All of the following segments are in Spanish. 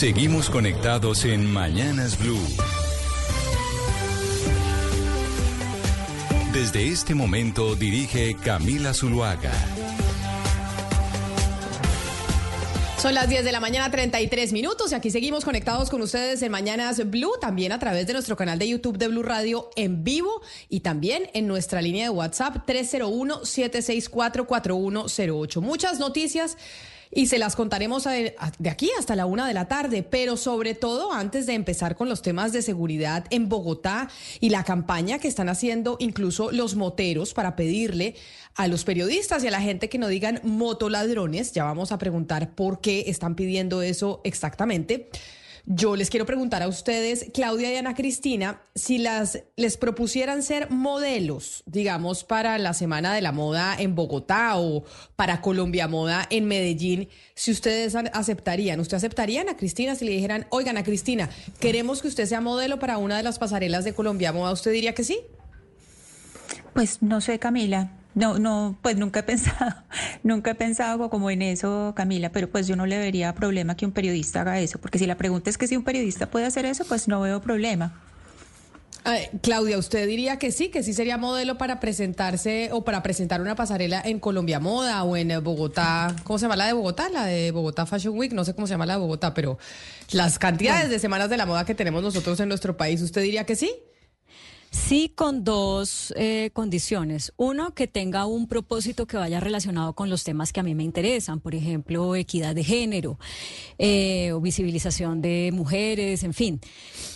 Seguimos conectados en Mañanas Blue. Desde este momento dirige Camila Zuluaga. Son las 10 de la mañana, 33 minutos, y aquí seguimos conectados con ustedes en Mañanas Blue, también a través de nuestro canal de YouTube de Blue Radio en vivo y también en nuestra línea de WhatsApp 301-764-4108. Muchas noticias y se las contaremos de aquí hasta la una de la tarde, pero sobre todo antes de empezar con los temas de seguridad en Bogotá y la campaña que están haciendo incluso los moteros para pedirle a los periodistas y a la gente que no digan motoladrones, ya vamos a preguntar por qué están pidiendo eso exactamente. Yo les quiero preguntar a ustedes, Claudia y Ana Cristina, si las les propusieran ser modelos, digamos, para la Semana de la Moda en Bogotá o para Colombia Moda en Medellín, si ustedes aceptarían, ¿usted aceptaría, Ana Cristina, si le dijeran, oigan, Ana Cristina, queremos que usted sea modelo para una de las pasarelas de Colombia Moda, ¿usted diría que sí? Pues no sé, Camila. No, no, pues nunca he pensado, nunca he pensado como en eso, Camila, pero pues yo no le vería problema que un periodista haga eso, porque si la pregunta es que si un periodista puede hacer eso, pues no veo problema. Claudia, ¿usted diría que sí, que sí sería modelo para presentarse o para presentar una pasarela en Colombia Moda o en Bogotá? ¿Cómo se llama la de Bogotá? La de Bogotá Fashion Week, no sé cómo se llama la de Bogotá, pero las cantidades de semanas de la moda que tenemos nosotros en nuestro país, ¿usted diría que sí? Sí, con dos eh, condiciones. Uno, que tenga un propósito que vaya relacionado con los temas que a mí me interesan, por ejemplo, equidad de género eh, o visibilización de mujeres, en fin.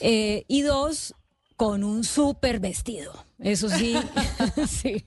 Eh, y dos, con un súper vestido. Eso sí, sí.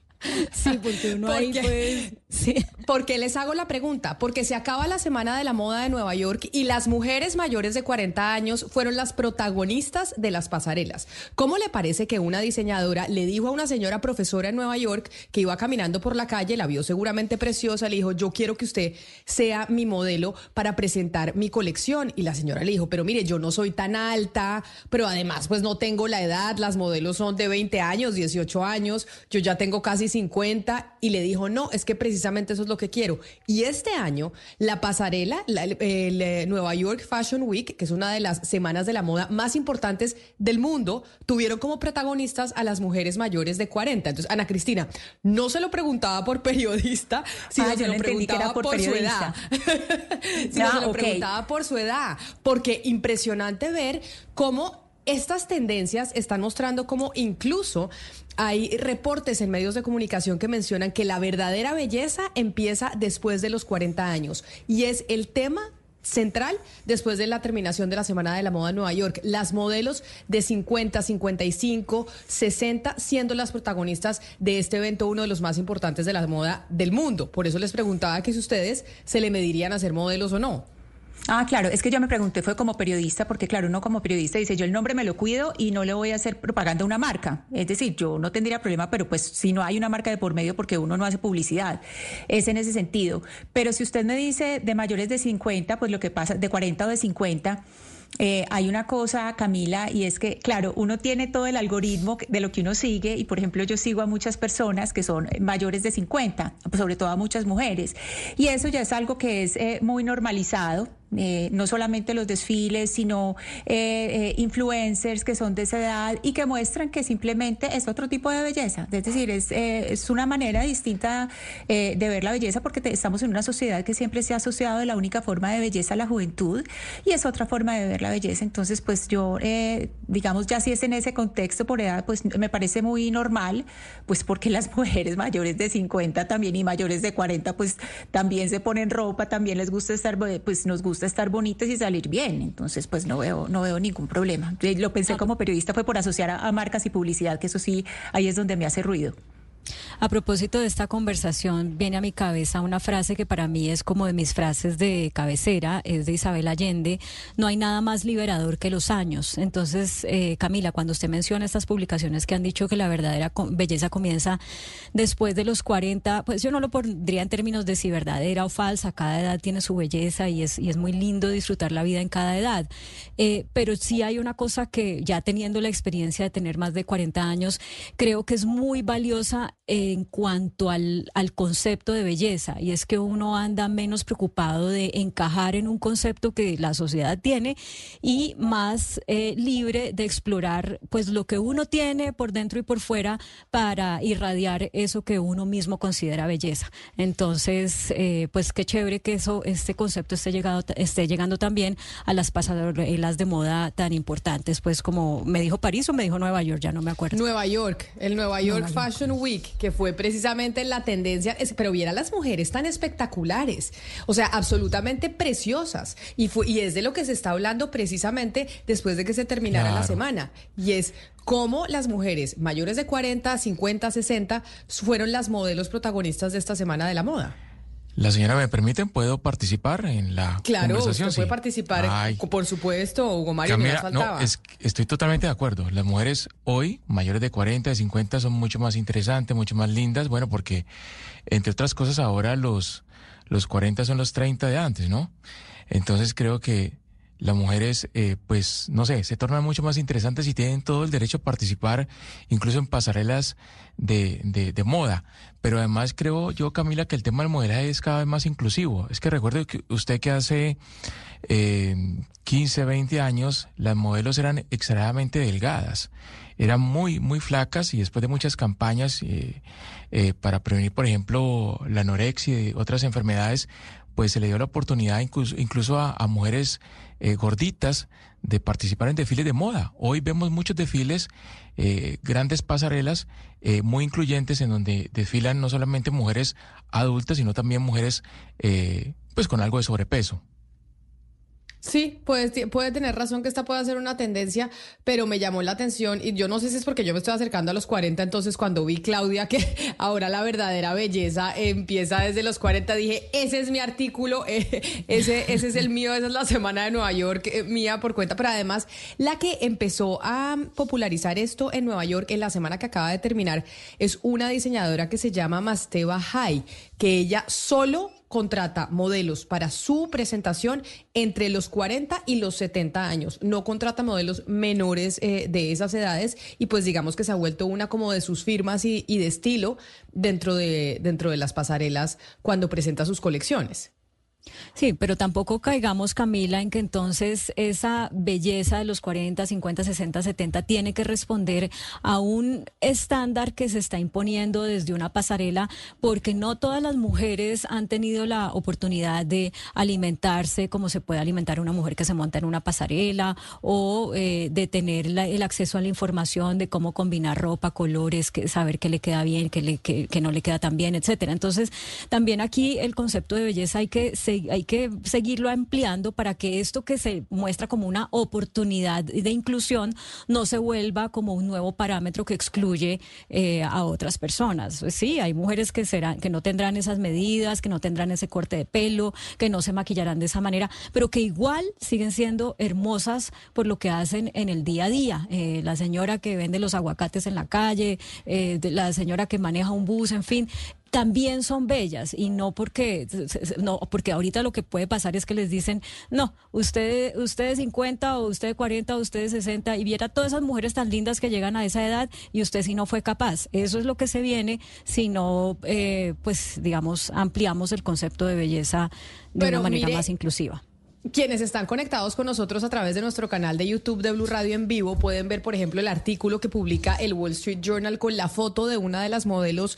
Sí, porque uno ahí pues... Sí. Porque les hago la pregunta, porque se acaba la Semana de la Moda de Nueva York y las mujeres mayores de 40 años fueron las protagonistas de las pasarelas. ¿Cómo le parece que una diseñadora le dijo a una señora profesora en Nueva York que iba caminando por la calle, la vio seguramente preciosa, le dijo, yo quiero que usted sea mi modelo para presentar mi colección? Y la señora le dijo, pero mire, yo no soy tan alta, pero además pues no tengo la edad, las modelos son de 20 años, 18 años, yo ya tengo casi 50 y le dijo, no, es que precisamente eso es lo que quiero. Y este año, la pasarela, el, eh, Nueva York Fashion Week, que es una de las semanas de la moda más importantes del mundo, tuvieron como protagonistas a las mujeres mayores de 40. Entonces, Ana Cristina, no se lo preguntaba por periodista, sino se lo preguntaba por, su edad. sino se lo preguntaba por su edad. Porque impresionante ver cómo estas tendencias están mostrando cómo incluso hay reportes en medios de comunicación que mencionan que la verdadera belleza empieza después de los 40 años y es el tema central después de la terminación de la Semana de la Moda en Nueva York. Las modelos de 50, 55, 60 siendo las protagonistas de este evento, uno de los más importantes de la moda del mundo. Por eso les preguntaba que si ustedes se le medirían a ser modelos o no. Ah, claro, es que yo me pregunté, fue como periodista, porque claro, uno como periodista dice, yo el nombre me lo cuido y no le voy a hacer propaganda a una marca. Es decir, yo no tendría problema, pero pues si no hay una marca de por medio, porque uno no hace publicidad. Es en ese sentido. Pero si usted me dice de mayores de 50, pues lo que pasa, de 40 o de 50, eh, hay una cosa, Camila, y es que, claro, uno tiene todo el algoritmo de lo que uno sigue, y por ejemplo, yo sigo a muchas personas que son mayores de 50, sobre todo a muchas mujeres, y eso ya es algo que es eh, muy normalizado. Eh, no solamente los desfiles, sino eh, eh, influencers que son de esa edad y que muestran que simplemente es otro tipo de belleza. Es decir, es, es una manera distinta de ver la belleza porque estamos en una sociedad que siempre se ha asociado de la única forma de belleza a la juventud y es otra forma de ver la belleza. Entonces, pues yo, digamos, ya si es en ese contexto por edad, pues me parece muy normal, pues porque las mujeres mayores de 50 también y mayores de 40, pues también se ponen ropa, también les gusta estar, pues nos gusta estar bonitas y salir bien. Entonces, pues no veo, no veo ningún problema. Lo pensé ah. como periodista fue por asociar a marcas y publicidad, que eso sí, ahí es donde me hace ruido. A propósito de esta conversación, viene a mi cabeza una frase que para mí es como de mis frases de cabecera, es de Isabel Allende, no hay nada más liberador que los años. Entonces, eh, Camila, cuando usted menciona estas publicaciones que han dicho que la verdadera belleza comienza después de los 40, pues yo no lo pondría en términos de si verdadera o falsa, cada edad tiene su belleza y es, y es muy lindo disfrutar la vida en cada edad. Eh, pero sí hay una cosa que ya teniendo la experiencia de tener más de 40 años, creo que es muy valiosa. En cuanto al, al concepto de belleza, y es que uno anda menos preocupado de encajar en un concepto que la sociedad tiene y más eh, libre de explorar pues lo que uno tiene por dentro y por fuera para irradiar eso que uno mismo considera belleza. Entonces, eh, pues qué chévere que eso, este concepto esté, llegado, esté llegando también a las pasarelas de moda tan importantes, pues como me dijo París o me dijo Nueva York, ya no me acuerdo. Nueva York, el Nueva York Fashion Week, que fue precisamente la tendencia, pero viera las mujeres tan espectaculares, o sea, absolutamente preciosas. Y, fue, y es de lo que se está hablando precisamente después de que se terminara la semana. Y es cómo las mujeres mayores de 40, 50, 60 fueron las modelos protagonistas de esta semana de la moda. La señora, ¿me permiten? ¿Puedo participar en la claro, conversación? Claro, puede participar, por supuesto, Hugo Mario, No, estoy totalmente de acuerdo. Las mujeres hoy, mayores de 40, de 50, son mucho más interesantes, mucho más lindas, bueno, porque, entre otras cosas, ahora los, los 40 son los 30 de antes, ¿no? Entonces creo que las mujeres, eh, pues, no sé, se tornan mucho más interesantes y tienen todo el derecho a participar, incluso en pasarelas de, de, moda. Pero además creo yo, Camila, que el tema del modelaje es cada vez más inclusivo. Es que recuerde usted que hace eh, 15, 20 años, las modelos eran exageradamente delgadas. Eran muy, muy flacas y después de muchas campañas eh, eh, para prevenir, por ejemplo, la anorexia y otras enfermedades, pues se le dio la oportunidad incluso, incluso a, mujeres eh, gorditas de participar en desfiles de moda. Hoy vemos muchos desfiles, eh, grandes pasarelas eh, muy incluyentes en donde desfilan no solamente mujeres adultas, sino también mujeres pues con algo de sobrepeso. Sí, puede, puede tener razón que esta pueda ser una tendencia, pero me llamó la atención y yo no sé si es porque yo me estoy acercando a los 40, entonces cuando vi Claudia que ahora la verdadera belleza empieza desde los 40, dije, ese es mi artículo, eh, ese, ese es el mío, esa es la semana de Nueva York eh, mía por cuenta, pero además la que empezó a popularizar esto en Nueva York en la semana que acaba de terminar es una diseñadora que se llama Masteva High, que ella solo contrata modelos para su presentación entre los 40 y los 70 años. No contrata modelos menores eh, de esas edades y pues digamos que se ha vuelto una como de sus firmas y, y de estilo dentro de, dentro de las pasarelas cuando presenta sus colecciones. Sí, pero tampoco caigamos, Camila, en que entonces esa belleza de los 40, 50, 60, 70 tiene que responder a un estándar que se está imponiendo desde una pasarela, porque no todas las mujeres han tenido la oportunidad de alimentarse como se puede alimentar una mujer que se monta en una pasarela o eh, de tener el acceso a la información de cómo combinar ropa, colores, que, saber qué le queda bien, qué, no le queda tan bien, etcétera. Entonces, también aquí el concepto de belleza hay que seguir hay que seguirlo ampliando para que esto que se muestra como una oportunidad de inclusión no se vuelva como un nuevo parámetro que excluye eh, a otras personas. Sí, hay mujeres que serán, que no tendrán esas medidas, que no tendrán ese corte de pelo, que no se maquillarán de esa manera, pero que igual siguen siendo hermosas por lo que hacen en el día a día. Eh, la señora que vende los aguacates en la calle, eh, la señora que maneja un bus, en fin, también son bellas y no porque no porque ahorita lo que puede pasar es que les dicen no usted usted de 50 o usted de 40 o usted de 60 y viera todas esas mujeres tan lindas que llegan a esa edad y usted si no fue capaz eso es lo que se viene si no eh, pues digamos ampliamos el concepto de belleza de una manera más inclusiva. quienes están conectados con nosotros a través de nuestro canal de YouTube de Blue Radio en vivo pueden ver, por ejemplo, el artículo que publica el Wall Street Journal con la foto de una de las modelos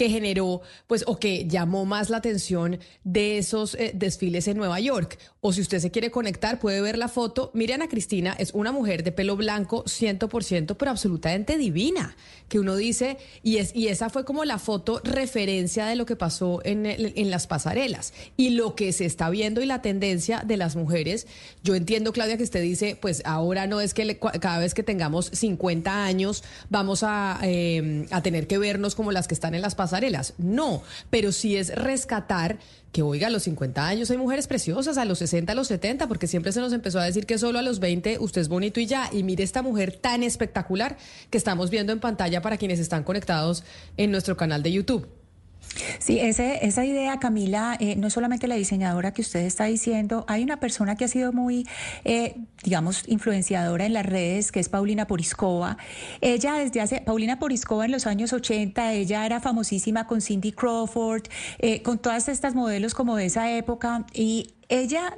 que generó, pues, o que llamó más la atención de esos eh, desfiles en Nueva York. O si usted se quiere conectar, puede ver la foto. Miren a Cristina, es una mujer de pelo blanco, 100%, pero absolutamente divina, que uno dice, y, es, y esa fue como la foto referencia de lo que pasó en, en las pasarelas. Y lo que se está viendo y la tendencia de las mujeres, yo entiendo, Claudia, que usted dice, pues ahora no es que cada vez que tengamos 50 años vamos a, eh, a tener que vernos como las que están en las pasarelas. No, pero sí es rescatar que oiga, a los 50 años hay mujeres preciosas, a los 60, a los 70, porque siempre se nos empezó a decir que solo a los 20 usted es bonito y ya. Y mire esta mujer tan espectacular que estamos viendo en pantalla para quienes están conectados en nuestro canal de YouTube. Sí, ese, esa idea, Camila, eh, no es solamente la diseñadora que usted está diciendo, hay una persona que ha sido muy, eh, digamos, influenciadora en las redes, que es Paulina Poriskova. Ella desde hace, Paulina Poriskova en los años 80, ella era famosísima con Cindy Crawford, eh, con todas estas modelos como de esa época, y ella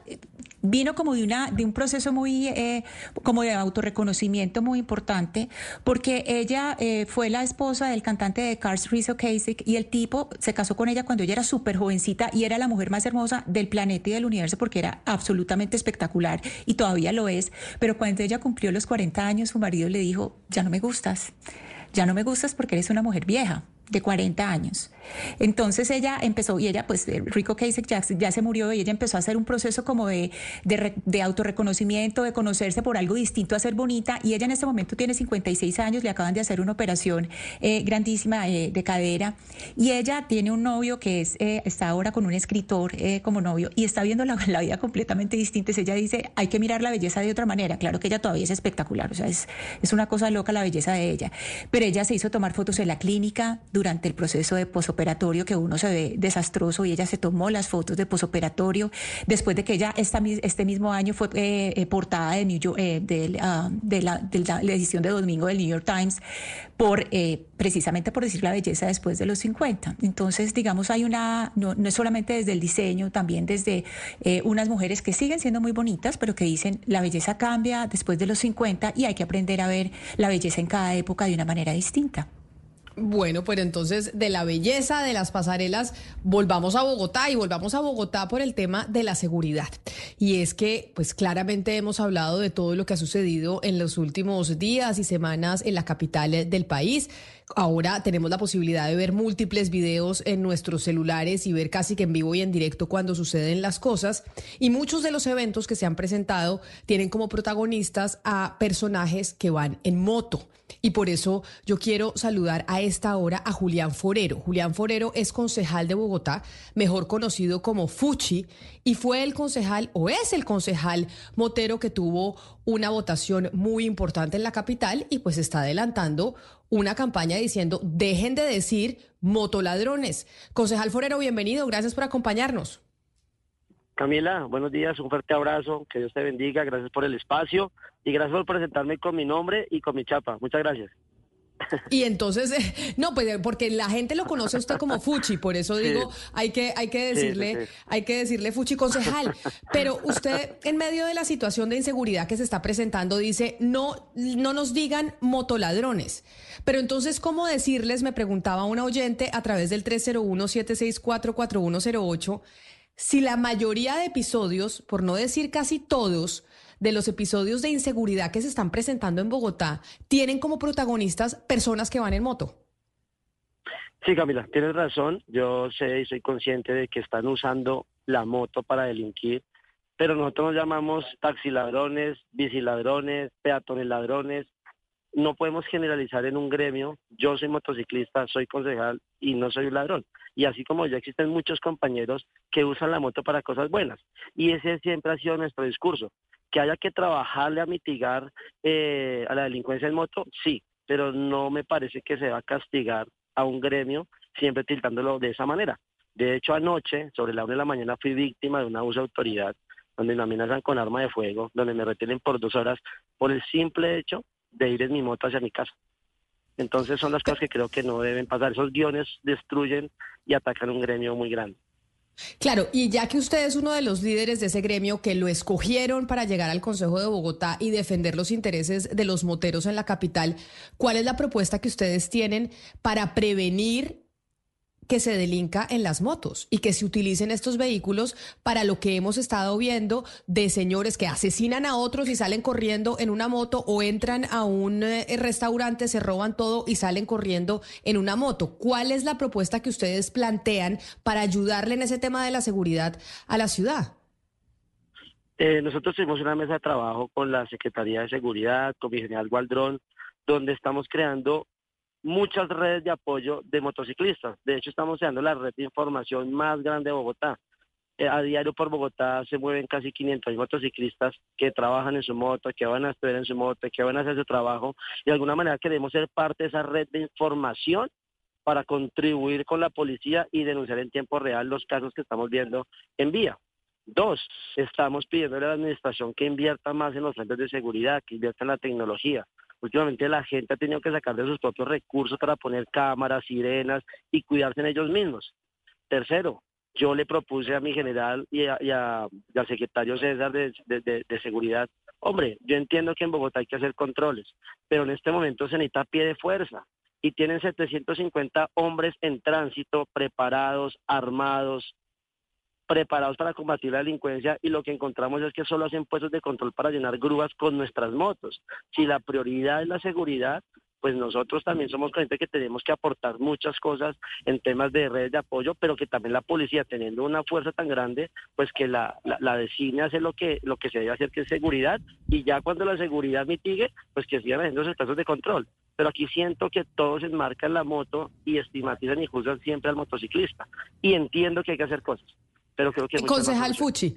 vino como de una un proceso muy eh, como de autorreconocimiento muy importante porque ella eh, fue la esposa del cantante de Cars Rizzo Kasich y el tipo se casó con ella cuando ella era súper jovencita y era la mujer más hermosa del planeta y del universo porque era absolutamente espectacular y todavía lo es. Pero cuando ella cumplió los 40 años su marido le dijo ya no me gustas ya no me gustas porque eres una mujer vieja de 40 años. Entonces ella empezó, y ella, pues Rico Kasich ya, ya, se murió y ella empezó a hacer un proceso como de, de, de, autorreconocimiento, de conocerse por algo distinto a ser bonita. Y ella en este momento tiene 56 años, le acaban de hacer una operación eh, grandísima eh, de cadera. Y ella tiene un novio que es, eh, está ahora con un escritor eh, como novio y está viendo la, la, vida completamente distinta. Ella dice, hay que mirar la belleza de otra manera. Claro que ella todavía es espectacular, o sea, es, es una cosa loca la belleza de ella. Pero ella se hizo tomar fotos en la clínica durante el proceso de posoperatorio que uno se ve desastroso y ella se tomó las fotos de posoperatorio después de que ella esta, este mismo año fue eh, eh, portada de, New York, eh, de, uh, de, la, de, la, edición de domingo del New York Times por eh, precisamente por decir la belleza después de los 50. Entonces, digamos, hay una, no, no es solamente desde el diseño, también desde unas mujeres que siguen siendo muy bonitas, pero que dicen la belleza cambia después de los 50 y hay que aprender a ver la belleza en cada época de una manera distinta. Bueno, pues entonces de la belleza de las pasarelas volvamos a Bogotá y volvamos a Bogotá por el tema de la seguridad. Y es que pues claramente hemos hablado de todo lo que ha sucedido en los últimos días y semanas en la capital del país. Ahora tenemos la posibilidad de ver múltiples videos en nuestros celulares y ver casi que en vivo y en directo cuando suceden las cosas. Y muchos de los eventos que se han presentado tienen como protagonistas a personajes que van en moto. Y por eso yo quiero saludar a esta hora a Julián Forero. Julián Forero es concejal de Bogotá, mejor conocido como Fuchi, y fue el concejal o es el concejal motero que tuvo una votación muy importante en la capital y pues está adelantando una campaña diciendo dejen de decir motoladrones. Concejal Forero, bienvenido, gracias por acompañarnos. Camila, buenos días, un fuerte abrazo, que Dios te bendiga, gracias por el espacio y gracias por presentarme con mi nombre y con mi chapa. Muchas gracias. Y entonces, no, pues porque la gente lo conoce a usted como Fuchi, por eso digo, sí. hay que, hay que decirle, sí, sí, hay que decirle Fuchi concejal. Pero usted, en medio de la situación de inseguridad que se está presentando, dice, no, no nos digan motoladrones. Pero entonces, ¿cómo decirles? Me preguntaba una oyente a través del 301-764-4108, si la mayoría de episodios, por no decir casi todos, de los episodios de inseguridad que se están presentando en Bogotá tienen como protagonistas personas que van en moto. Sí, Camila, tienes razón. Yo sé y soy consciente de que están usando la moto para delinquir, pero nosotros nos llamamos taxiladrones, biciladrones, peatones ladrones. No podemos generalizar en un gremio. Yo soy motociclista, soy concejal y no soy un ladrón. Y así como ya existen muchos compañeros que usan la moto para cosas buenas. Y ese siempre ha sido nuestro discurso que haya que trabajarle a mitigar eh, a la delincuencia en moto, sí, pero no me parece que se va a castigar a un gremio siempre tiltándolo de esa manera. De hecho, anoche, sobre la una de la mañana, fui víctima de un abuso de autoridad, donde me amenazan con arma de fuego, donde me retienen por dos horas por el simple hecho de ir en mi moto hacia mi casa. Entonces son las cosas que creo que no deben pasar. Esos guiones destruyen y atacan un gremio muy grande. Claro, y ya que usted es uno de los líderes de ese gremio que lo escogieron para llegar al Consejo de Bogotá y defender los intereses de los moteros en la capital, ¿cuál es la propuesta que ustedes tienen para prevenir que se delinca en las motos y que se utilicen estos vehículos para lo que hemos estado viendo de señores que asesinan a otros y salen corriendo en una moto o entran a un eh, restaurante, se roban todo y salen corriendo en una moto. ¿Cuál es la propuesta que ustedes plantean para ayudarle en ese tema de la seguridad a la ciudad? Eh, nosotros tuvimos una mesa de trabajo con la Secretaría de Seguridad, con mi general Gualdrón, donde estamos creando muchas redes de apoyo de motociclistas. De hecho, estamos creando la red de información más grande de Bogotá. Eh, a diario por Bogotá se mueven casi 500 motociclistas que trabajan en su moto, que van a estudiar en su moto, que van a hacer su trabajo. Y de alguna manera queremos ser parte de esa red de información para contribuir con la policía y denunciar en tiempo real los casos que estamos viendo en vía. Dos, estamos pidiendo a la administración que invierta más en los centros de seguridad, que invierta en la tecnología. Últimamente la gente ha tenido que sacar de sus propios recursos para poner cámaras, sirenas y cuidarse en ellos mismos. Tercero, yo le propuse a mi general y, al secretario César de, de, seguridad, hombre, yo entiendo que en Bogotá hay que hacer controles, pero en este momento se necesita pie de fuerza y tienen 750 hombres en tránsito, preparados, armados, preparados para combatir la delincuencia y lo que encontramos es que solo hacen puestos de control para llenar grúas con nuestras motos. Si la prioridad es la seguridad, pues nosotros también somos conscientes que tenemos que aportar muchas cosas en temas de redes de apoyo, pero que también la policía, teniendo una fuerza tan grande, pues que la, la, la hacer lo que, lo que se debe hacer, que es seguridad, y ya cuando la seguridad mitigue, pues que sigan haciendo esos casos de control. Pero aquí siento que todos enmarcan la moto y estigmatizan y juzgan siempre al motociclista. Y entiendo que hay que hacer cosas. Pero creo que... Concejal Fuchi.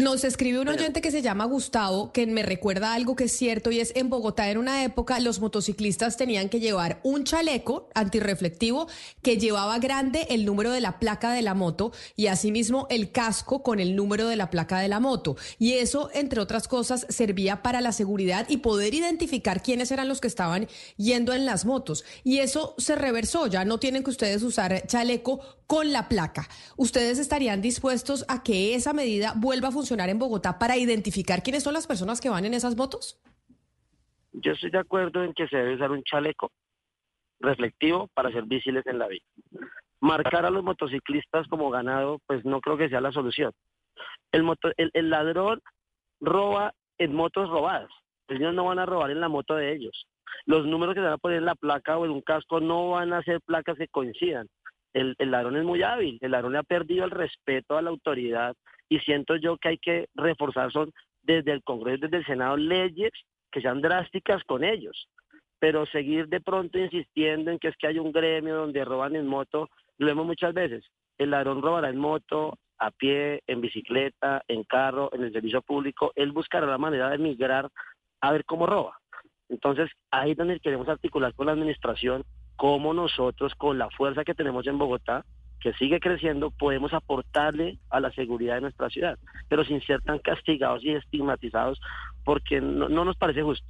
Nos escribe un oyente que se llama Gustavo, que me recuerda algo que es cierto y es en Bogotá en una época los motociclistas tenían que llevar un chaleco antirreflectivo que llevaba grande el número de la placa de la moto y asimismo el casco con el número de la placa de la moto. Y eso, entre otras cosas, servía para la seguridad y poder identificar quiénes eran los que estaban yendo en las motos. Y eso se reversó, ya no tienen que ustedes usar chaleco con la placa. ¿Ustedes estarían dispuestos a que esa medida vuelva a funcionar en Bogotá para identificar quiénes son las personas que van en esas motos? Yo estoy de acuerdo en que se debe usar un chaleco reflectivo para ser visibles en la vía. Marcar a los motociclistas como ganado, pues no creo que sea la solución. El, el, ladrón roba en motos robadas. Ellos no van a robar en la moto de ellos. Los números que se van a poner en la placa o en un casco no van a ser placas que coincidan el, ladrón es muy hábil, el ladrón ha perdido el respeto a la autoridad y siento yo que hay que reforzar son desde el Congreso, desde el Senado, leyes que sean drásticas con ellos. Pero seguir de pronto insistiendo en que es que hay un gremio donde roban en moto, lo vemos muchas veces. El ladrón robará en moto, a pie, en bicicleta, en carro, en el servicio público. Él buscará la manera de migrar a ver cómo roba. Entonces, ahí es donde queremos articular con la administración cómo nosotros, con la fuerza que tenemos en Bogotá, que sigue creciendo, podemos aportarle a la seguridad de nuestra ciudad, pero sin ser tan castigados y estigmatizados, porque no, nos parece justo.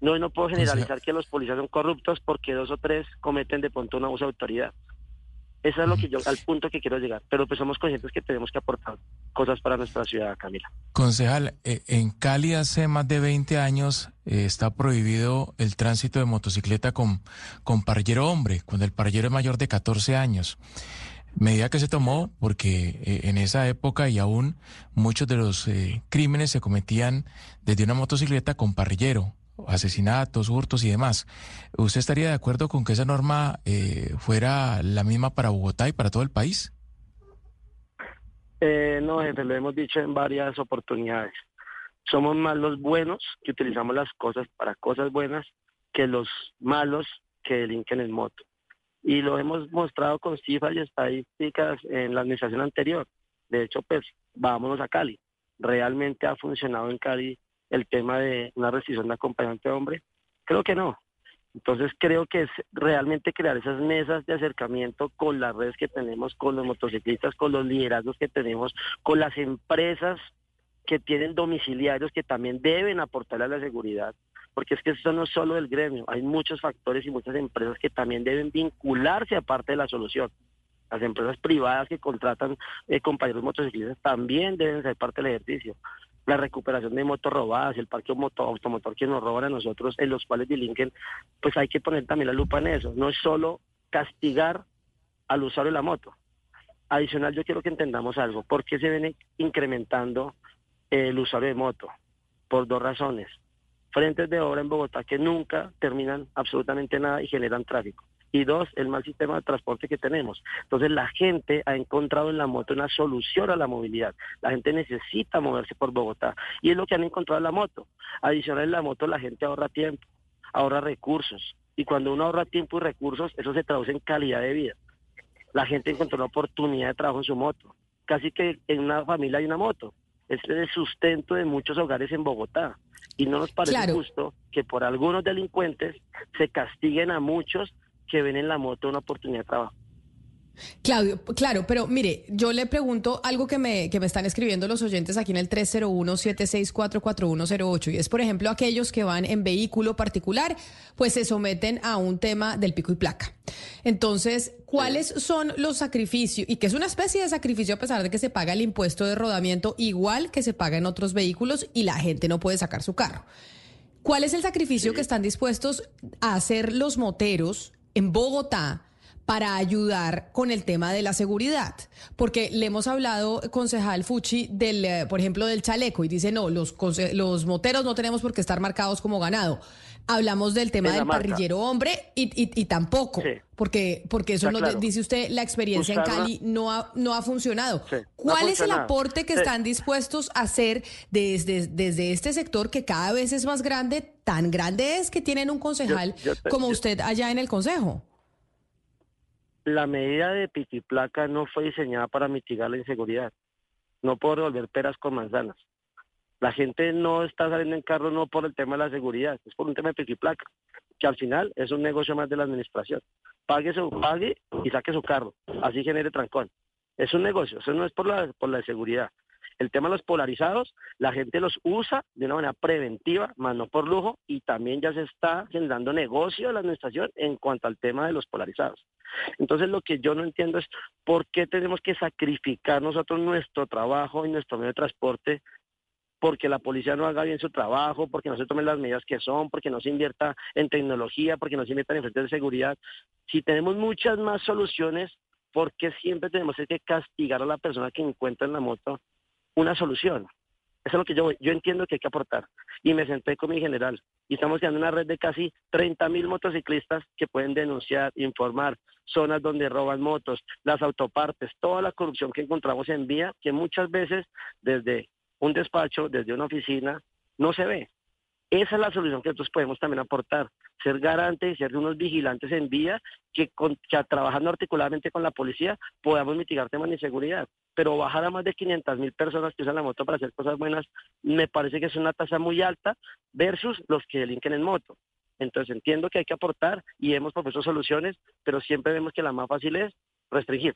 No, no puedo generalizar que los policías son corruptos porque dos o tres cometen de pronto un abuso de autoridad. Eso es lo que yo, al punto que quiero llegar. Pero pues somos conscientes que tenemos que aportar cosas para nuestra ciudad, Camila. Concejal, eh, en Cali hace más de 20 años eh, está prohibido el tránsito de motocicleta con, con parrillero hombre, cuando el parrillero es mayor de 14 años. Medida que se tomó porque eh, en esa época y aún muchos de los crímenes se cometían desde una motocicleta con parrillero asesinatos, hurtos y demás. ¿Usted estaría de acuerdo con que esa norma eh, fuera la misma para Bogotá y para todo el país? Eh, no, jefe, lo hemos dicho en varias oportunidades. Somos más los buenos que utilizamos las cosas para cosas buenas que los malos que delinquen en moto. Y lo hemos mostrado con cifras y estadísticas en la administración anterior. De hecho, pues vámonos a Cali. Realmente ha funcionado en Cali el tema de una restricción de acompañante hombre? Creo que no. Entonces creo que es realmente crear esas mesas de acercamiento con las redes que tenemos, con los motociclistas, con los liderazgos que tenemos, con las empresas que tienen domiciliarios que también deben aportar a la seguridad, porque es que eso no es solo del gremio, hay muchos factores y muchas empresas que también deben vincularse aparte de la solución. Las empresas privadas que contratan eh, compañeros motociclistas también deben ser parte del ejercicio la recuperación de motos robadas, el parque automotor que nos roban a nosotros, en los cuales delinquen, pues hay que poner también la lupa en eso. No es solo castigar al usuario de la moto. Adicional, yo quiero que entendamos algo. ¿Por qué se viene incrementando el usuario de moto? Por dos razones. Frentes de obra en Bogotá que nunca terminan absolutamente nada y generan tráfico y dos, el mal sistema de transporte que tenemos. Entonces la gente ha encontrado en la moto una solución a la movilidad. La gente necesita moverse por Bogotá y es lo que han encontrado en la moto. Adicional en la moto la gente ahorra tiempo, ahorra recursos y cuando uno ahorra tiempo y recursos eso se traduce en calidad de vida. La gente encontró una oportunidad de trabajo en su moto. Casi que en una familia hay una moto. Es el sustento de muchos hogares en Bogotá. Y no nos parece justo que por algunos delincuentes se castiguen a muchos que ven en la moto una oportunidad de trabajo. Claudio, claro, pero mire, yo le pregunto algo que me, que me están escribiendo los oyentes aquí en el 301-764-4108 y es, por ejemplo, aquellos que van en vehículo particular, pues se someten a un tema del pico y placa. Entonces, ¿cuáles son los sacrificios? Y que es una especie de sacrificio a pesar de que se paga el impuesto de rodamiento igual que se paga en otros vehículos y la gente no puede sacar su carro. ¿Cuál es el sacrificio que están dispuestos a hacer los moteros en Bogotá? para ayudar con el tema de la seguridad. Porque le hemos hablado, concejal Fuchi, del, eh, por ejemplo, del chaleco y dice, no, los, los moteros no tenemos por qué estar marcados como ganado. Hablamos del tema del parrillero hombre y, y, tampoco, porque, porque eso no, dice usted, la experiencia en Cali no ha, no ha funcionado. ¿Cuál es el aporte que están dispuestos a hacer desde, desde este sector que cada vez es más grande? Tan grande es que tienen un concejal como usted allá en el consejo la medida de pico y placa no fue diseñada para mitigar la inseguridad. No puedo revolver peras con manzanas. La gente no está saliendo en carro no por el tema de la seguridad, es por un tema de pico y placa, que al final es un negocio más de la administración. Pague, su, pague y saque su carro, así genere trancón. Es un negocio, eso no es por la, por la seguridad. El tema de los polarizados, la gente los usa de una manera preventiva, más no por lujo, y también ya se está generando negocio de la administración en cuanto al tema de los polarizados. Entonces lo que yo no entiendo es por qué tenemos que sacrificar nosotros nuestro trabajo y nuestro medio de transporte porque la policía no haga bien su trabajo, porque no se tomen las medidas que son, porque no se invierta en tecnología, porque no se invierta en frentes de seguridad. Si tenemos muchas más soluciones, ¿por qué siempre tenemos que castigar a la persona que encuentra en la moto una solución? Eso es lo que yo, yo entiendo que hay que aportar. Y me senté con mi general. Y estamos creando una red de casi 30 mil motociclistas que pueden denunciar, informar zonas donde roban motos, las autopartes, toda la corrupción que encontramos en vía, que muchas veces desde un despacho, desde una oficina, no se ve. Esa es la solución que nosotros podemos también aportar, ser garantes y ser unos vigilantes en vía que, con, que trabajando articuladamente con la policía podamos mitigar temas de inseguridad. Pero bajar a más de 500 mil personas que usan la moto para hacer cosas buenas me parece que es una tasa muy alta versus los que delinquen en moto. Entonces entiendo que hay que aportar y hemos propuesto soluciones, pero siempre vemos que la más fácil es restringir.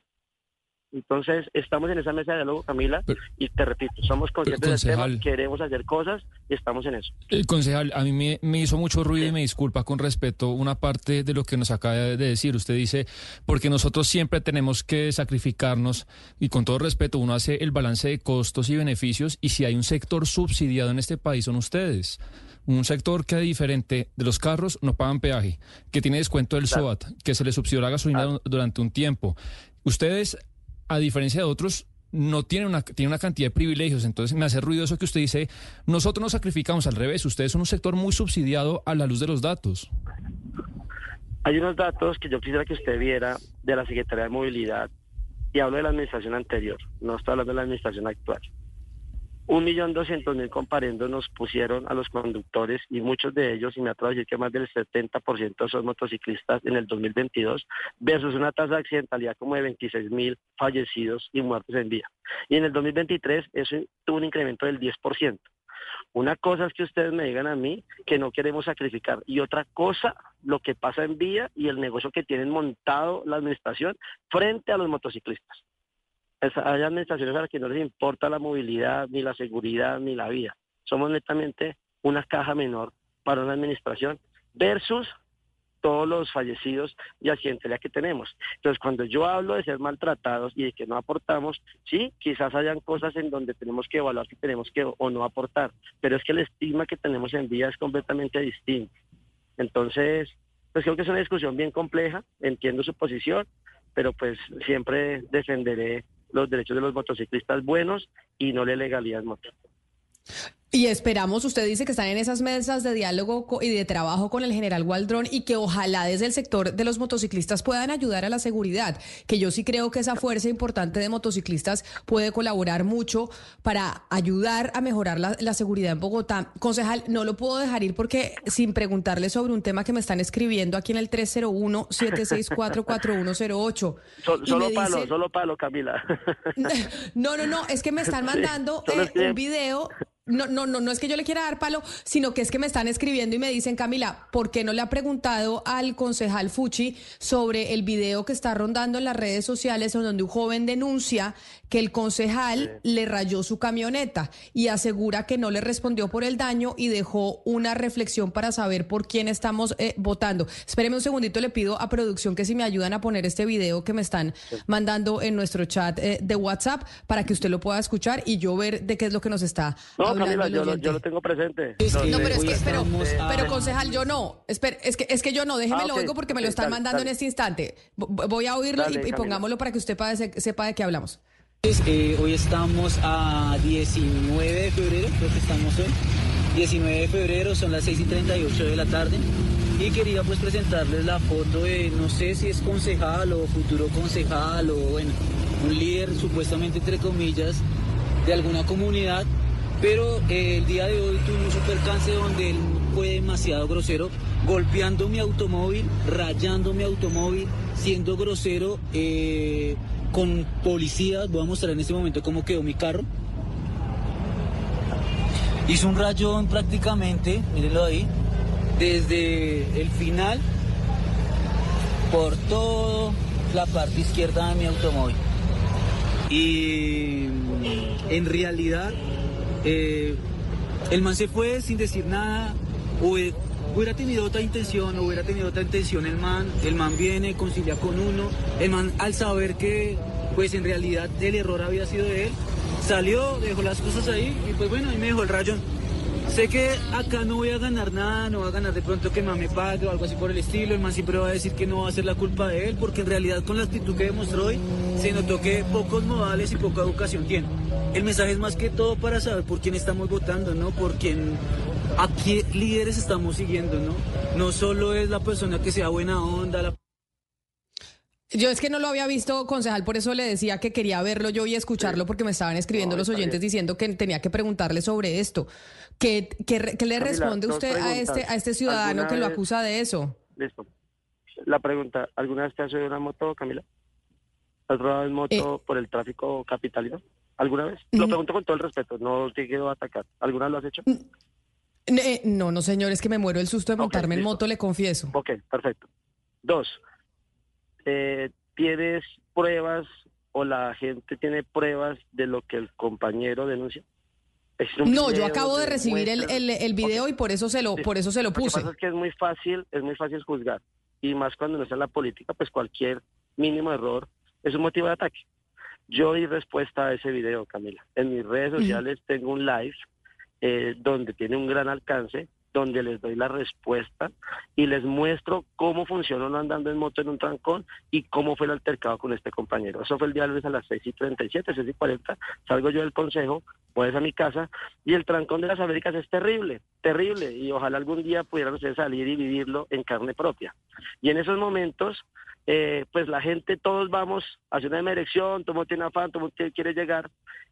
Entonces, estamos en esa mesa de diálogo, Camila, y te repito, somos conscientes del tema, queremos hacer cosas y estamos en eso. El concejal, a mí me, hizo mucho ruido y me disculpa con respeto una parte de lo que nos acaba de decir. Usted dice, porque nosotros siempre tenemos que sacrificarnos, y con todo respeto, uno hace el balance de costos y beneficios, y si hay un sector subsidiado en este país son ustedes un sector que, diferente de los carros, no pagan peaje, que tiene descuento del SOAT, que se le subsidió la gasolina durante un tiempo. Ustedes a diferencia de otros, no tiene una, tiene una cantidad de privilegios. Entonces me hace ruido eso que usted dice, nosotros nos sacrificamos al revés, ustedes son un sector muy subsidiado a la luz de los datos. Hay unos datos que yo quisiera que usted viera de la Secretaría de Movilidad y hablo de la administración anterior, no estoy hablando de la administración actual. Un millón doscientos mil comparendos nos pusieron a los conductores y muchos de ellos, y me atrevo a decir que más del 70% son motociclistas en el 2022, versus una tasa de accidentalidad como de 26 mil fallecidos y muertos en vía. Y en el 2023 eso tuvo un incremento del 10%. Una cosa es que ustedes me digan a mí que no queremos sacrificar y otra cosa lo que pasa en vía y el negocio que tienen montado la administración frente a los motociclistas hay administraciones a las que no les importa la movilidad, ni la seguridad, ni la vida. Somos netamente una caja menor para una administración versus todos los fallecidos y accidentes que tenemos. Entonces, cuando yo hablo de ser maltratados y de que no aportamos, sí, quizás hayan cosas en donde tenemos que evaluar si tenemos que o no aportar, pero es que el estigma que tenemos en vía es completamente distinto. Entonces, pues creo que es una discusión bien compleja, entiendo su posición, pero pues siempre defenderé los derechos de los motociclistas buenos y no la legalidad motor. Y esperamos, usted dice que están en esas mesas de diálogo y de trabajo con el general Waldrón y que ojalá desde el sector de los motociclistas puedan ayudar a la seguridad, que yo sí creo que esa fuerza importante de motociclistas puede colaborar mucho para ayudar a mejorar la, seguridad en Bogotá. Concejal, no lo puedo dejar ir porque sin preguntarle sobre un tema que me están escribiendo aquí en el 301-764-4108. solo palo, solo palo, Camila. no, no, no, es que me están mandando eh, un video no, no, no, no es que yo le quiera dar palo, sino que es que me están escribiendo y me dicen, Camila, ¿por qué no le ha preguntado al concejal Fuchi sobre el video que está rondando en las redes sociales en donde un joven denuncia que el concejal le rayó su camioneta y asegura que no le respondió por el daño y dejó una reflexión para saber por quién estamos eh, votando. Espéreme un segundito, le pido a producción que si me ayudan a poner este video que me están mandando en nuestro chat eh, de WhatsApp para que usted lo pueda escuchar y yo ver de qué es lo que nos está No, hablando Camila, yo lo, yo lo tengo presente. No, pero es que, pero, pero concejal, yo no. Espera, es que, es que yo no, déjeme Ah, lo oigo porque me lo están dale, mandando dale. en este instante. Voy a oírlo Dale, y, y Camila. pongámoslo para que usted pa- se- sepa de qué hablamos. Eh, hoy estamos a 19 de febrero, creo que estamos hoy. 19 de febrero, son las 6 y 38 de la tarde. Y quería pues presentarles la foto de, no sé si es concejal o futuro concejal o bueno, un líder supuestamente entre comillas de alguna comunidad. Pero eh, el día de hoy tuvimos un percance donde él fue demasiado grosero, golpeando mi automóvil, rayando mi automóvil, siendo grosero eh, con policías. Voy a mostrar en este momento cómo quedó mi carro. Hizo un rayón prácticamente, mírenlo ahí, desde el final por toda la parte izquierda de mi automóvil. Y en realidad eh, el man se fue sin decir nada. Hubie- Hubiera tenido otra intención, o hubiera tenido otra intención el man. El man viene, concilia con uno. El man al saber que pues en realidad el error había sido de él, salió, dejó las cosas ahí y pues bueno, ahí me dejó el rayón. Sé que acá no voy a ganar nada, no va a ganar de pronto que el man me pague o algo así por el estilo. El man siempre va a decir que no va a ser la culpa de él, porque en realidad con la actitud que demostró hoy, se notó que pocos modales y poca educación tiene. El mensaje es más que todo para saber por quién estamos votando, ¿no? Por quién, a qué líderes estamos siguiendo, ¿no? No solo es la persona que sea buena onda, la Yo es que no lo había visto, concejal, por eso le decía que quería verlo yo y escucharlo porque me estaban escribiendo No, los oyentes bien. diciendo que tenía que preguntarle sobre esto. ¿Qué, qué le Camila, responde usted a este, a este ciudadano ¿Alguna que lo vez- acusa de eso? Listo. La pregunta, ¿alguna vez te has subido una moto, Camila? ¿Has rodado en moto por el tráfico capitalino? ¿Alguna vez? Lo Eh. Mm. pregunto con todo el respeto, no te quiero atacar. ¿Alguna vez lo has hecho? Eh, no, no, señor, es que me muero el susto de montarme en moto, le confieso. Ok, perfecto. Dos, eh, ¿tienes pruebas o la gente tiene pruebas de lo que el compañero denuncia? ¿Existe un No, yo acabo de recibir el, el, el video y por eso se lo, Sí. por eso se lo Lo que puse. pasa es que es muy fácil, es muy fácil juzgar. Y más cuando no está en la política, pues cualquier mínimo error es un motivo de ataque. Yo di respuesta a ese video, Camila. En mis redes sociales tengo un live eh, donde tiene un gran alcance, donde les doy la respuesta y les muestro cómo funciona uno andando en moto en un trancón y cómo fue el altercado con este compañero. Eso fue el día lunes a las 6 y 37, 6 y 40. Salgo yo del consejo, voy a mi casa y el trancón de las Américas es terrible, terrible. Y ojalá algún día pudieran ustedes salir y vivirlo en carne propia. Y en esos momentos, eh, pues la gente, todos vamos hacia una dirección, todo mundo tiene afán, todo mundo quiere llegar.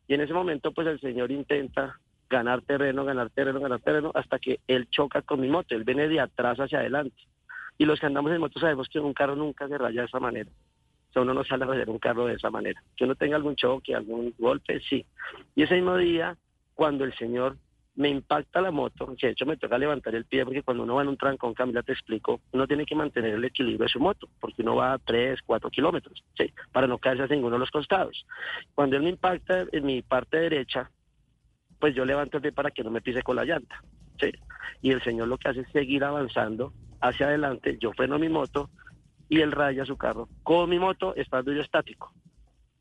Y en ese momento, pues el señor intenta ganar terreno, ganar terreno, ganar terreno, hasta que él choca con mi moto. Él viene de atrás hacia adelante. Y los que andamos en moto sabemos que un carro nunca se raya de esa manera. O sea, uno no sale a rayar un carro de esa manera. Que uno tenga algún choque, algún golpe, sí. Y ese mismo día, cuando el señor me impacta la moto, que de hecho me toca levantar el pie, porque cuando uno va en un trancón, Camila, te explico, uno tiene que mantener el equilibrio de su moto, porque uno va a 3, 4 kilómetros, ¿sí? para no caerse a ninguno de los costados. Cuando él me impacta en mi parte derecha, pues yo levanto el pie para que no me pise con la llanta. ¿sí? Y el señor lo que hace es seguir avanzando hacia adelante, yo freno mi moto y él raya su carro con mi moto estando yo estático.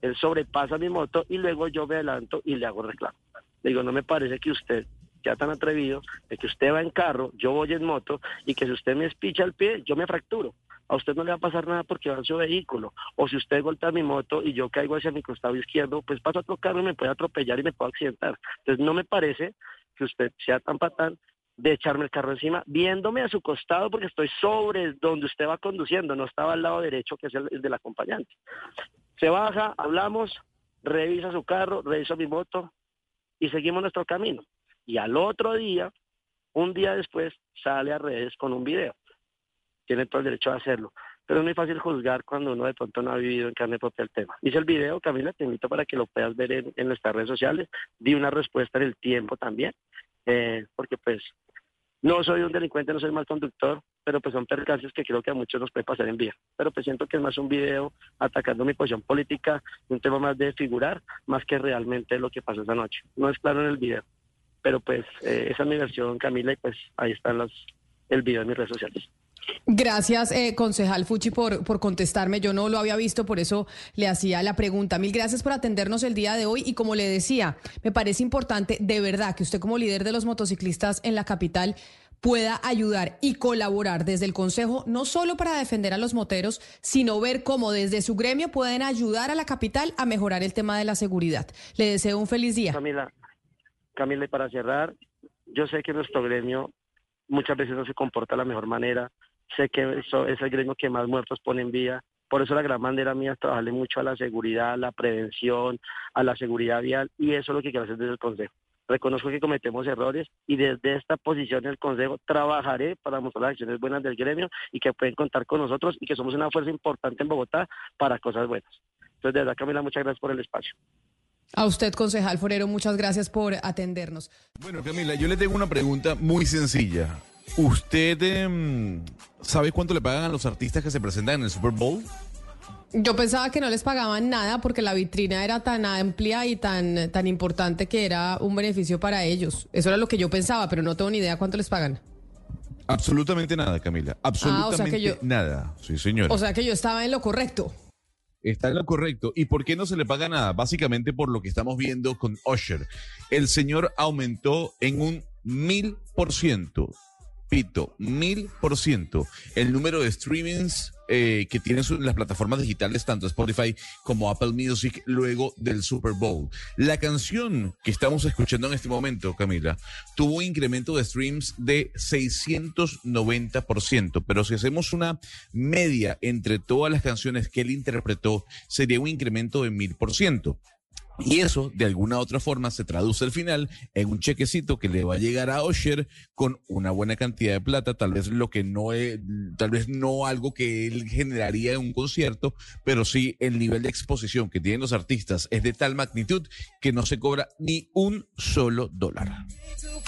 Él sobrepasa mi moto y luego yo me adelanto y le hago reclamo. Le digo, no me parece que usted sea tan atrevido de que usted va en carro, yo voy en moto y que si usted me espicha el pie, yo me fracturo. A usted no le va a pasar nada porque va en su vehículo. O si usted golpea mi moto y yo caigo hacia mi costado izquierdo, pues pasa otro carro y me puede atropellar y me puede accidentar. Entonces no me parece que usted sea tan patán de echarme el carro encima, viéndome a su costado porque estoy sobre donde usted va conduciendo, no estaba al lado derecho que es el, el del acompañante. Se baja, hablamos, revisa su carro, revisa mi moto y seguimos nuestro camino. Y al otro día, un día después, sale a redes con un video. Tiene todo el derecho a hacerlo. pero es muy fácil juzgar cuando uno de pronto no ha vivido en carne propia el tema. Hice el video, Camila, te invito para que lo puedas ver en, nuestras redes sociales. Di una respuesta en el tiempo también, eh, porque pues no soy un delincuente, no soy mal conductor, pero pues son percances que creo que a muchos nos puede pasar en vía. Pero pues siento que es más un video atacando mi posición política, un tema más de figurar, más que realmente lo que pasó esa noche. No es claro en el video, pero pues eh, esa es mi versión, Camila, y pues ahí están el video en mis redes sociales. Gracias, eh, concejal Fuchi, por, por contestarme. Yo no lo había visto, por eso le hacía la pregunta. Mil gracias por atendernos el día de hoy. Y como le decía, me parece importante de verdad que usted como líder de los motociclistas en la capital pueda ayudar y colaborar desde el Consejo, no solo para defender a los moteros, sino ver cómo desde su gremio pueden ayudar a la capital a mejorar el tema de la seguridad. Le deseo un feliz día. Camila, Camila, y para cerrar, yo sé que nuestro gremio muchas veces no se comporta de la mejor manera, sé que eso es el gremio que más muertos pone en vía, por eso la gran bandera mía es trabajarle mucho a la seguridad, a la prevención, a la seguridad vial, y eso es lo que quiero hacer desde el Consejo. Reconozco que cometemos errores y desde esta posición del Consejo trabajaré para mostrar las acciones buenas del gremio y que pueden contar con nosotros y que somos una fuerza importante en Bogotá para cosas buenas. Entonces, de verdad, Camila, muchas gracias por el espacio. A usted, concejal Forero, muchas gracias por atendernos. Bueno, Camila, yo le tengo una pregunta muy sencilla. ¿Usted em, sabe cuánto le pagan a los artistas que se presentan en el Super Bowl? Yo pensaba que no les pagaban nada porque la vitrina era tan amplia y tan, tan importante que era un beneficio para ellos. Eso era lo que yo pensaba, pero no tengo ni idea cuánto les pagan. Absolutamente nada, Camila. Absolutamente ah, nada. Sí, señor. O sea que yo estaba en lo correcto. Está en lo correcto. ¿Y por qué no se le paga nada? Básicamente por lo que estamos viendo con Usher. El señor aumentó en un mil por ciento Pito, mil por ciento el número de streamings eh, que tienen las plataformas digitales, tanto Spotify como Apple Music, luego del Super Bowl. La canción que estamos escuchando en este momento, Camila, tuvo un incremento de streams de 690%, pero si hacemos una media entre todas las canciones que él interpretó, sería un incremento de mil por ciento. Y eso, de alguna u otra forma, se traduce al final en un chequecito que le va a llegar a Osher con una buena cantidad de plata, tal vez lo que no es, tal vez no algo que él generaría en un concierto, pero sí el nivel de exposición que tienen los artistas es de tal magnitud que no se cobra ni un solo dólar.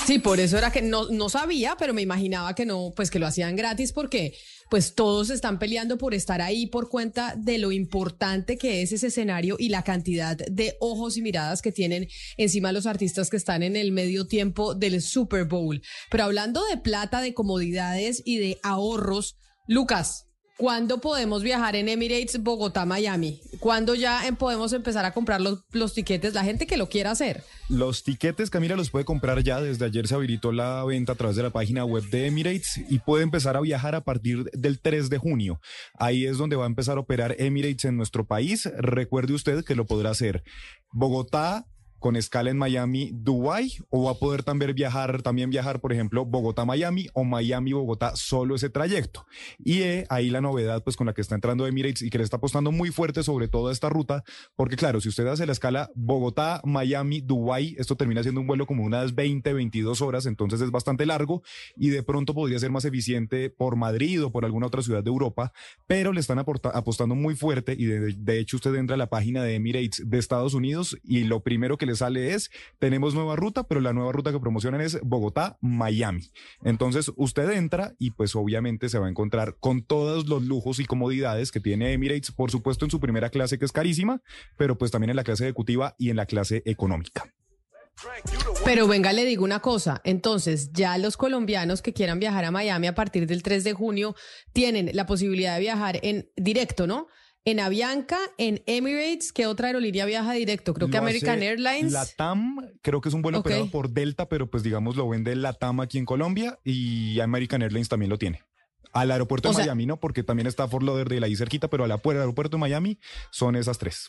Sí, por eso era que no, no sabía, pero me imaginaba que no, pues que lo hacían gratis porque pues todos están peleando por estar ahí por cuenta de lo importante que es ese escenario y la cantidad de ojos y miradas que tienen encima los artistas que están en el medio tiempo del Super Bowl. Pero hablando de plata, de comodidades y de ahorros, Lucas, ¿Cuándo podemos viajar en Emirates Bogotá, Miami? ¿Cuándo ya em, podemos empezar a comprar los, los, tiquetes? La gente que lo quiera hacer. Los tiquetes, Camila, los puede comprar ya. Desde ayer se habilitó la venta a través de la página web de Emirates y puede empezar a viajar a partir del 3 de junio. Ahí es donde va a empezar a operar Emirates en nuestro país. Recuerde usted que lo podrá hacer Bogotá, con escala en Miami, Dubai, o va a poder también viajar, también viajar, por ejemplo, Bogotá-Miami o Miami-Bogotá, solo ese trayecto. Y eh, ahí la novedad, pues con la que está entrando Emirates y que le está apostando muy fuerte sobre toda esta ruta, porque claro, si usted hace la escala Bogotá-Miami, Dubai, esto termina siendo un vuelo como unas 20, 22 horas, entonces es bastante largo y de pronto podría ser más eficiente por Madrid o por alguna otra ciudad de Europa, pero le están apostando muy fuerte y de, de hecho usted entra a la página de Emirates de Estados Unidos y lo primero que le sale es, tenemos nueva ruta, pero la nueva ruta que promocionan es Bogotá-Miami. Entonces usted entra y pues obviamente se va a encontrar con todos los lujos y comodidades que tiene Emirates, por supuesto en su primera clase que es carísima, pero pues también en la clase ejecutiva y en la clase económica. Pero venga, le digo una cosa. Entonces, ya los colombianos que quieran viajar a Miami a partir del 3 de junio tienen la posibilidad de viajar en directo, ¿no? En Avianca, en Emirates, ¿qué otra aerolínea viaja directo? Creo que American Airlines. La TAM, creo que es un vuelo operado por Delta, pero pues digamos lo vende la TAM aquí en Colombia y American Airlines también lo tiene. Al aeropuerto de Miami, ¿no? Porque también está Fort Lauderdale ahí cerquita, pero al aeropuerto de Miami son esas tres.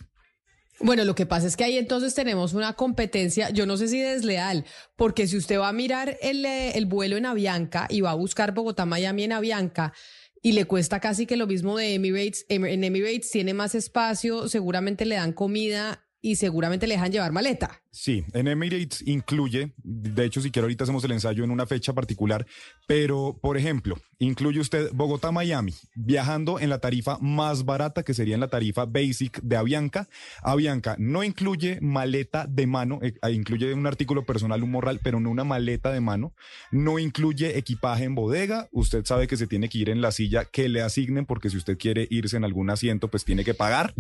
Bueno, lo que pasa es que ahí entonces tenemos una competencia, yo no sé si desleal, porque si usted va a mirar el, eh, el vuelo en Avianca y va a buscar Bogotá-Miami en Avianca, y le cuesta casi que lo mismo de Emirates. En Emirates tiene más espacio, seguramente le dan comida y seguramente le dejan llevar maleta. Sí, en Emirates incluye, de hecho si quiero ahorita hacemos el ensayo en una fecha particular, pero por ejemplo, incluye usted Bogotá-Miami, viajando en la tarifa más barata que sería en la tarifa basic de Avianca. Avianca no incluye maleta de mano, eh, incluye un artículo personal, un morral, pero no una maleta de mano. No incluye equipaje en bodega. Usted sabe que se tiene que ir en la silla que le asignen porque si usted quiere irse en algún asiento, pues tiene que pagar.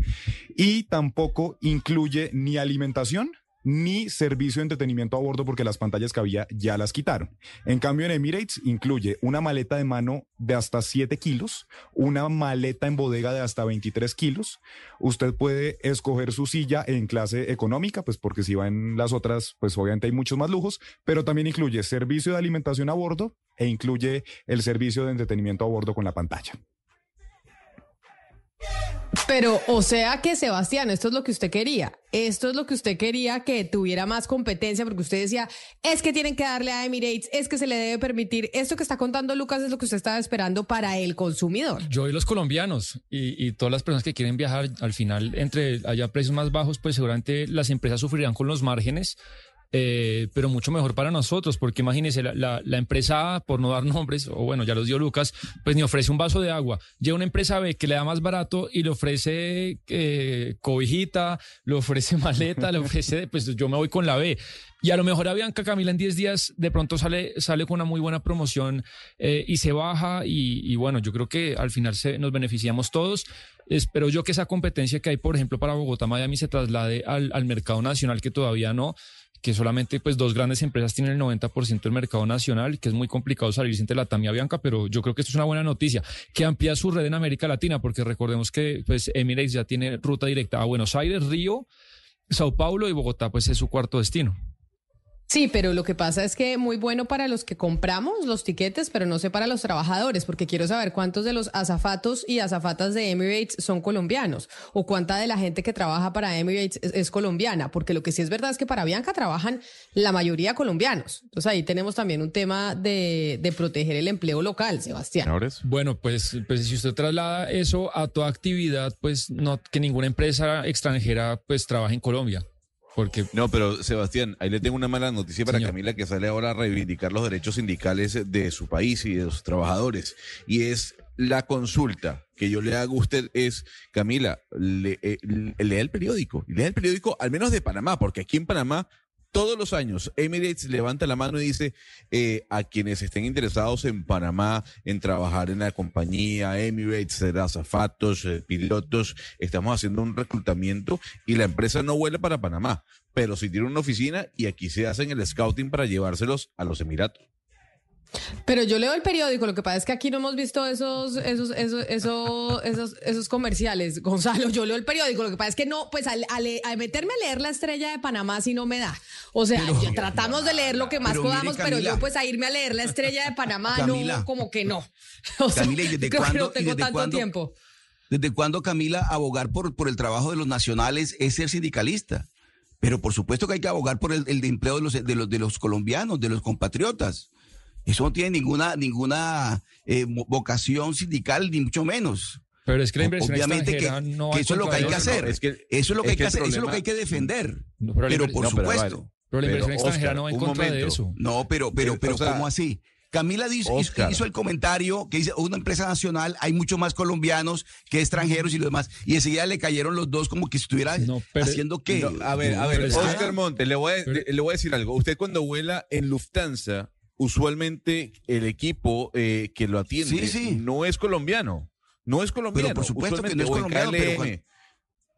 Y tampoco incluye ni alimentación ni servicio de entretenimiento a bordo porque las pantallas que había ya las quitaron. En cambio, en Emirates incluye una maleta de mano de hasta 7 kilos, una maleta en bodega de hasta 23 kilos. Usted puede escoger su silla en clase económica, pues porque si va en las otras, pues obviamente hay muchos más lujos, pero también incluye servicio de alimentación a bordo e incluye el servicio de entretenimiento a bordo con la pantalla. Pero, o sea que, Sebastián, esto es lo que usted quería. Esto es lo que usted quería que tuviera más competencia, porque usted decía, es que tienen que darle a Emirates, es que se le debe permitir. Esto que está contando Lucas es lo que usted estaba esperando para el consumidor. Yo y los colombianos y, todas las personas que quieren viajar, al final, entre haya precios más bajos, pues seguramente las empresas sufrirán con los márgenes eh, pero mucho mejor para nosotros, porque imagínense, la, la, empresa por no dar nombres, o bueno, ya los dio Lucas, pues ni ofrece un vaso de agua. Llega una empresa B que le da más barato y le ofrece eh, cobijita, le ofrece maleta, le ofrece, pues yo me voy con la B. Y a lo mejor a Bianca Camila en 10 días de pronto sale, sale con una muy buena promoción eh, y se baja y, bueno, yo creo que al final se, nos beneficiamos todos. Espero yo que esa competencia que hay, por ejemplo, para Bogotá, Miami se traslade al mercado nacional que todavía no que solamente pues dos grandes empresas tienen el 90% del mercado nacional, que es muy complicado salirse entre la Tamia Bianca, pero yo creo que esto es una buena noticia, que amplía su red en América Latina, porque recordemos que pues Emirates ya tiene ruta directa a Buenos Aires, Río, Sao Paulo y Bogotá, pues es su cuarto destino. Sí, pero lo que pasa es que muy bueno para los que compramos los tiquetes, pero no sé para los trabajadores, porque quiero saber cuántos de los azafatos y azafatas de Emirates son colombianos o cuánta de la gente que trabaja para Emirates es, colombiana, porque lo que sí es verdad es que para Bianca trabajan la mayoría colombianos. Entonces ahí tenemos también un tema de, de proteger el empleo local, Sebastián. Bueno, pues, pues si usted traslada eso a toda actividad, pues no que ninguna empresa extranjera pues trabaje en Colombia. Porque... No, pero Sebastián, ahí le tengo una mala noticia para Camila que sale ahora a reivindicar los derechos sindicales de su país y de sus trabajadores. Y es la consulta que yo le hago a usted es, Camila, le, eh, lea el periódico, lea el periódico al menos de Panamá, porque aquí en Panamá todos los años Emirates levanta la mano y dice eh, a quienes estén interesados en Panamá, en trabajar en la compañía Emirates, azafatos, eh, pilotos, estamos haciendo un reclutamiento y la empresa no vuela para Panamá, pero sí tiene una oficina y aquí se hacen el scouting para llevárselos a los Emiratos. Pero yo leo el periódico, lo que pasa es que aquí no hemos visto esos, esos, esos, esos, esos, comerciales, Gonzalo. Yo leo el periódico, lo que pasa es que no, pues al, meterme a leer la estrella de Panamá sí no me da. O sea, tratamos de leer lo que más podamos, pero yo pues a irme a leer la estrella de Panamá, no, como que no. O sea, Camila, ¿y desde cuándo, no tengo tanto tiempo. ¿Desde cuándo, Camila, abogar por, por el trabajo de los nacionales es ser sindicalista? Pero por supuesto que hay que abogar por el, el empleo de los, de, los, de los colombianos, de los compatriotas. Eso no tiene ninguna, ninguna eh, vocación sindical, ni mucho menos. Pero es que la inversión Obviamente que, no eso es lo que hay que hacer. eso es lo que hay que, hacer, eso es lo que hay que defender. pero, por supuesto. Pero, la inversión extranjera no va en contra de eso. No, pero, pero, pero, ¿cómo así? Camila hizo, hizo, el comentario que dice, una empresa nacional, hay mucho más colombianos que extranjeros y lo demás. Y enseguida le cayeron los dos como que estuvieran haciendo que... a ver, a ver, Oscar Monte, le voy, a, le voy a decir algo. Usted cuando vuela en Lufthansa, usualmente el equipo eh, que lo atiende no es colombiano. No es colombiano. Pero por supuesto que no es colombiano.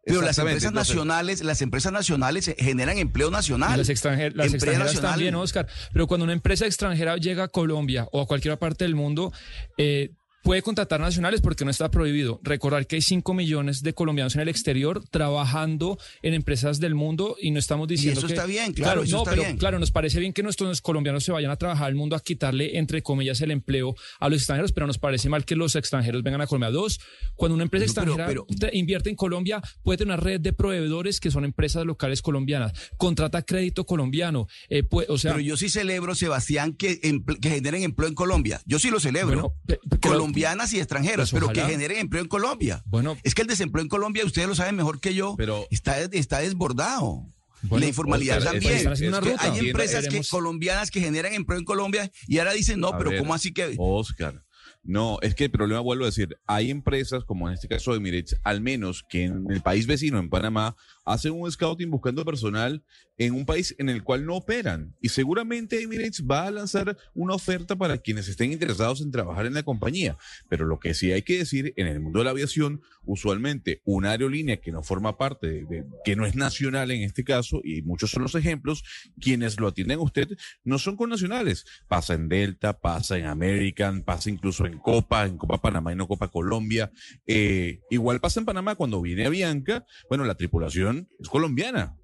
Pero, las empresas nacionales, las empresas nacionales generan empleo nacional. Las, extranjeras, las extranjeras también, Oscar. Pero cuando una empresa extranjera llega a Colombia o a cualquier parte del mundo, eh, puede contratar nacionales porque no está prohibido. Recordar que hay 5 millones de colombianos en el exterior trabajando en empresas del mundo y no estamos diciendo y eso está bien, claro, no, pero claro, nos parece bien que nuestros colombianos se vayan a trabajar al mundo a quitarle entre comillas el empleo a los extranjeros, pero nos parece mal que los extranjeros vengan a Colombia. Dos, cuando una empresa extranjera invierte en Colombia, puede tener una red de proveedores que son empresas locales colombianas, contrata crédito colombiano, eh, o sea, Pero yo sí celebro, Sebastián, que, que generen empleo en Colombia. Yo sí lo celebro. Bueno, colombianas y extranjeras, pues pero que generen empleo en Colombia. Bueno, es que el desempleo en Colombia, ustedes lo saben mejor que yo, pero está, está desbordado. la informalidad también. hay empresas que, colombianas que generan empleo en Colombia y ahora dicen, no, pero ¿cómo así que...? Oscar, no, es que el problema, vuelvo a decir, hay empresas, como en este caso de Emirates, al menos que en el país vecino, en Panamá, hacen un scouting buscando personal en un país en el cual no operan. Y seguramente Emirates va a lanzar una oferta para quienes estén interesados en trabajar en la compañía. Pero lo que sí hay que decir, en el mundo de la aviación, usualmente una aerolínea que no forma parte, de, que no es nacional en este caso, y muchos son los ejemplos, quienes lo atienden a usted no son connacionales. Pasa en Delta, pasa en American, pasa incluso en Copa, en Copa Panamá y no Copa Colombia. Eh, igual pasa en Panamá cuando viene a Bianca, bueno, la tripulación es colombiana.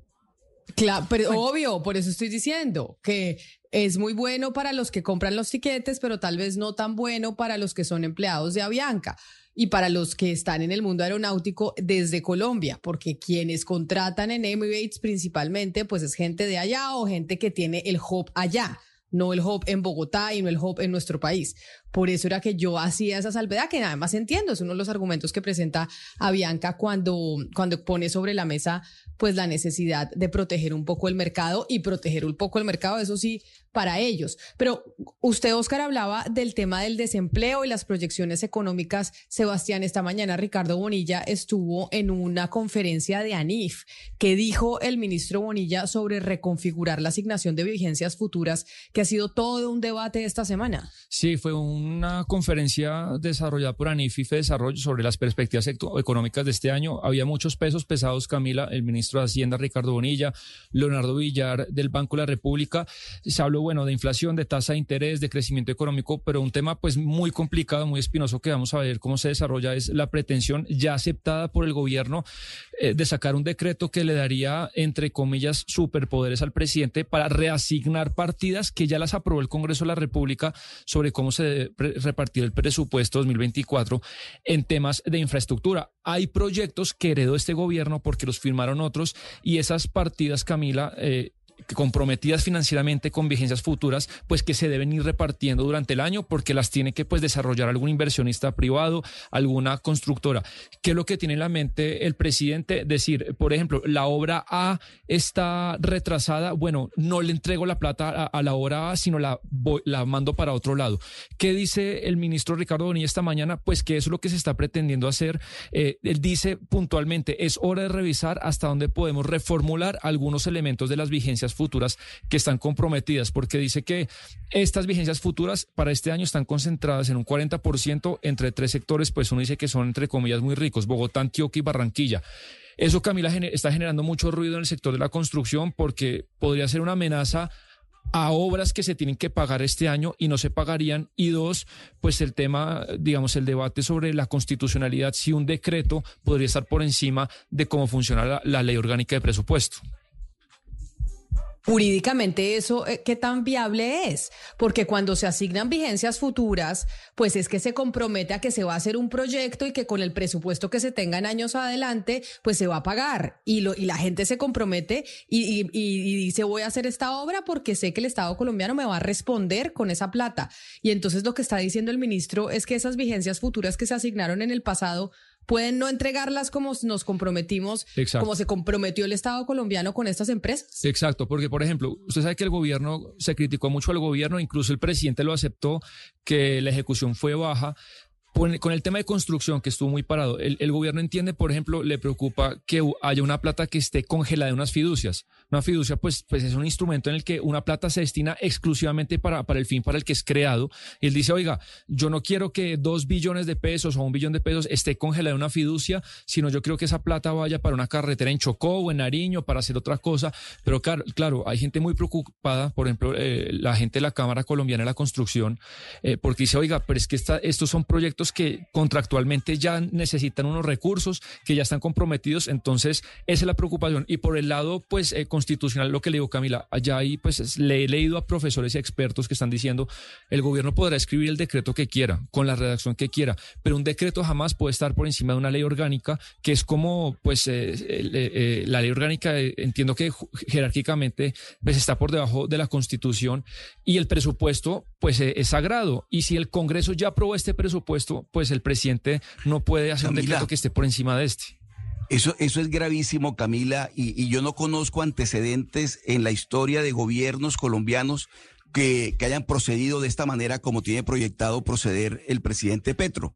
Claro, pero obvio, por eso estoy diciendo que es muy bueno para los que compran los tiquetes, pero tal vez no tan bueno para los que son empleados de Avianca y para los que están en el mundo aeronáutico desde Colombia, porque quienes contratan en Emirates principalmente, pues es gente de allá o gente que tiene el hub allá no el hub en Bogotá y no el hub en nuestro país. Por eso era que yo hacía esa salvedad, que además entiendo, es uno de los argumentos que presenta Avianca cuando, cuando pone sobre la mesa pues la necesidad de proteger un poco el mercado y proteger un poco el mercado, eso sí, para ellos. Pero usted, Oscar, hablaba del tema del desempleo y las proyecciones económicas. Sebastián, esta mañana Ricardo Bonilla estuvo en una conferencia de ANIF. que dijo el ministro Bonilla sobre reconfigurar la asignación de vigencias futuras, que ha sido todo un debate esta semana? Sí, fue una conferencia desarrollada por ANIF y FE Desarrollo sobre las perspectivas económicas de este año. Había muchos pesos pesados, Camila, el ministro de Hacienda, Ricardo Bonilla, Leonardo Villar del Banco de la República. Se habló bueno, de inflación, de tasa de interés, de crecimiento económico, pero un tema pues muy complicado, muy espinoso que vamos a ver cómo se desarrolla es la pretensión ya aceptada por el gobierno eh, de sacar un decreto que le daría, entre comillas, superpoderes al presidente para reasignar partidas que ya las aprobó el Congreso de la República sobre cómo se repartir el presupuesto 2024 en temas de infraestructura. Hay proyectos que heredó este gobierno porque los firmaron otros y esas partidas, Camila, eh, comprometidas financieramente con vigencias futuras, pues que se deben ir repartiendo durante el año porque las tiene que pues desarrollar algún inversionista privado, alguna constructora. ¿Qué es lo que tiene en la mente el presidente? Decir, por ejemplo, la obra A está retrasada, bueno, no le entrego la plata a, la obra A, sino la, la mando para otro lado. ¿Qué dice el ministro Ricardo Bonilla esta mañana? Pues que eso es lo que se está pretendiendo hacer. Eh, él dice puntualmente, es hora de revisar hasta dónde podemos reformular algunos elementos de las vigencias futuras que están comprometidas, porque dice que estas vigencias futuras para este año están concentradas en un 40% entre tres sectores, pues uno dice que son entre comillas muy ricos, Bogotá, Antioquia y Barranquilla. Eso, Camila, está generando mucho ruido en el sector de la construcción porque podría ser una amenaza a obras que se tienen que pagar este año y no se pagarían. Y dos, pues el tema, digamos, el debate sobre la constitucionalidad, si un decreto podría estar por encima de cómo funciona la ley orgánica de presupuesto. Jurídicamente eso, eh, ¿qué tan viable es? Porque cuando se asignan vigencias futuras, pues es que se compromete a que se va a hacer un proyecto y que con el presupuesto que se tenga en años adelante, pues se va a pagar. Y, lo, y la gente se compromete y, y dice, voy a hacer esta obra porque sé que el Estado colombiano me va a responder con esa plata. Y entonces lo que está diciendo el ministro es que esas vigencias futuras que se asignaron en el pasado pueden no entregarlas como nos comprometimos, como se comprometió el Estado colombiano con estas empresas. Exacto, porque por ejemplo, usted sabe que el gobierno se criticó mucho al gobierno, incluso el presidente lo aceptó, que la ejecución fue baja, con el tema de construcción, que estuvo muy parado, el, gobierno entiende, por ejemplo, le preocupa que haya una plata que esté congelada en unas fiducias. Una fiducia, pues, pues es un instrumento en el que una plata se destina exclusivamente para, para el fin para el que es creado. Y él dice, oiga, yo no quiero que dos billones de pesos o un billón de pesos esté congelada en una fiducia, sino yo creo que esa plata vaya para una carretera en Chocó o en Nariño, para hacer otra cosa. Pero claro, claro hay gente muy preocupada, por ejemplo, eh, la gente de la Cámara Colombiana de la Construcción, eh, porque dice, oiga, pero es que estos son proyectos que contractualmente ya necesitan unos recursos, que ya están comprometidos, entonces esa es la preocupación. Y por el lado, pues, eh, constitucional, lo que le digo, Camila, allá ahí, pues, le he leído a profesores y expertos que están diciendo, el gobierno podrá escribir el decreto que quiera, con la redacción que quiera, pero un decreto jamás puede estar por encima de una ley orgánica, que es como, pues, eh, eh, la ley orgánica, entiendo que jerárquicamente, pues, está por debajo de la constitución y el presupuesto, pues, es sagrado. Y si el Congreso ya aprobó este presupuesto, pues el presidente no puede hacer un decreto que esté por encima de este. Eso, eso es gravísimo, Camila, y, yo no conozco antecedentes en la historia de gobiernos colombianos que, que hayan procedido de esta manera como tiene proyectado proceder el presidente Petro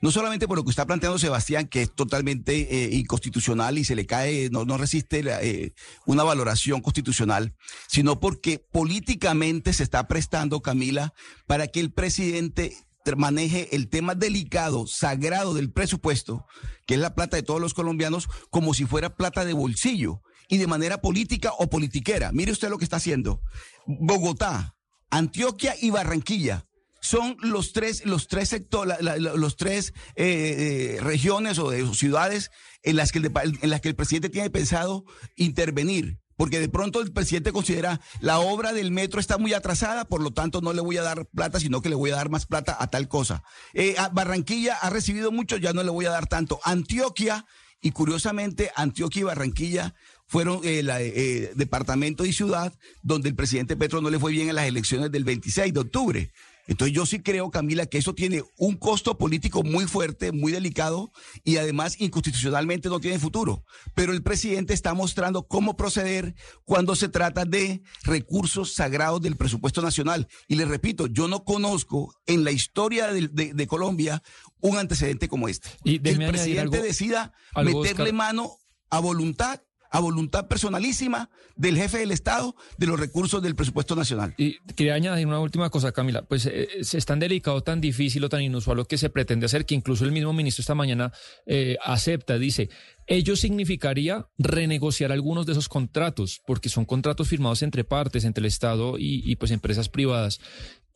no solamente por lo que está planteando Sebastián, que es totalmente eh, inconstitucional y se le cae, no, no resiste eh, una valoración constitucional, sino porque políticamente se está prestando, Camila, para que el presidente maneje el tema delicado, sagrado del presupuesto, que es la plata de todos los colombianos, como si fuera plata de bolsillo y de manera política o politiquera. Mire usted lo que está haciendo. Bogotá, Antioquia y Barranquilla son los tres, los tres sectores, los tres eh, eh, regiones o de ciudades en las, que el, en las que el presidente tiene pensado intervenir. Porque de pronto el presidente considera la obra del metro está muy atrasada, por lo tanto no le voy a dar plata, sino que le voy a dar más plata a tal cosa. Eh, Barranquilla ha recibido mucho, ya no le voy a dar tanto. Antioquia, y curiosamente, Antioquia y Barranquilla fueron eh, departamento y ciudad donde el presidente Petro no le fue bien en las elecciones del 26 de octubre. Entonces yo sí creo, Camila, que eso tiene un costo político muy fuerte, muy delicado y además inconstitucionalmente no tiene futuro. Pero el presidente está mostrando cómo proceder cuando se trata de recursos sagrados del presupuesto nacional. Y le repito, yo no conozco en la historia de, Colombia un antecedente como este. Y el presidente decida meterle mano a voluntad a voluntad personalísima del jefe del Estado de los recursos del presupuesto nacional. Y quería añadir una última cosa, Camila. Pues eh, es tan delicado, tan difícil o tan inusual lo que se pretende hacer que incluso el mismo ministro esta mañana eh, acepta, dice, ello significaría renegociar algunos de esos contratos, porque son contratos firmados entre partes, entre el Estado y, y pues empresas privadas.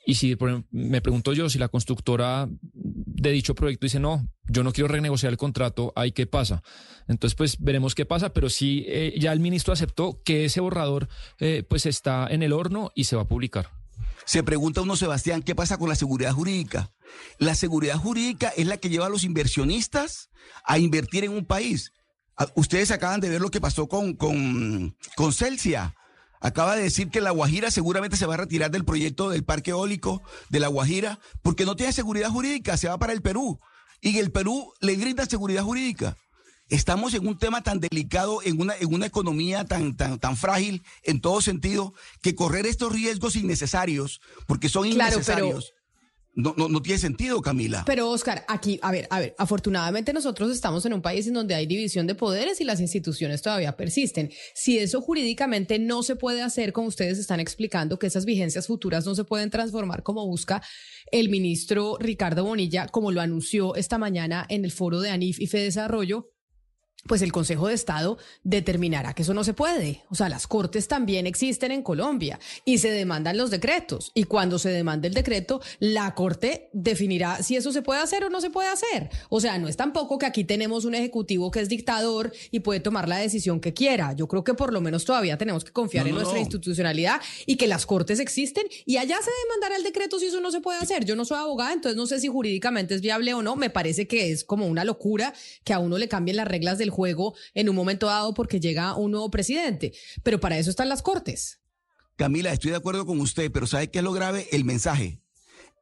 Y si me pregunto yo si la constructora de dicho proyecto dice no, yo no quiero renegociar el contrato, ahí qué pasa. Entonces, pues veremos qué pasa, pero sí eh, ya el ministro aceptó que ese borrador eh, pues está en el horno y se va a publicar. Se pregunta uno, Sebastián, ¿qué pasa con la seguridad jurídica? La seguridad jurídica es la que lleva a los inversionistas a invertir en un país. Ah, ustedes acaban de ver lo que pasó con, con, con Celsia acaba de decir que La Guajira seguramente se va a retirar del proyecto del parque eólico de La Guajira porque no tiene seguridad jurídica, se va para el Perú. Y el Perú le grita seguridad jurídica. Estamos en un tema tan delicado, en una, en una economía tan, tan, tan frágil en todo sentido, que correr estos riesgos innecesarios, porque son innecesarios. No, no, no, tiene sentido, Camila. Pero, Oscar, aquí, a ver, a ver, afortunadamente nosotros estamos en un país en donde hay división de poderes y las instituciones todavía persisten. Si eso jurídicamente no se puede hacer, como ustedes están explicando, que esas vigencias futuras no se pueden transformar como busca el ministro Ricardo Bonilla, como lo anunció esta mañana en el foro de ANIF y Fede Desarrollo, pues el Consejo de Estado determinará que eso no se puede. O sea, las cortes también existen en Colombia y se demandan los decretos. Y cuando se demande el decreto, la Corte definirá si eso se puede hacer o no se puede hacer. O sea, no es tampoco que aquí tenemos un Ejecutivo que es dictador y puede tomar la decisión que quiera. Yo creo que por lo menos todavía tenemos que confiar en nuestra institucionalidad y que las Cortes existen y allá se demandará el decreto si eso no se puede hacer. Yo no soy abogada, entonces no sé si jurídicamente es viable o no. Me parece que es como una locura que a uno le cambien las reglas del juego en un momento dado porque llega un nuevo presidente. Pero para eso están las cortes. Camila, estoy de acuerdo con usted, pero ¿sabe qué es lo grave? El mensaje.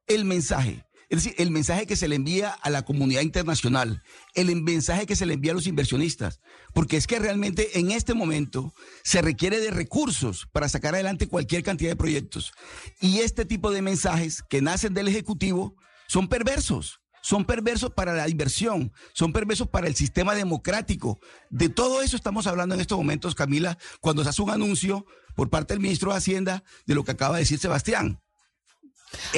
El mensaje. Es decir, el mensaje que se le envía a la comunidad internacional, el mensaje que se le envía a los inversionistas, porque es que realmente en este momento se requiere de recursos para sacar adelante cualquier cantidad de proyectos. Y este tipo de mensajes que nacen del Ejecutivo son perversos son perversos para la inversión, son perversos para el sistema democrático. De todo eso estamos hablando en estos momentos, Camila, cuando se hace un anuncio por parte del ministro de Hacienda de lo que acaba de decir Sebastián.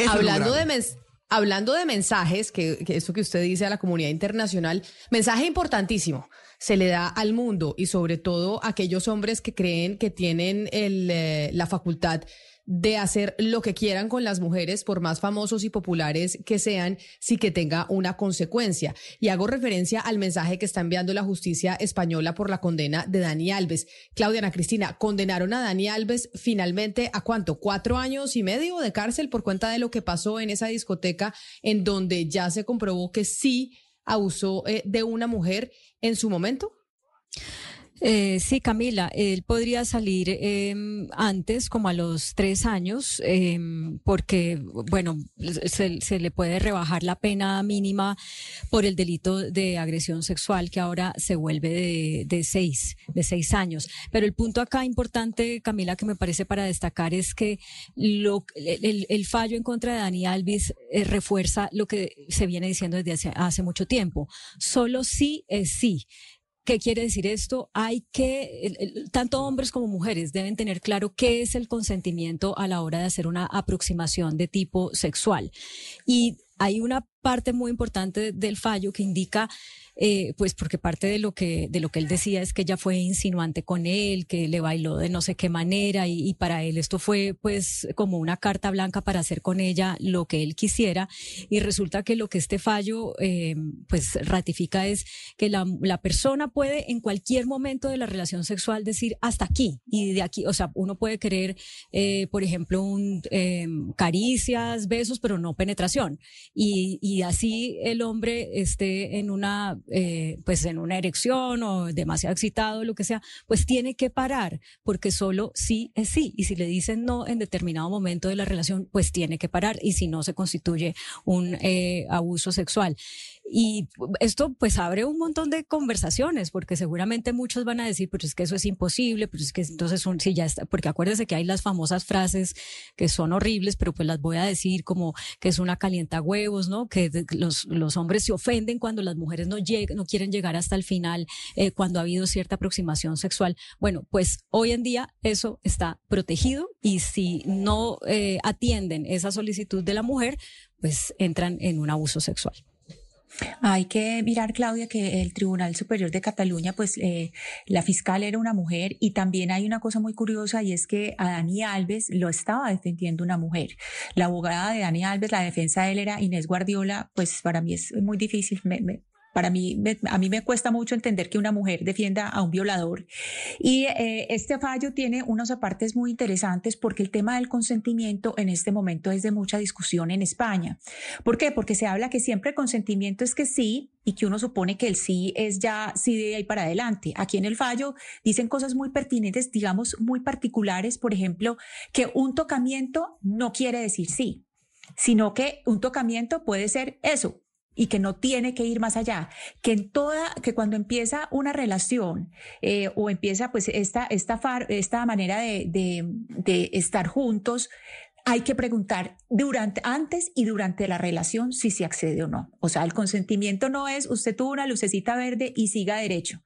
hablando, de hablando de mensajes, que, eso que usted dice a la comunidad internacional, mensaje importantísimo se le da al mundo y sobre todo a aquellos hombres que creen que tienen eh, la facultad de hacer lo que quieran con las mujeres, por más famosos y populares que sean, sí que tenga una consecuencia. Y hago referencia al mensaje que está enviando la justicia española por la condena de Dani Alves. Claudia Ana Cristina, condenaron a Dani Alves finalmente a cuánto? ¿Cuatro años y medio de cárcel por cuenta de lo que pasó en esa discoteca en donde ya se comprobó que sí abusó eh, de una mujer en su momento? Eh, sí, Camila, él podría salir em, antes, como a los tres años, em, porque, bueno, se, le puede rebajar la pena mínima por el delito de agresión sexual, que ahora se vuelve de, seis, de seis años. Pero el punto acá importante, Camila, que me parece para destacar es que lo, el, fallo en contra de Dani Alvis eh, refuerza lo que se viene diciendo desde hace, hace mucho tiempo. Solo sí es sí. ¿Qué quiere decir esto? Hay que, tanto hombres como mujeres deben tener claro qué es el consentimiento a la hora de hacer una aproximación de tipo sexual. Y hay una parte muy importante del fallo que indica eh, pues porque parte de lo que de lo que él decía es que ella fue insinuante con él, que le bailó de no sé qué manera y, para él esto fue pues como una carta blanca para hacer con ella lo que él quisiera. Y resulta que lo que este fallo eh, pues ratifica es que la, la, persona puede en cualquier momento de la relación sexual decir hasta aquí y de aquí, o sea, uno puede querer eh, por ejemplo un caricias, besos, pero no penetración. Y, y así el hombre esté en una eh, pues en una erección o demasiado excitado, lo que sea, pues tiene que parar, porque solo sí es sí. Y si le dicen no en determinado momento de la relación, pues tiene que parar. Y si no, se constituye un eh, abuso sexual. Y esto pues abre un montón de conversaciones, porque seguramente muchos van a decir, pues es que eso es imposible, pues es que entonces un, sí ya está, porque acuérdense que hay las famosas frases que son horribles, pero pues las voy a decir como que es una calienta huevos, ¿no? Que los, los hombres se ofenden cuando las mujeres no llegan, no quieren llegar hasta el final, eh, cuando ha habido cierta aproximación sexual. Bueno, pues hoy en día eso está protegido y si no eh, atienden esa solicitud de la mujer, pues entran en un abuso sexual. Hay que mirar, Claudia, que el Tribunal Superior de Cataluña, pues eh, la fiscal era una mujer y también hay una cosa muy curiosa y es que a Dani Alves lo estaba defendiendo una mujer. La abogada de Dani Alves, la defensa de él era Inés Guardiola, pues para mí es muy difícil, para mí, a mí me cuesta mucho entender que una mujer defienda a un violador. Y eh, este fallo tiene unas apartes muy interesantes porque el tema del consentimiento en este momento es de mucha discusión en España. ¿Por qué? Porque se habla que siempre el consentimiento es que sí y que uno supone que el sí es ya sí de ahí para adelante. Aquí en el fallo dicen cosas muy pertinentes, digamos, muy particulares. Por ejemplo, que un tocamiento no quiere decir sí sino que un tocamiento puede ser eso, y que no tiene que ir más allá, que en toda, que cuando empieza una relación eh, o empieza pues esta, esta, esta manera de, de, de estar juntos, hay que preguntar durante, antes y durante la relación si se accede o no. O sea, el consentimiento no es usted tuvo una lucecita verde y siga derecho.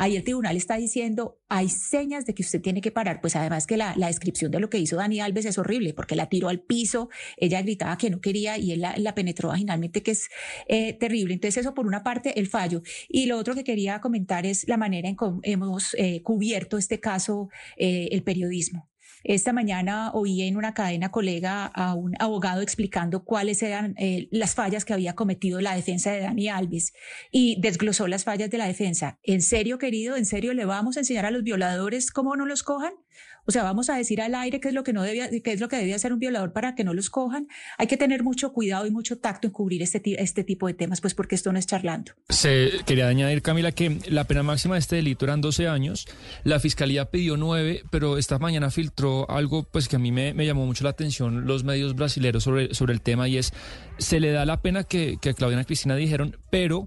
Ahí el tribunal está diciendo, hay señas de que usted tiene que parar. Pues además que la, descripción de lo que hizo Dani Alves es horrible, porque la tiró al piso, ella gritaba que no quería y él la, penetró vaginalmente, que es eh, terrible. Entonces eso por una parte, el fallo. Y lo otro que quería comentar es la manera en cómo hemos eh, cubierto este caso, eh, el periodismo. Esta mañana oí en una cadena colega a un abogado explicando cuáles eran eh, las fallas que había cometido la defensa de Dani Alves y desglosó las fallas de la defensa. ¿En serio, querido? ¿En serio le vamos a enseñar a los violadores cómo no los cojan? O sea, vamos a decir al aire qué es lo que no debía, qué es lo que debía hacer un violador para que no los cojan. Hay que tener mucho cuidado y mucho tacto en cubrir este, este tipo de temas, pues porque esto no es charlando. Se quería añadir, Camila, que la pena máxima de este delito eran 12 años. La fiscalía pidió 9, pero esta mañana filtró algo pues que a mí me, llamó mucho la atención los medios brasileños sobre, el tema y es, se le da la pena que, que Claudia y Cristina dijeron, pero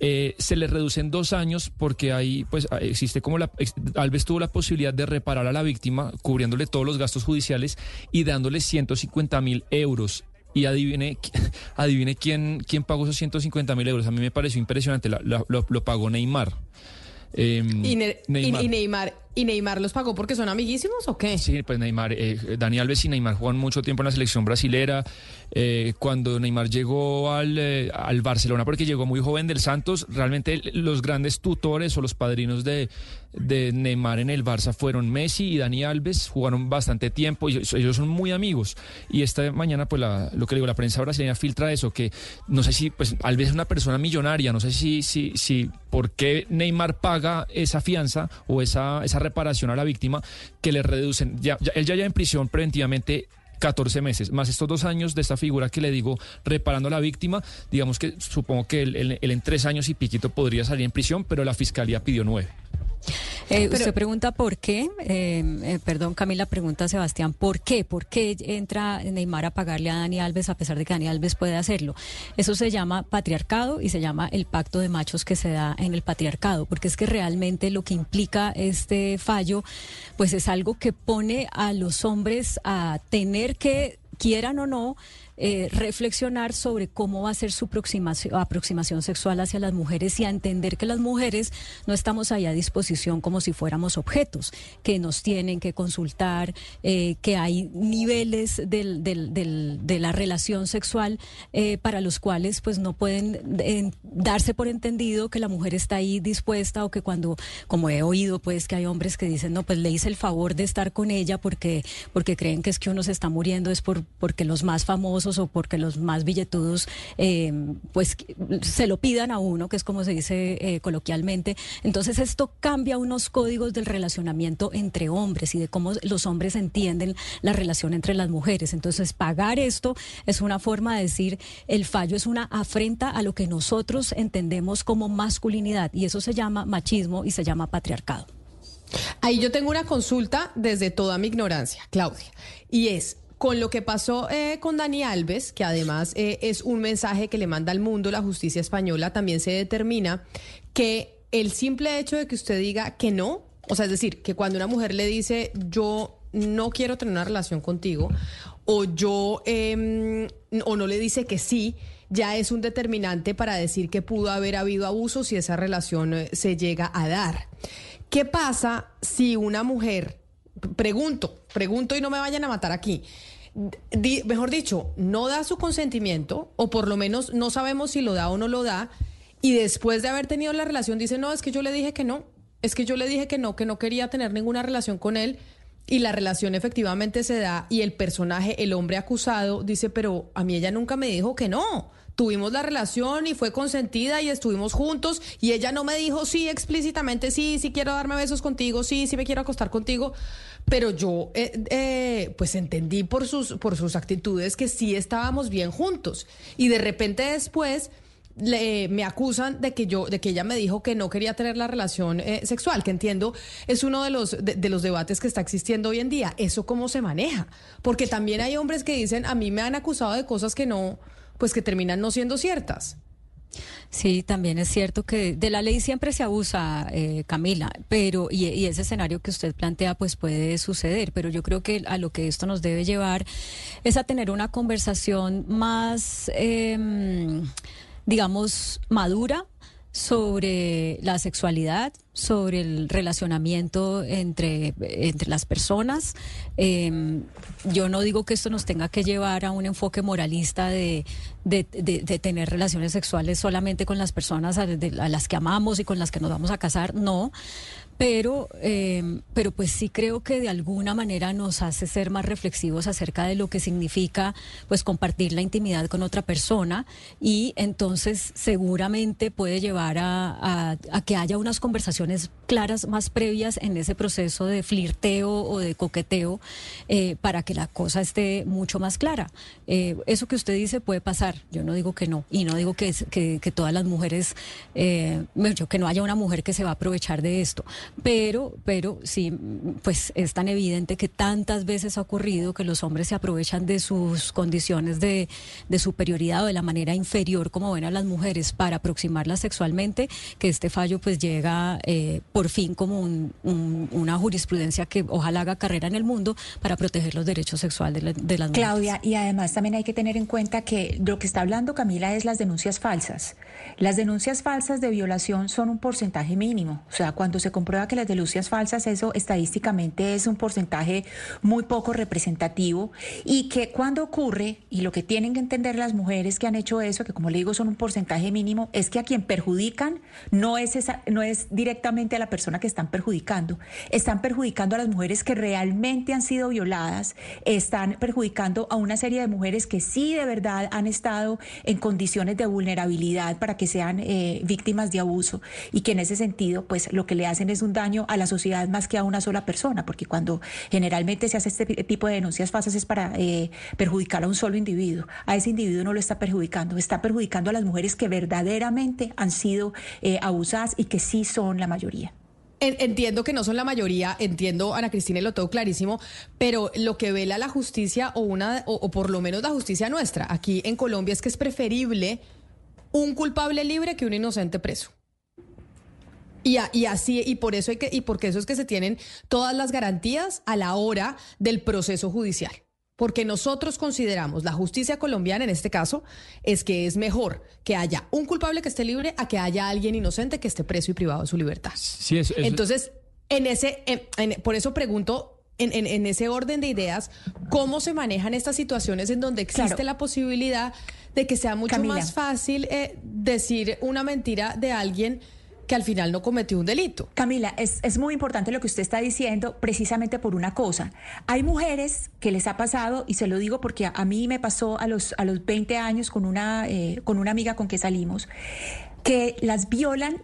eh, se le reducen dos años porque ahí pues ah, existe como la Alves tuvo la posibilidad de reparar a la víctima cubriéndole todos los gastos judiciales y dándole 150 mil euros y adivine, adivine quién, quién pagó esos 150 mil euros. A mí me pareció impresionante, lo, lo, pagó Neymar. Em, y, Neymar. ¿Y Neymar los pagó porque son amiguísimos o qué? Sí, pues Neymar, eh, Dani Alves y Neymar jugaron mucho tiempo en la selección brasilera. Eh, cuando Neymar llegó al, eh, al, Barcelona, porque llegó muy joven del Santos, realmente los grandes tutores o los padrinos de, de Neymar en el Barça fueron Messi y Dani Alves, jugaron bastante tiempo y ellos son muy amigos. Y esta mañana, pues lo que digo, la prensa brasileña filtra eso, que no sé si, pues Alves es una persona millonaria, no sé si, si, si, por qué Neymar paga esa fianza o esa, esa reparación a la víctima que le reducen. Ya, él ya ya en prisión preventivamente 14 meses, más estos dos años de esta figura que le digo reparando a la víctima, digamos que supongo que él, en tres años y piquito podría salir en prisión, pero la fiscalía pidió nueve. Eh, usted pregunta por qué, eh, eh, perdón Camila, pregunta Sebastián, ¿por qué? ¿Por qué entra Neymar a pagarle a Dani Alves a pesar de que Dani Alves puede hacerlo? Eso se llama patriarcado y se llama el pacto de machos que se da en el patriarcado, porque es que realmente lo que implica este fallo, pues es algo que pone a los hombres a tener que, quieran o no, eh, reflexionar sobre cómo va a ser su aproximación, aproximación sexual hacia las mujeres y a entender que las mujeres no estamos ahí a disposición como si fuéramos objetos, que nos tienen que consultar, eh, que hay niveles de la relación sexual eh, para los cuales pues no pueden darse por entendido que la mujer está ahí dispuesta o que cuando, como he oído pues que hay hombres que dicen, no, pues le hice el favor de estar con ella porque, porque creen que es que uno se está muriendo, es por, porque los más famosos o porque los más billetudos eh, pues se lo pidan a uno, que es como se dice eh, coloquialmente. Entonces esto cambia unos códigos del relacionamiento entre hombres y de cómo los hombres entienden la relación entre las mujeres. Entonces pagar esto es una forma de decir el fallo es una afrenta a lo que nosotros entendemos como masculinidad y eso se llama machismo y se llama patriarcado. Ahí yo tengo una consulta desde toda mi ignorancia, Claudia, y es, con lo que pasó eh, con Dani Alves, que además eh, es un mensaje que le manda al mundo la justicia española, también se determina que el simple hecho de que usted diga que no, o sea, es decir, que cuando una mujer le dice yo no quiero tener una relación contigo, o yo, eh, o no le dice que sí, ya es un determinante para decir que pudo haber habido abuso si esa relación eh, se llega a dar. ¿Qué pasa si una mujer pregunto, pregunto y no me vayan a matar aquí. mejor dicho, no da su consentimiento, o por lo menos no sabemos si lo da o no lo da, y después de haber tenido la relación dice, no, es que yo le dije que no, es que yo le dije que no, que no quería tener ninguna relación con él, y la relación efectivamente se da, y el personaje, el hombre acusado, dice, pero a mí ella nunca me dijo que no tuvimos la relación y fue consentida y estuvimos juntos y ella no me dijo sí explícitamente, sí, sí quiero darme besos contigo, sí, sí me quiero acostar contigo, pero yo eh, eh, pues entendí por sus, por sus actitudes que sí estábamos bien juntos. Y de repente después... Le, me acusan de que yo de que ella me dijo que no quería tener la relación eh, sexual que entiendo es uno de los de, los debates que está existiendo hoy en día. Eso cómo se maneja porque también hay hombres que dicen a mí me han acusado de cosas que no pues que terminan no siendo ciertas. Sí, también es cierto que de la ley siempre se abusa, eh, Camila, pero y, ese escenario que usted plantea pues puede suceder, pero yo creo que a lo que esto nos debe llevar es a tener una conversación más, em, digamos, madura sobre la sexualidad, sobre el relacionamiento entre, entre las personas. Em, yo no digo que esto nos tenga que llevar a un enfoque moralista de, de, tener relaciones sexuales solamente con las personas a, a, las que amamos y con las que nos vamos a casar, no, pero, eh, pero pues sí creo que de alguna manera nos hace ser más reflexivos acerca de lo que significa pues compartir la intimidad con otra persona y entonces seguramente puede llevar a, que haya unas conversaciones claras más previas en ese proceso de flirteo o de coqueteo eh, para que la cosa esté mucho más clara. Eh, eso que usted dice puede pasar, yo no digo que no y no digo que, todas las mujeres, que no haya una mujer que se va a aprovechar de esto pero, pero sí, pues es tan evidente que tantas veces ha ocurrido que los hombres se aprovechan de sus condiciones de, superioridad o de la manera inferior como ven a las mujeres para aproximarlas sexualmente, que este fallo pues llega eh, por fin como una jurisprudencia que ojalá haga carrera en el mundo para proteger los derechos sexuales de, de las mujeres. Claudia, y además también hay que tener en cuenta que lo que está hablando Camila es las denuncias falsas. Las denuncias falsas de violación son un porcentaje mínimo, o sea, cuando se comprueba que las denuncias falsas, eso estadísticamente es un porcentaje muy poco representativo y que cuando ocurre, y lo que tienen que entender las mujeres que han hecho eso, que como le digo son un porcentaje mínimo, es que a quien perjudican no es, esa, no es directamente a la persona que están perjudicando, están perjudicando a las mujeres que realmente han sido violadas, están perjudicando a una serie de mujeres que sí de verdad han estado en condiciones de vulnerabilidad para que sean eh, víctimas de abuso y que en ese sentido pues lo que le hacen es un daño a la sociedad más que a una sola persona, porque cuando generalmente se hace este tipo de denuncias falsas es para eh, perjudicar a un solo individuo. A ese individuo no lo está perjudicando, está perjudicando a las mujeres que verdaderamente han sido eh, abusadas y que sí son la mayoría. entiendo que no son la mayoría, entiendo, Ana Cristina, y lo tengo clarísimo, pero lo que vela la justicia o, una, o por lo menos la justicia nuestra aquí en Colombia es que es preferible un culpable libre que un inocente preso. Y, así, y por eso hay que, y porque eso es que se tienen todas las garantías a la hora del proceso judicial. Porque nosotros consideramos, la justicia colombiana en este caso, es que es mejor que haya un culpable que esté libre a que haya alguien inocente que esté preso y privado de su libertad. Sí, Entonces, en ese, por eso pregunto en, ese orden de ideas, ¿cómo se manejan estas situaciones en donde existe la posibilidad de que sea mucho más fácil eh, decir una mentira de alguien? Que al final no cometió un delito. Camila, es, muy importante lo que usted está diciendo precisamente por una cosa. Hay mujeres que les ha pasado, y se lo digo porque a, mí me pasó a los, a los 20 años con una, eh, con una amiga con que salimos, que las violan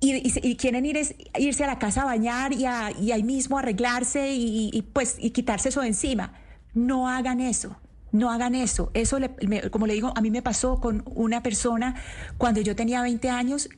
y, quieren ir irse a la casa a bañar y, ahí mismo arreglarse y, pues y quitarse eso de encima. No hagan eso. No hagan eso. Eso, como le digo, a mí me pasó con una persona cuando yo tenía 20 años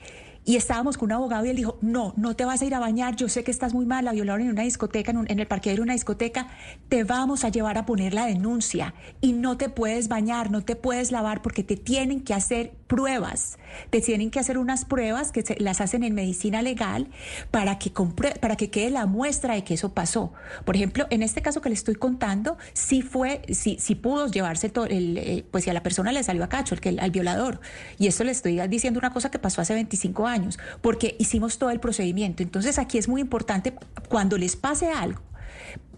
y estábamos con un abogado y él dijo, no, no te vas a ir a bañar, yo sé que estás muy mal, la violaron en una discoteca, en, el parqueadero de una discoteca, te vamos a llevar a poner la denuncia y no te puedes bañar, no te puedes lavar porque te tienen que hacer pruebas, te tienen que hacer unas pruebas que se, las hacen en medicina legal para que, para que quede la muestra de que eso pasó. Por ejemplo, en este caso que le estoy contando, sí fue, sí, sí pudo llevarse todo, el, eh, pues si a la persona le salió a cacho, el, al violador. Y esto le estoy diciendo una cosa que pasó hace 25 años años, porque hicimos todo el procedimiento. Entonces aquí es muy importante cuando les pase algo,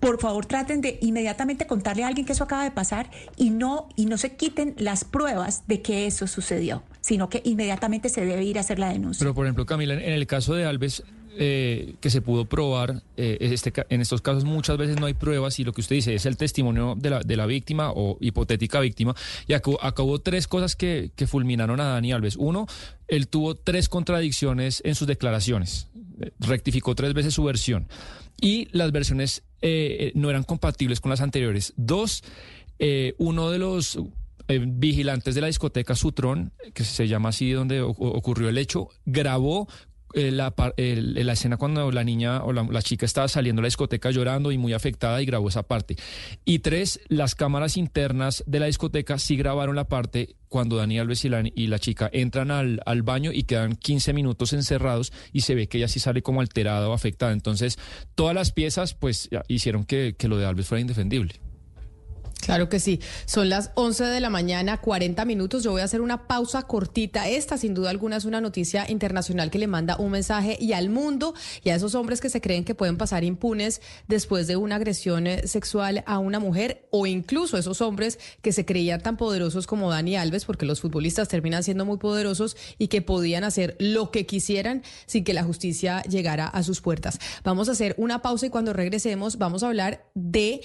por favor traten de inmediatamente contarle a alguien que eso acaba de pasar y no, y no se quiten las pruebas de que eso sucedió, sino que inmediatamente se debe ir a hacer la denuncia. Pero por ejemplo, Camila, en el caso de Alves, eh, que se pudo probar, eh, este, en estos casos muchas veces no hay pruebas y lo que usted dice es el testimonio de la, de la víctima o hipotética víctima. Y acabó, tres cosas que, que, fulminaron a Dani Alves. Uno, él tuvo tres contradicciones en sus declaraciones, rectificó tres veces su versión y las versiones eh, no eran compatibles con las anteriores. Dos, uno de los vigilantes de la discoteca Sutron, que se llama así donde ocurrió el hecho, grabó eh, la, la, escena cuando la niña o la, chica estaba saliendo a la discoteca llorando y muy afectada y grabó esa parte. Y tres, las cámaras internas de la discoteca sí grabaron la parte cuando Daniel Alves y la, chica entran al, baño y quedan 15 minutos encerrados y se ve que ella sí sale como alterada o afectada. Entonces, todas las piezas pues hicieron que lo de Alves fuera indefendible. Claro que sí. Son las 11 de la mañana, 40 minutos. Yo voy a hacer una pausa cortita. Esta, sin duda alguna, es una noticia internacional que le manda un mensaje y al mundo y a esos hombres que se creen que pueden pasar impunes después de una agresión eh, sexual a una mujer o incluso esos hombres que se creían tan poderosos como Dani Alves, porque los futbolistas terminan siendo muy poderosos y que podían hacer lo que quisieran sin que la justicia llegara a sus puertas. Vamos a hacer una pausa y cuando regresemos vamos a hablar de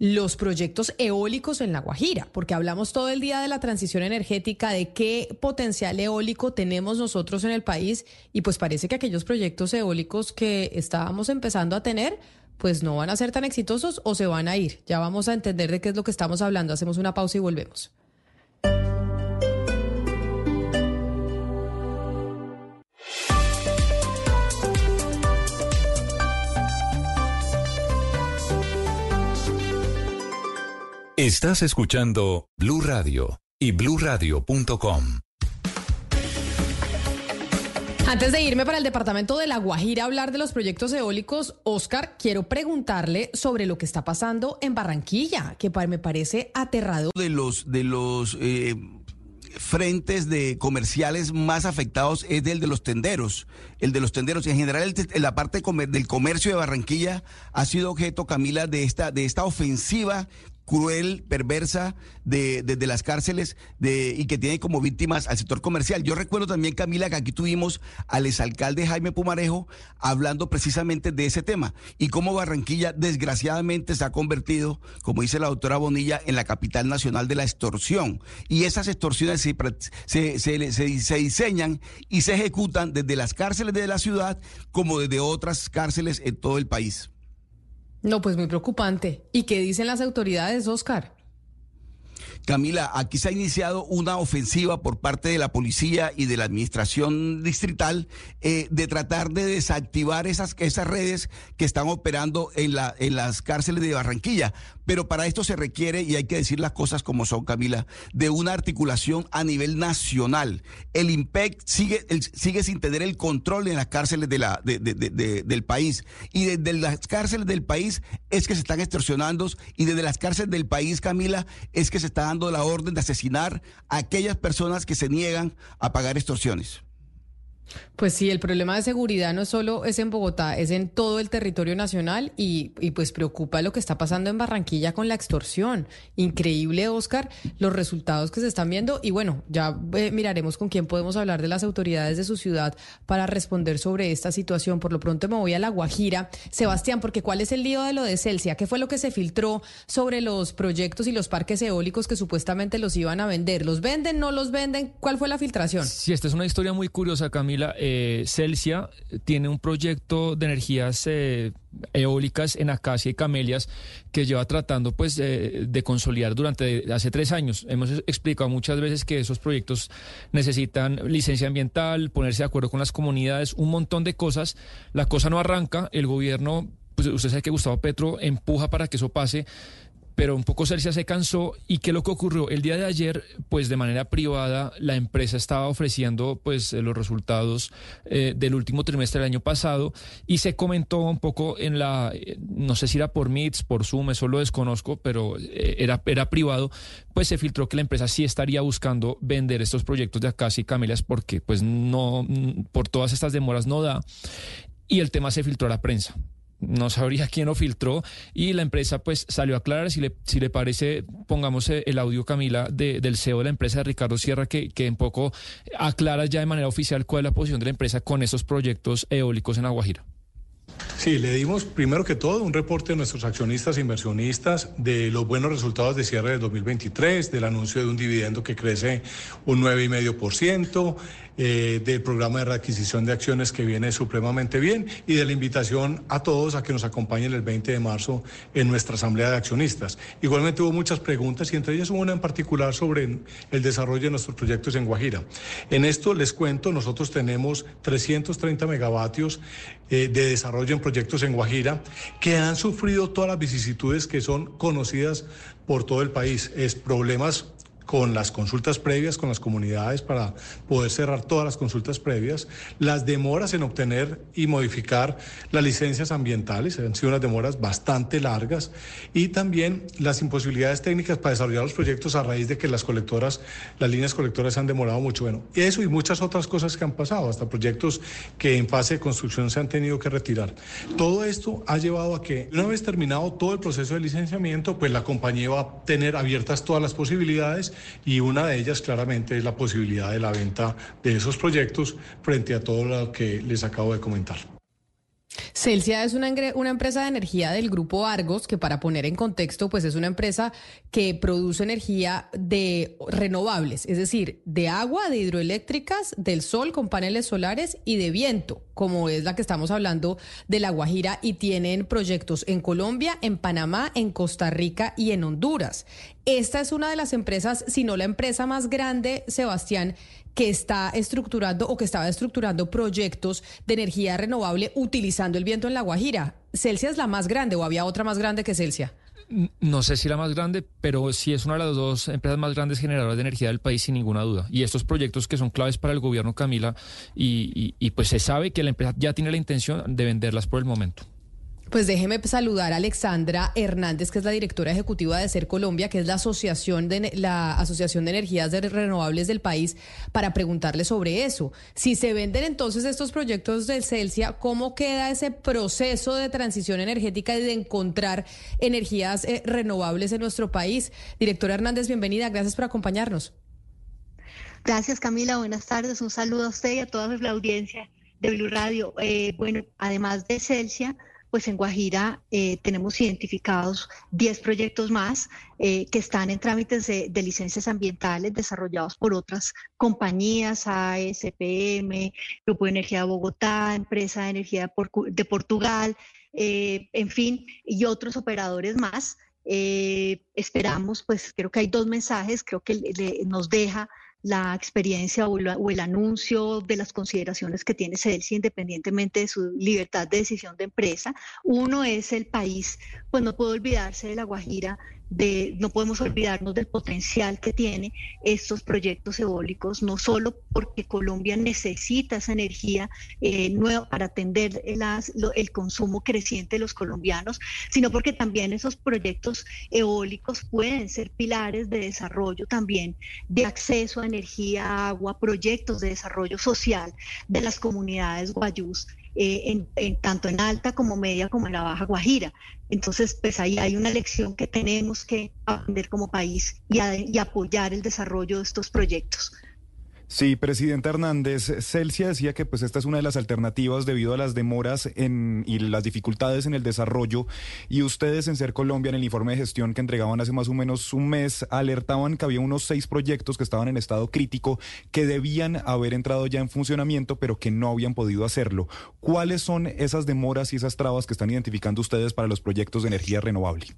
los proyectos eólicos en La Guajira, porque hablamos todo el día de la transición energética, de qué potencial eólico tenemos nosotros en el país y pues parece que aquellos proyectos eólicos que estábamos empezando a tener pues no van a ser tan exitosos o se van a ir. Ya vamos a entender de qué es lo que estamos hablando. Hacemos una pausa y volvemos. Estás escuchando Blue Radio y bluradio.com. Antes de irme para el departamento de La Guajira a hablar de los proyectos eólicos, Oscar, quiero preguntarle sobre lo que está pasando en Barranquilla, que me parece aterrador. De los de los eh, frentes de comerciales más afectados es el de los tenderos. El de los tenderos. En general, la parte del comercio de Barranquilla ha sido objeto, Camila, de esta, de esta ofensiva cruel, perversa de, de, las cárceles de, y que tiene como víctimas al sector comercial. Yo recuerdo también, Camila, que aquí tuvimos al exalcalde Jaime Pumarejo hablando precisamente de ese tema y cómo Barranquilla desgraciadamente se ha convertido, como dice la doctora Bonilla, en la capital nacional de la extorsión. Y esas extorsiones se, se, se, se diseñan y se ejecutan desde las cárceles de la ciudad como desde otras cárceles en todo el país. No, pues muy preocupante. ¿Y qué dicen las autoridades, Oscar? Camila, aquí se ha iniciado una ofensiva por parte de la policía y de la administración distrital eh, de tratar de desactivar esas, esas redes que están operando en, la, en las cárceles de Barranquilla. Pero para esto se requiere, y hay que decir las cosas como son, Camila, de una articulación a nivel nacional. El IMPEC sigue, sigue sin tener el control en las cárceles del país. Y desde las cárceles del país es que se están extorsionando y desde las cárceles del país, Camila, es que se está dando la orden de asesinar a aquellas personas que se niegan a pagar extorsiones. Pues sí, el problema de seguridad no solo es en Bogotá, es en todo el territorio nacional y, pues preocupa lo que está pasando en Barranquilla con la extorsión. Increíble, Oscar, los resultados que se están viendo y bueno, ya eh, miraremos con quién podemos hablar de las autoridades de su ciudad para responder sobre esta situación. Por lo pronto me voy a La Guajira. Sebastián, porque ¿cuál es el lío de lo de Celsia? ¿Qué fue lo que se filtró sobre los proyectos y los parques eólicos que supuestamente los iban a vender? ¿Los venden, no los venden? ¿Cuál fue la filtración? Sí, esta es una historia muy curiosa, Camila eh, Celsia tiene un proyecto de energías eh, eólicas en acacia y camelias que lleva tratando pues de consolidar durante hace tres años. Hemos explicado muchas veces que esos proyectos necesitan licencia ambiental, ponerse de acuerdo con las comunidades, un montón de cosas. La cosa no arranca, el gobierno pues usted sabe que Gustavo Petro empuja para que eso pase, pero un poco Celsia se cansó. Y qué lo que ocurrió el día de ayer pues de manera privada la empresa estaba ofreciendo pues eh, los resultados eh, del último trimestre del año pasado. Y se comentó un poco en la eh, no sé si era por Meets por Zoom eso lo desconozco pero era era privado. Pues se filtró que la empresa sí estaría buscando vender estos proyectos de Acacia y Camelias porque pues no por todas estas demoras no da. Y el tema se filtró a la prensa no sabría quién lo filtró y la empresa pues salió a aclarar, si le, si le parece, pongamos eh, el audio Camila del CEO de la empresa, de Ricardo Sierra, que, que un poco aclara ya de manera oficial cuál es la posición de la empresa con esos proyectos eólicos en Aguajira. Sí, le dimos primero que todo un reporte a nuestros accionistas e inversionistas de los buenos resultados de cierre de 2023, del anuncio de un dividendo que crece un 9,5%, eh, del programa de readquisición de acciones que viene supremamente bien y de la invitación a todos a que nos acompañen el 20 de marzo en nuestra asamblea de accionistas. Igualmente hubo muchas preguntas y entre ellas hubo una en particular sobre el desarrollo de nuestros proyectos en Guajira. En esto les cuento, nosotros tenemos 330 megavatios eh, de desarrollo en proyectos en Guajira que han sufrido todas las vicisitudes que son conocidas por todo el país. Es problemas con las consultas previas con las comunidades para poder cerrar todas las consultas previas, las demoras en obtener y modificar las licencias ambientales, han sido unas demoras bastante largas, y también las imposibilidades técnicas para desarrollar los proyectos a raíz de que las colectoras, las líneas colectoras se han demorado mucho. Bueno, eso y muchas otras cosas que han pasado, hasta proyectos que en fase de construcción se han tenido que retirar. Todo esto ha llevado a que, una vez terminado todo el proceso de licenciamiento, pues la compañía va a tener abiertas todas las posibilidades y una de ellas claramente es la posibilidad de la venta de esos proyectos frente a todo lo que les acabo de comentar. Celsia es una, una, empresa de energía del grupo Argos, que para poner en contexto, pues es una empresa que produce energía de renovables, es decir, de agua, de hidroeléctricas, del sol con paneles solares y de viento, como es la que estamos hablando de La Guajira, y tienen proyectos en Colombia, en Panamá, en Costa Rica y en Honduras. Esta es una de las empresas, si no la empresa más grande, Sebastián, que está estructurando o que estaba estructurando proyectos de energía renovable utilizando el viento en La Guajira. ¿Celsia es la más grande o había otra más grande que Celsia? No sé si la más grande, pero sí es una de las dos empresas más grandes generadoras de energía del país, sin ninguna duda. Y estos proyectos que son claves para el gobierno, Camila, y, y pues se sabe que la empresa ya tiene la intención de venderlas por el momento. Pues déjeme saludar a Alexandra Hernández, que es la directora ejecutiva de Ser Colombia, que es la asociación de la Asociación de Energías Renovables del país, para preguntarle sobre eso. Si se venden entonces estos proyectos del Celsia, ¿cómo queda ese proceso de transición energética y de encontrar energías eh, renovables en nuestro país? Directora Hernández, bienvenida. Gracias por acompañarnos. Gracias, Camila. Buenas tardes. Un saludo a usted y a toda la audiencia de Blue Radio. Eh, bueno, además de Celsia pues en Guajira eh, tenemos identificados 10 proyectos más eh, que están en trámites de, licencias ambientales desarrollados por otras compañías, ASPM, Grupo de Energía de Bogotá, Empresa de Energía de, Portugal, eh, en fin, y otros operadores más. Esperamos, pues creo que hay dos mensajes, creo que nos deja la experiencia o, el anuncio de las consideraciones que tiene Celsi independientemente de su libertad de decisión de empresa. Uno es el país, pues no puedo olvidarse de La Guajira no podemos olvidarnos del potencial que tiene estos proyectos eólicos, no solo porque Colombia necesita esa energía eh, nueva para atender el consumo creciente de los colombianos, sino porque también esos proyectos eólicos pueden ser pilares de desarrollo también, de acceso a energía, agua, proyectos de desarrollo social de las comunidades guayús eh, en, tanto en alta como media como en la baja Guajira. Entonces, pues ahí hay una lección que tenemos que aprender como país y apoyar el desarrollo de estos proyectos. Sí, presidente Hernández, Celsia decía que pues esta es una de las alternativas debido a las demoras en, y las dificultades en el desarrollo y ustedes en Ser Colombia en el informe de gestión que entregaban hace más o menos un mes alertaban que había unos seis proyectos que estaban en estado crítico que debían haber entrado ya en funcionamiento pero que no habían podido hacerlo. ¿Cuáles son esas demoras y esas trabas que están identificando ustedes para los proyectos de energía renovable?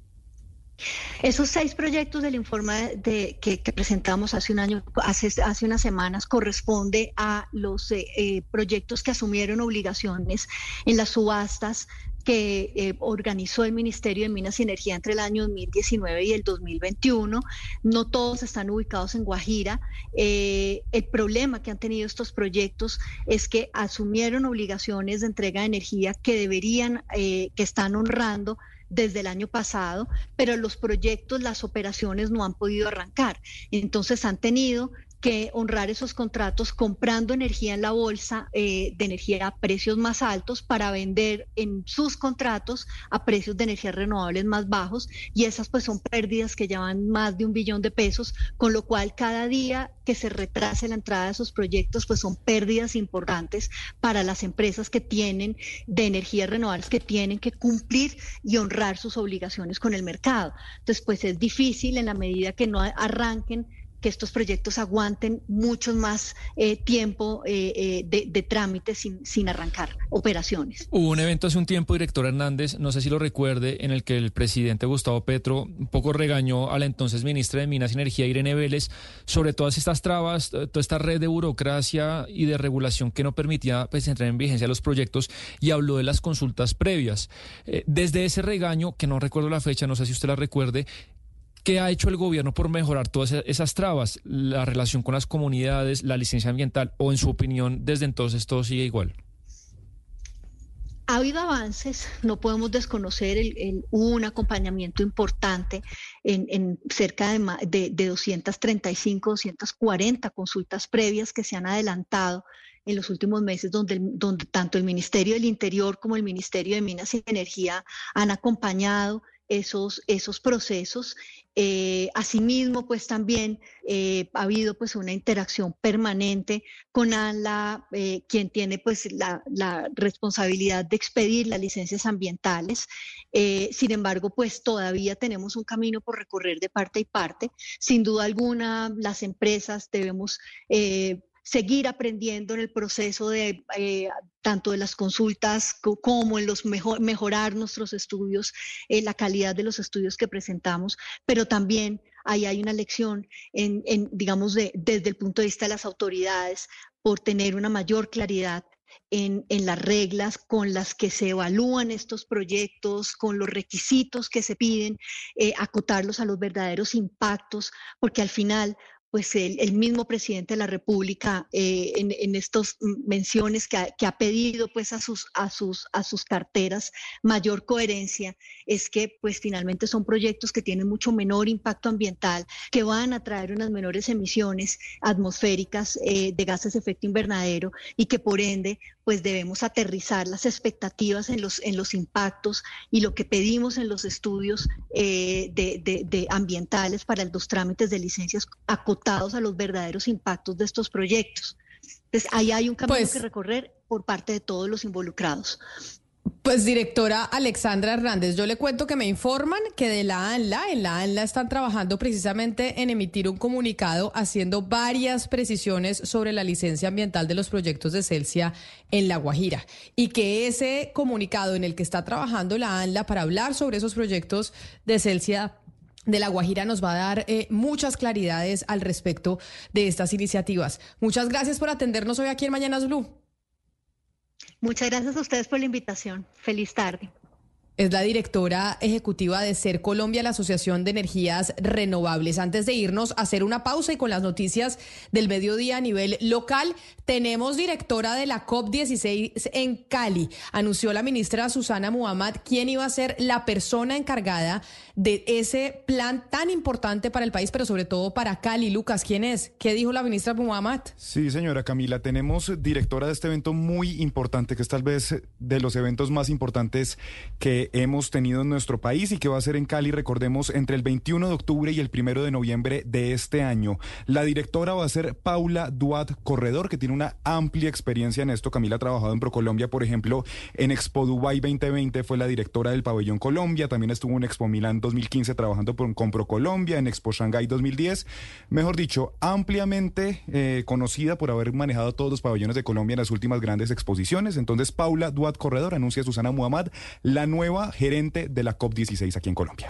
Esos seis proyectos del informe de, que, presentamos hace un año, hace, hace unas semanas, corresponde a los eh, eh, proyectos que asumieron obligaciones en las subastas que eh, organizó el Ministerio de Minas y Energía entre el año 2019 y el 2021. No todos están ubicados en Guajira. el problema que han tenido estos proyectos es que asumieron obligaciones de entrega de energía que deberían, que están honrando desde el año pasado, pero los proyectos, las operaciones no han podido arrancar. Entonces han tenido que honrar esos contratos comprando energía en la bolsa eh, de energía a precios más altos para vender en sus contratos a precios de energía renovables más bajos y esas pues son pérdidas que llevan más de un billón de pesos, con lo cual cada día que se retrase la entrada de esos proyectos pues son pérdidas importantes para las empresas que tienen de energías renovables que tienen que cumplir y honrar sus obligaciones con el mercado. Entonces pues es difícil en la medida que no arranquen que estos proyectos aguanten mucho más eh, tiempo eh, eh, de, de, trámite sin, sin arrancar operaciones. Hubo un evento hace un tiempo, director Hernández, no sé si lo recuerde, en el que el presidente Gustavo Petro un poco regañó a la entonces ministra de Minas y Energía, Irene Vélez, sobre todas estas trabas, toda esta red de burocracia y de regulación que no permitía pues, entrar en vigencia los proyectos y habló de las consultas previas. desde ese regaño, que no recuerdo la fecha, no sé si usted la recuerde, ¿Qué ha hecho el gobierno por mejorar todas e-, esas trabas? La relación con las comunidades, la licencia ambiental, o en su opinión, desde entonces todo sigue igual. Ha habido avances, no podemos desconocer, el, un acompañamiento importante en, cerca de, de, 235, 240 consultas previas que se han adelantado en los últimos meses, donde, donde tanto el Ministerio del Interior como el Ministerio de Minas y Energía han acompañado esos, esos procesos eh, asimismo, pues también eh, ha habido pues una interacción permanente con ANLA, eh, quien tiene pues la, responsabilidad de expedir las licencias ambientales. sin embargo, pues todavía tenemos un camino por recorrer de parte y parte. Sin duda alguna, las empresas debemos seguir aprendiendo en el proceso de eh, tanto de las consultas como en los mejor, mejorar nuestros estudios, eh, la calidad de los estudios que presentamos, pero también ahí hay una lección digamos, desde el punto de vista de las autoridades por tener una mayor claridad en, las reglas con las que se evalúan estos proyectos, con los requisitos que se piden, eh, acotarlos a los verdaderos impactos, porque al final pues el, mismo presidente de la República eh, en, estas menciones que ha, pedido pues a sus, a, sus, a sus carteras mayor coherencia, es que pues finalmente son proyectos que tienen mucho menor impacto ambiental, que van a traer unas menores emisiones atmosféricas eh, de gases de efecto invernadero y que por ende pues debemos aterrizar las expectativas en los, en los impactos y lo que pedimos en los estudios eh, de, ambientales para los trámites de licencias a los verdaderos impactos de estos proyectos. Entonces, ahí hay un camino pues que recorrer por parte de todos los involucrados. Pues directora Alexandra Hernández, yo le cuento que me informan que de la ANLA, en la ANLA están trabajando precisamente en emitir un comunicado haciendo varias precisiones sobre la licencia ambiental de los proyectos de Celsia en La Guajira y que ese comunicado en el que está trabajando la ANLA para hablar sobre esos proyectos de Celsia de La Guajira nos va a dar eh, muchas claridades al respecto de estas iniciativas. Muchas gracias por atendernos hoy aquí en Mañanas Blue. Muchas gracias a ustedes por la invitación. Feliz tarde. Es la directora ejecutiva de Ser Colombia, la Asociación de Energías Renovables. Antes de irnos a hacer una pausa y con las noticias del mediodía a nivel local, tenemos directora de la COP16 en Cali. Anunció la ministra Susana Muhammad quién iba a ser la persona encargada de ese plan tan importante para el país, pero sobre todo para Cali. Lucas, ¿quién es? ¿Qué dijo la ministra Muhammad? Sí, señora Camila, tenemos directora de este evento muy importante, que es tal vez de los eventos más importantes que hemos tenido en nuestro país y que va a ser en Cali, recordemos, entre el 21 de octubre y el 1 de noviembre de este año. La directora va a ser Paula Duat Corredor, que tiene una amplia experiencia en esto. Camila ha trabajado en ProColombia, por ejemplo, en Expo Dubai 2020 fue la directora del pabellón Colombia, también estuvo en Expo Milán 2015 trabajando con ProColombia, en Expo Shanghai 2010. Mejor dicho, ampliamente eh, conocida por haber manejado todos los pabellones de Colombia en las últimas grandes exposiciones. Entonces, Paula Duat Corredor anuncia a Susana Muhammad la nueva gerente de la COP16 aquí en Colombia.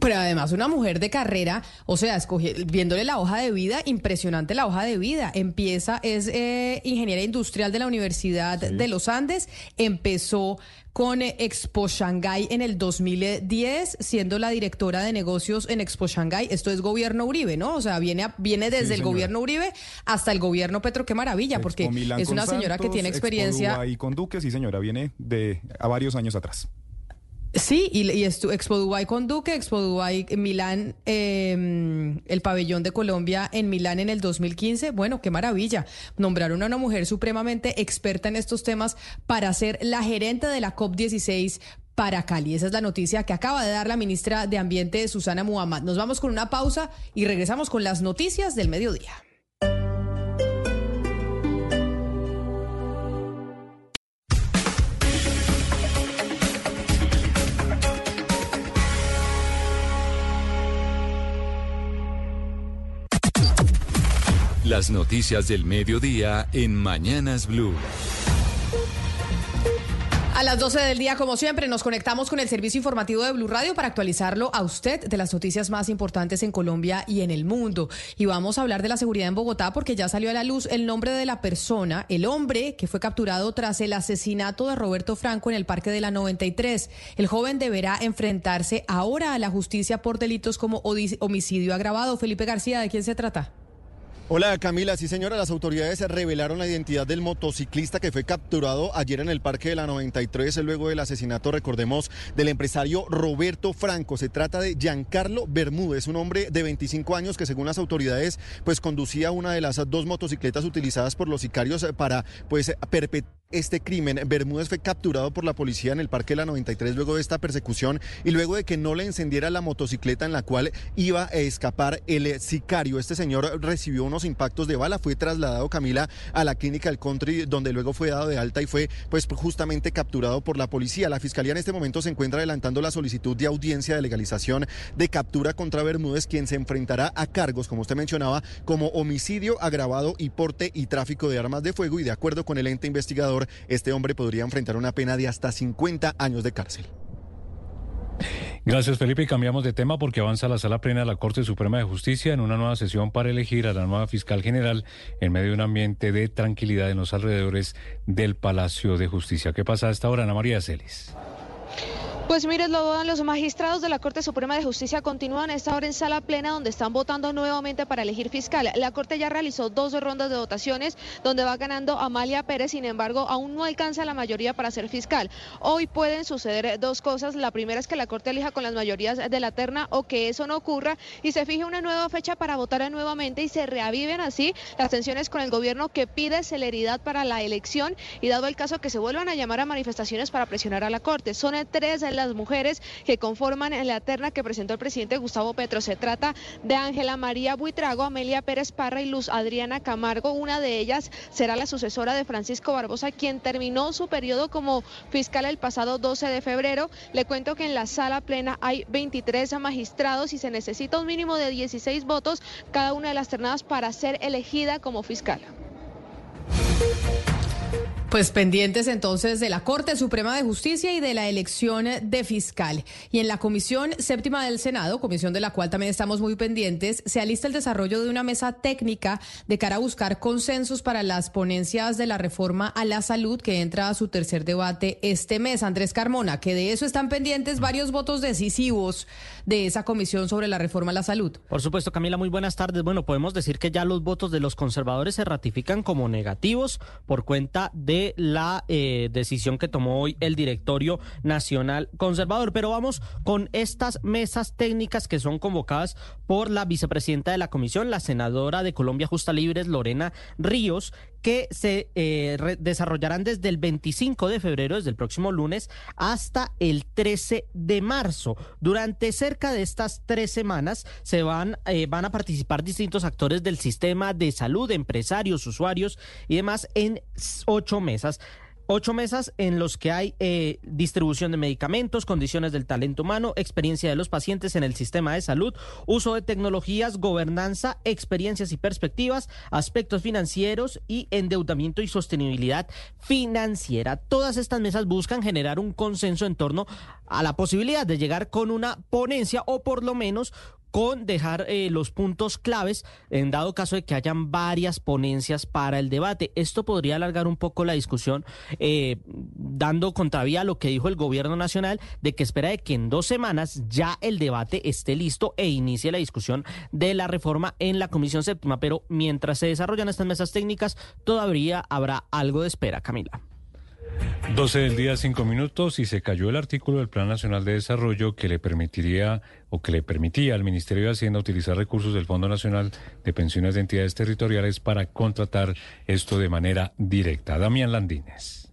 Pero además una mujer de carrera, o sea, viéndole la hoja de vida, impresionante la hoja de vida. Empieza, es eh, ingeniera industrial de la Universidad de los Andes, empezó con Expo Shanghai en el 2010, siendo la directora de negocios en Expo Shanghai. Esto es gobierno Uribe, ¿no? O sea, viene, viene desde el gobierno Uribe hasta el gobierno Petro. Qué maravilla, porque es una señora que tiene experiencia. y con Duque, sí, señora, viene de a varios años atrás. Sí, y, y Expo Dubai con Duque, Expo Dubai Milán, em, el pabellón de Colombia en Milán en el 2015. Bueno, qué maravilla. Nombraron a una mujer supremamente experta en estos temas para ser la gerente de la COP16 para Cali. Esa es la noticia que acaba de dar la ministra de Ambiente, Susana Muhammad. Nos vamos con una pausa y regresamos con las noticias del mediodía. Las noticias del mediodía en Mañanas Blue. A las 12 del día, como siempre, nos conectamos con el servicio informativo de Blue Radio para actualizarlo a usted de las noticias más importantes en Colombia y en el mundo. Y vamos a hablar de la seguridad en Bogotá porque ya salió a la luz el nombre de la persona, el hombre que fue capturado tras el asesinato de Roberto Franco en el Parque de la 93. El joven deberá enfrentarse ahora a la justicia por delitos como homicidio agravado. Felipe García, ¿de quién se trata? Hola Camila, sí señora, las autoridades revelaron la identidad del motociclista que fue capturado ayer en el Parque de la 93 luego del asesinato, recordemos, del empresario Roberto Franco. Se trata de Giancarlo Bermúdez, un hombre de 25 años que según las autoridades pues conducía una de las dos motocicletas utilizadas por los sicarios para pues perpetrar este crimen. Bermúdez fue capturado por la policía en el Parque de la 93 luego de esta persecución y luego de que no le encendiera la motocicleta en la cual iba a escapar el sicario. Este señor recibió unos impactos de bala, fue trasladado Camila a la clínica del country donde luego fue dado de alta y fue pues justamente capturado por la policía. La fiscalía en este momento se encuentra adelantando la solicitud de audiencia de legalización de captura contra Bermúdez, quien se enfrentará a cargos, como usted mencionaba, como homicidio agravado y porte y tráfico de armas de fuego y de acuerdo con el ente investigador este hombre podría enfrentar una pena de hasta 50 años de cárcel. Gracias Felipe y cambiamos de tema porque avanza la sala plena de la Corte Suprema de Justicia en una nueva sesión para elegir a la nueva fiscal general en medio de un ambiente de tranquilidad en los alrededores del Palacio de Justicia. ¿Qué pasa a esta hora, Ana María Celis? Pues mire, lo los magistrados de la Corte Suprema de Justicia continúan esta hora en sala plena donde están votando nuevamente para elegir fiscal. La Corte ya realizó dos rondas de votaciones donde va ganando Amalia Pérez, sin embargo, aún no alcanza la mayoría para ser fiscal. Hoy pueden suceder dos cosas. La primera es que la Corte elija con las mayorías de la terna o que eso no ocurra y se fije una nueva fecha para votar nuevamente y se reaviven así las tensiones con el gobierno que pide celeridad para la elección y dado el caso que se vuelvan a llamar a manifestaciones para presionar a la Corte. Son tres las mujeres que conforman la terna que presentó el presidente Gustavo Petro. Se trata de Ángela María Buitrago, Amelia Pérez Parra y Luz Adriana Camargo. Una de ellas será la sucesora de Francisco Barbosa, quien terminó su periodo como fiscal el pasado 12 de febrero. Le cuento que en la sala plena hay 23 magistrados y se necesita un mínimo de 16 votos cada una de las ternadas para ser elegida como fiscal. Pues pendientes entonces de la Corte Suprema de Justicia y de la elección de fiscal. Y en la Comisión Séptima del Senado, comisión de la cual también estamos muy pendientes, se alista el desarrollo de una mesa técnica de cara a buscar consensos para las ponencias de la reforma a la salud que entra a su tercer debate este mes. Andrés Carmona, que de eso están pendientes varios votos decisivos de esa comisión sobre la reforma a la salud. Por supuesto, Camila, muy buenas tardes. Bueno, podemos decir que ya los votos de los conservadores se ratifican como negativos por cuenta de la eh, decisión que tomó hoy el directorio nacional conservador. Pero vamos con estas mesas técnicas que son convocadas por la vicepresidenta de la comisión, la senadora de Colombia Justa Libres, Lorena Ríos, que se eh, desarrollarán desde el 25 de febrero, desde el próximo lunes, hasta el 13 de marzo. Durante cerca de estas tres semanas se van, eh, van a participar distintos actores del sistema de salud, empresarios, usuarios y demás en ocho mesas. Ocho mesas en los que hay eh, distribución de medicamentos, condiciones del talento humano, experiencia de los pacientes en el sistema de salud, uso de tecnologías, gobernanza, experiencias y perspectivas, aspectos financieros y endeudamiento y sostenibilidad financiera. Todas estas mesas buscan generar un consenso en torno a la posibilidad de llegar con una ponencia o por lo menos con dejar eh, los puntos claves en dado caso de que hayan varias ponencias para el debate. Esto podría alargar un poco la discusión, eh, dando contravía a lo que dijo el gobierno nacional de que espera de que en dos semanas ya el debate esté listo e inicie la discusión de la reforma en la Comisión Séptima. Pero mientras se desarrollan estas mesas técnicas, todavía habrá algo de espera, Camila. 12 del día, 5 minutos, y se cayó el artículo del Plan Nacional de Desarrollo que le permitiría o que le permitía al Ministerio de Hacienda utilizar recursos del Fondo Nacional de Pensiones de Entidades Territoriales para contratar esto de manera directa. Damián Landines.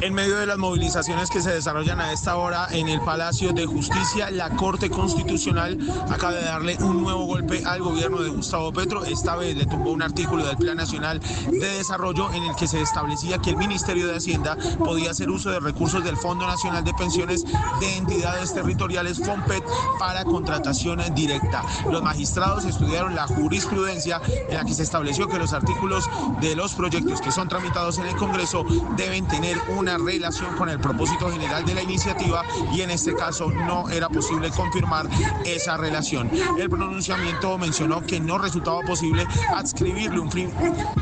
En medio de las movilizaciones que se desarrollan a esta hora en el Palacio de Justicia, la Corte Constitucional acaba de darle un nuevo golpe al gobierno de Gustavo Petro. Esta vez le tumbó un artículo del Plan Nacional de Desarrollo en el que se establecía que el Ministerio de Hacienda podía hacer uso de recursos del Fondo Nacional de Pensiones de entidades territoriales FOMPET para contratación directa. Los magistrados estudiaron la jurisprudencia en la que se estableció que los artículos de los proyectos que son tramitados en el Congreso deben tener una relación con el propósito general de la iniciativa y en este caso no era posible confirmar esa relación. El pronunciamiento mencionó que no resultaba posible adscribirle un fin,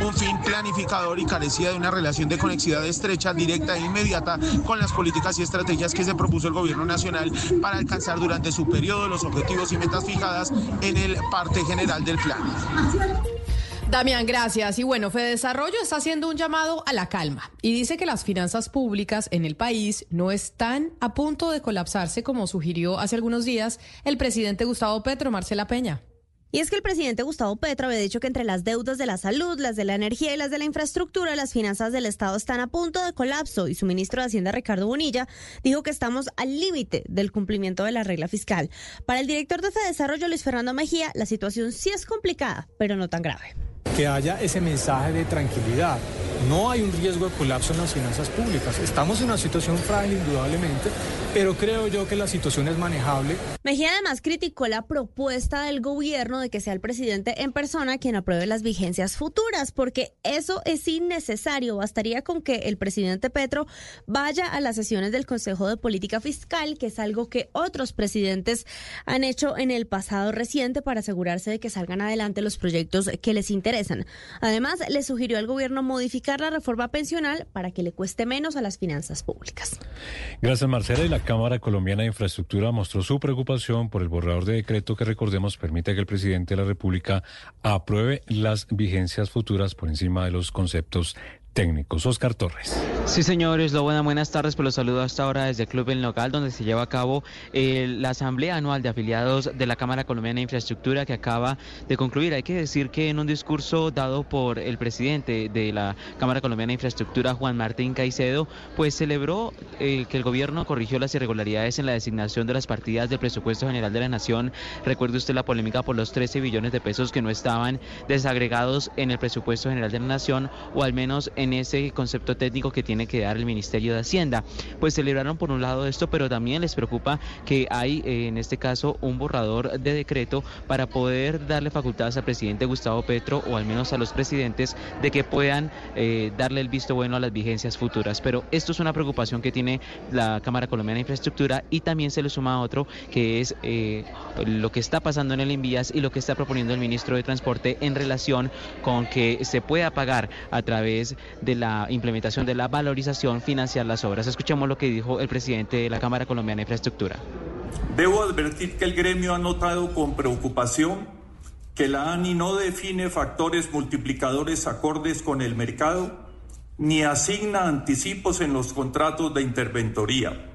un fin planificador y carecía de una relación de conexidad estrecha, directa e inmediata con las políticas y estrategias que se propuso el gobierno nacional para alcanzar durante su periodo los objetivos y metas fijadas en el parte general del plan. Damián, gracias. Y bueno, Desarrollo está haciendo un llamado a la calma y dice que las finanzas públicas en el país no están a punto de colapsarse como sugirió hace algunos días el presidente Gustavo Petro, Marcela Peña. Y es que el presidente Gustavo Petro había dicho que entre las deudas de la salud, las de la energía y las de la infraestructura, las finanzas del Estado están a punto de colapso. Y su ministro de Hacienda, Ricardo Bonilla, dijo que estamos al límite del cumplimiento de la regla fiscal. Para el director de Fede Desarrollo, Luis Fernando Mejía, la situación sí es complicada, pero no tan grave que haya ese mensaje de tranquilidad. No hay un riesgo de colapso en las finanzas públicas. Estamos en una situación frágil, indudablemente, pero creo yo que la situación es manejable. Mejía además criticó la propuesta del gobierno de que sea el presidente en persona quien apruebe las vigencias futuras, porque eso es innecesario. Bastaría con que el presidente Petro vaya a las sesiones del Consejo de Política Fiscal, que es algo que otros presidentes han hecho en el pasado reciente para asegurarse de que salgan adelante los proyectos que les interesan. Además, le sugirió al gobierno modificar la reforma pensional para que le cueste menos a las finanzas públicas. Gracias, Marcela. Y la Cámara Colombiana de Infraestructura mostró su preocupación por el borrador de decreto que, recordemos, permite que el presidente de la República apruebe las vigencias futuras por encima de los conceptos técnicos. Oscar Torres. Sí, señores, lo buena, buenas tardes. Pues los saludo hasta ahora desde el Club El Local, donde se lleva a cabo eh, la Asamblea Anual de Afiliados de la Cámara Colombiana de Infraestructura que acaba de concluir. Hay que decir que en un discurso dado por el presidente de la Cámara Colombiana de Infraestructura, Juan Martín Caicedo, pues celebró eh, que el gobierno corrigió las irregularidades en la designación de las partidas del presupuesto general de la Nación. Recuerde usted la polémica por los 13 billones de pesos que no estaban desagregados en el presupuesto general de la Nación, o al menos en en ese concepto técnico que tiene que dar el Ministerio de Hacienda. Pues celebraron por un lado esto, pero también les preocupa que hay eh, en este caso un borrador de decreto para poder darle facultades al presidente Gustavo Petro o al menos a los presidentes de que puedan eh, darle el visto bueno a las vigencias futuras. Pero esto es una preocupación que tiene la Cámara Colombiana de Infraestructura y también se le suma otro que es eh, lo que está pasando en el Envías y lo que está proponiendo el ministro de Transporte en relación con que se pueda pagar a través de la implementación de la valorización financiar las obras. Escuchemos lo que dijo el presidente de la Cámara Colombiana de Infraestructura. Debo advertir que el gremio ha notado con preocupación que la ANI no define factores multiplicadores acordes con el mercado ni asigna anticipos en los contratos de interventoría.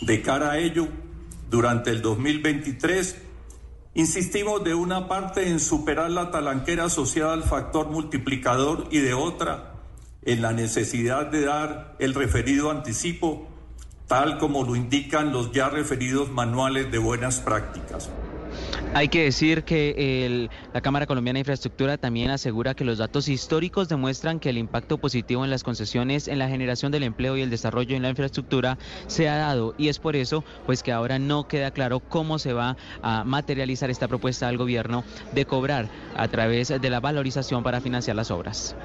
De cara a ello, durante el 2023, insistimos de una parte en superar la talanquera asociada al factor multiplicador y de otra en la necesidad de dar el referido anticipo tal como lo indican los ya referidos manuales de buenas prácticas. Hay que decir que la Cámara Colombiana de Infraestructura también asegura que los datos históricos demuestran que el impacto positivo en las concesiones en la generación del empleo y el desarrollo en la infraestructura se ha dado y es por eso pues que ahora no queda claro cómo se va a materializar esta propuesta del gobierno de cobrar a través de la valorización para financiar las obras.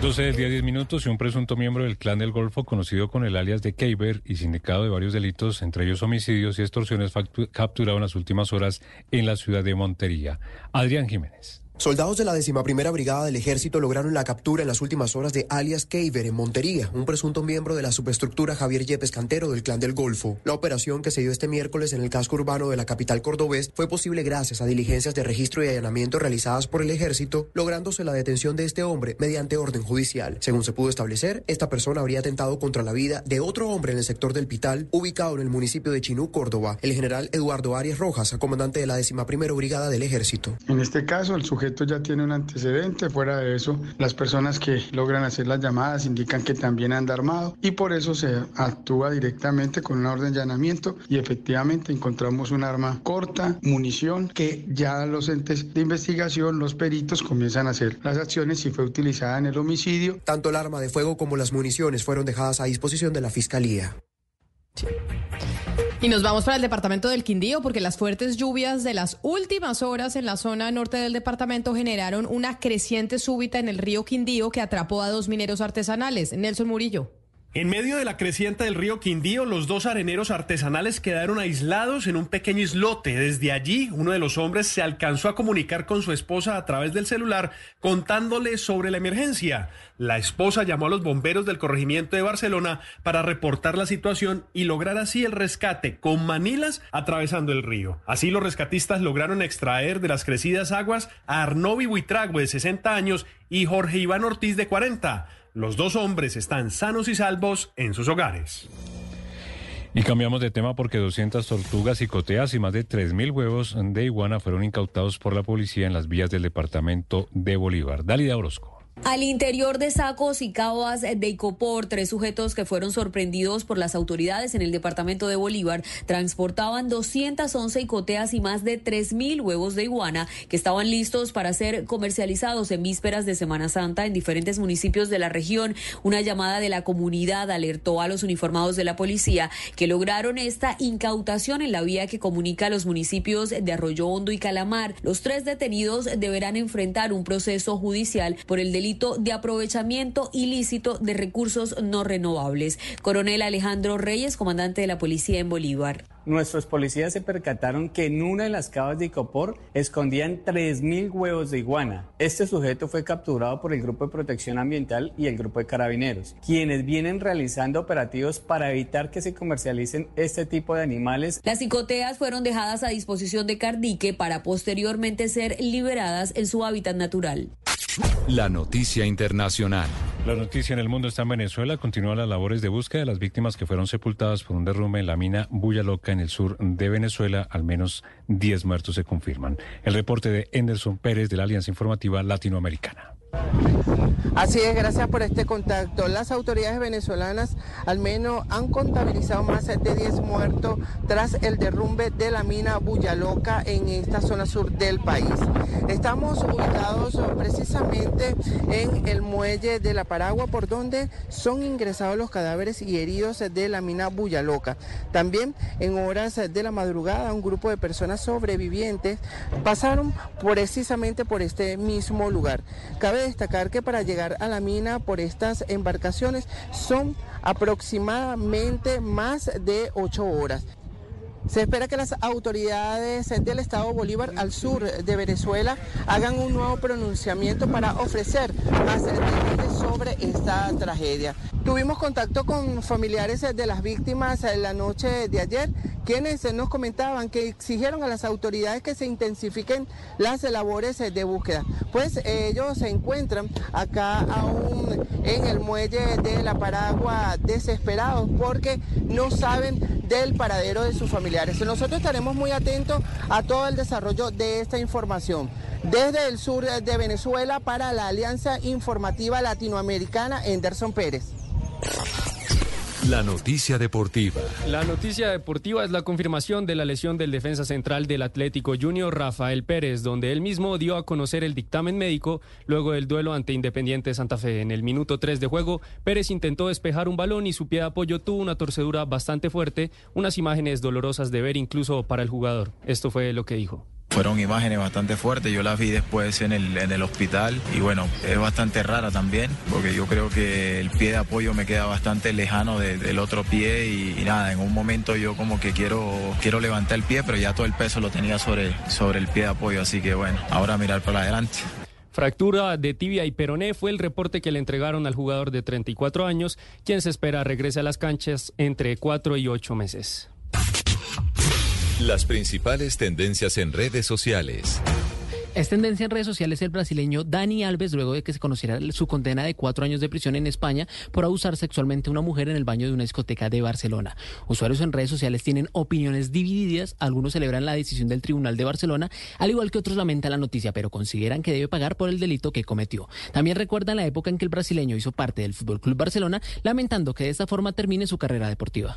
12 del día 10 minutos y un presunto miembro del clan del Golfo conocido con el alias de Keiber y sindicado de varios delitos, entre ellos homicidios y extorsiones, capturado en las últimas horas en la ciudad de Montería. Adrián Jiménez. Soldados de la decimaprimera brigada del ejército lograron la captura en las últimas horas de alias Keiber en Montería, un presunto miembro de la superestructura Javier Yepes Cantero del Clan del Golfo. La operación que se dio este miércoles en el casco urbano de la capital cordobés fue posible gracias a diligencias de registro y allanamiento realizadas por el ejército, lográndose la detención de este hombre mediante orden judicial. Según se pudo establecer, esta persona habría atentado contra la vida de otro hombre en el sector del Pital, ubicado en el municipio de Chinú, Córdoba, el general Eduardo Arias Rojas, comandante de la decimaprimera brigada del ejército. En este caso, el sujeto esto ya tiene un antecedente. Fuera de eso, las personas que logran hacer las llamadas indican que también anda armado y por eso se actúa directamente con una orden de allanamiento y efectivamente encontramos un arma corta, munición, que ya los entes de investigación, los peritos comienzan a hacer las acciones si fue utilizada en el homicidio. Tanto el arma de fuego como las municiones fueron dejadas a disposición de la Fiscalía. Y nos vamos para el departamento del Quindío porque las fuertes lluvias de las últimas horas en la zona norte del departamento generaron una creciente súbita en el río Quindío que atrapó a dos mineros artesanales. Nelson Murillo. En medio de la creciente del río Quindío, los dos areneros artesanales quedaron aislados en un pequeño islote. Desde allí, uno de los hombres se alcanzó a comunicar con su esposa a través del celular contándole sobre la emergencia. La esposa llamó a los bomberos del corregimiento de Barcelona para reportar la situación y lograr así el rescate con manilas atravesando el río. Así los rescatistas lograron extraer de las crecidas aguas a Arnovi Buitrago de 60 años y Jorge Iván Ortiz de 40. Los dos hombres están sanos y salvos en sus hogares. Y cambiamos de tema porque 200 tortugas y coteas y más de 3.000 huevos de iguana fueron incautados por la policía en las vías del departamento de Bolívar. Dalida Orozco. Al interior de sacos y cabas de Icopor, tres sujetos que fueron sorprendidos por las autoridades en el departamento de Bolívar transportaban 211 icoteas y más de 3.000 huevos de iguana que estaban listos para ser comercializados en vísperas de Semana Santa en diferentes municipios de la región. Una llamada de la comunidad alertó a los uniformados de la policía que lograron esta incautación en la vía que comunica a los municipios de Arroyo Hondo y Calamar. Los tres detenidos deberán enfrentar un proceso judicial por el delito de aprovechamiento ilícito de recursos no renovables. Coronel Alejandro Reyes, comandante de la policía en Bolívar nuestros policías se percataron que en una de las cavas de Icopor escondían 3.000 huevos de iguana. Este sujeto fue capturado por el Grupo de Protección Ambiental y el Grupo de Carabineros, quienes vienen realizando operativos para evitar que se comercialicen este tipo de animales. Las icoteas fueron dejadas a disposición de Cardique para posteriormente ser liberadas en su hábitat natural. La noticia internacional. La noticia en el mundo está en Venezuela. Continúan las labores de búsqueda de las víctimas que fueron sepultadas por un derrumbe en la mina Bulla Loca en el sur de Venezuela. Al menos 10 muertos se confirman. El reporte de Anderson Pérez de la Alianza Informativa Latinoamericana. Así es, gracias por este contacto. Las autoridades venezolanas al menos han contabilizado más de 10 muertos tras el derrumbe de la mina Buyaloca en esta zona sur del país. Estamos ubicados precisamente en el muelle de la Paragua por donde son ingresados los cadáveres y heridos de la mina Buyaloca. También en horas de la madrugada un grupo de personas sobrevivientes pasaron precisamente por este mismo lugar. Cabe destacar que para llegar a la mina por estas embarcaciones son aproximadamente más de ocho horas. Se espera que las autoridades del Estado Bolívar al sur de Venezuela hagan un nuevo pronunciamiento para ofrecer más detalles sobre esta tragedia. Tuvimos contacto con familiares de las víctimas la noche de ayer, quienes nos comentaban que exigieron a las autoridades que se intensifiquen las labores de búsqueda, pues ellos se encuentran acá aún en el muelle de la Paragua desesperados porque no saben del paradero de sus familiares. Nosotros estaremos muy atentos a todo el desarrollo de esta información. Desde el sur de Venezuela para la Alianza Informativa Latinoamericana, Anderson Pérez. La noticia deportiva. La noticia deportiva es la confirmación de la lesión del defensa central del Atlético Junior Rafael Pérez, donde él mismo dio a conocer el dictamen médico luego del duelo ante Independiente Santa Fe. En el minuto 3 de juego, Pérez intentó despejar un balón y su pie de apoyo tuvo una torcedura bastante fuerte, unas imágenes dolorosas de ver incluso para el jugador. Esto fue lo que dijo. Fueron imágenes bastante fuertes, yo las vi después en el, en el hospital y bueno, es bastante rara también porque yo creo que el pie de apoyo me queda bastante lejano del otro pie y, nada, en un momento yo como que quiero, quiero levantar el pie, pero ya todo el peso lo tenía sobre, sobre el pie de apoyo, así que bueno, ahora mirar para adelante. Fractura de tibia y peroné fue el reporte que le entregaron al jugador de 34 años, quien se espera regrese a las canchas entre 4 y 8 meses. Las principales tendencias en redes sociales. Es tendencia en redes sociales el brasileño Dani Alves luego de que se conociera su condena de cuatro años de prisión en España por abusar sexualmente a una mujer en el baño de una discoteca de Barcelona. Usuarios en redes sociales tienen opiniones divididas, algunos celebran la decisión del Tribunal de Barcelona, al igual que otros lamentan la noticia, pero consideran que debe pagar por el delito que cometió. También recuerdan la época en que el brasileño hizo parte del Fútbol Club Barcelona, lamentando que de esta forma termine su carrera deportiva.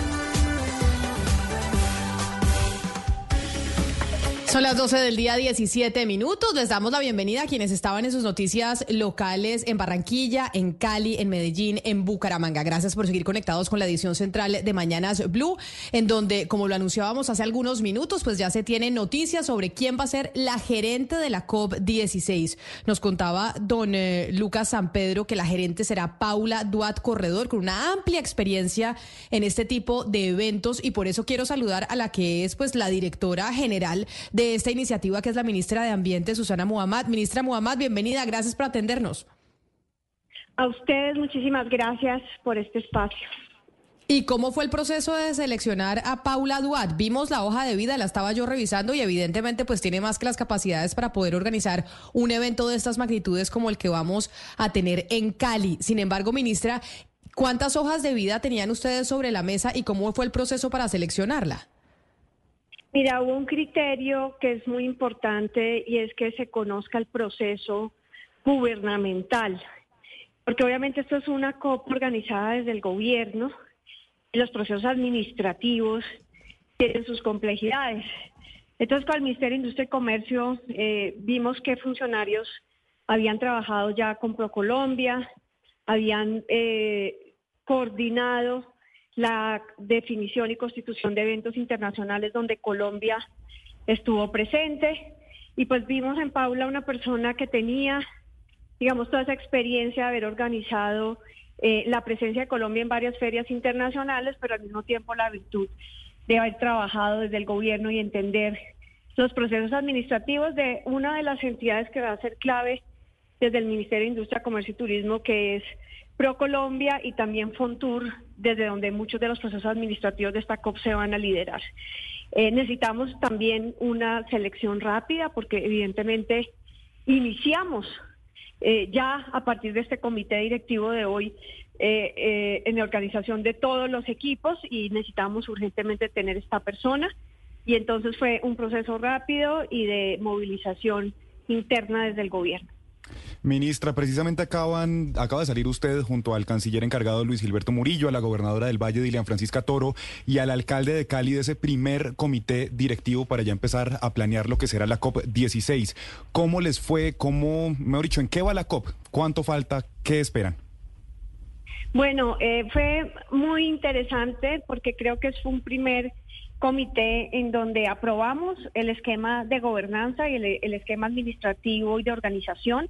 Son las 12 del día, 17 minutos. Les damos la bienvenida a quienes estaban en sus noticias locales en Barranquilla, en Cali, en Medellín, en Bucaramanga. Gracias por seguir conectados con la edición central de Mañanas Blue, en donde, como lo anunciábamos hace algunos minutos, pues ya se tienen noticias sobre quién va a ser la gerente de la COP16. Nos contaba don eh, Lucas San Pedro que la gerente será Paula Duat Corredor, con una amplia experiencia en este tipo de eventos y por eso quiero saludar a la que es pues la directora general de de esta iniciativa, que es la ministra de Ambiente, Susana Muhammad. Ministra Muhammad, bienvenida, gracias por atendernos. A ustedes muchísimas gracias por este espacio. ¿Y cómo fue el proceso de seleccionar a Paula Duat? Vimos la hoja de vida, la estaba yo revisando y evidentemente pues tiene más que las capacidades para poder organizar un evento de estas magnitudes como el que vamos a tener en Cali. Sin embargo, ministra, ¿cuántas hojas de vida tenían ustedes sobre la mesa y cómo fue el proceso para seleccionarla? Mira, hubo un criterio que es muy importante y es que se conozca el proceso gubernamental, porque obviamente esto es una COP organizada desde el gobierno y los procesos administrativos tienen sus complejidades. Entonces, con el Ministerio de Industria y Comercio eh, vimos que funcionarios habían trabajado ya con ProColombia, habían eh, coordinado la definición y constitución de eventos internacionales donde Colombia estuvo presente. Y pues vimos en Paula una persona que tenía, digamos, toda esa experiencia de haber organizado eh, la presencia de Colombia en varias ferias internacionales, pero al mismo tiempo la virtud de haber trabajado desde el gobierno y entender los procesos administrativos de una de las entidades que va a ser clave desde el Ministerio de Industria, Comercio y Turismo, que es ProColombia y también Fontur desde donde muchos de los procesos administrativos de esta COP se van a liderar. Eh, necesitamos también una selección rápida porque evidentemente iniciamos eh, ya a partir de este comité directivo de hoy eh, en la organización de todos los equipos y necesitamos urgentemente tener esta persona. Y entonces fue un proceso rápido y de movilización interna desde el gobierno. Ministra, precisamente acaban, acaba de salir usted junto al canciller encargado Luis Gilberto Murillo, a la gobernadora del Valle Dilian Francisca Toro y al alcalde de Cali de ese primer comité directivo para ya empezar a planear lo que será la COP16. ¿Cómo les fue? ¿Cómo, mejor dicho, en qué va la COP? ¿Cuánto falta? ¿Qué esperan? Bueno, eh, fue muy interesante porque creo que es un primer comité en donde aprobamos el esquema de gobernanza y el, esquema administrativo y de organización,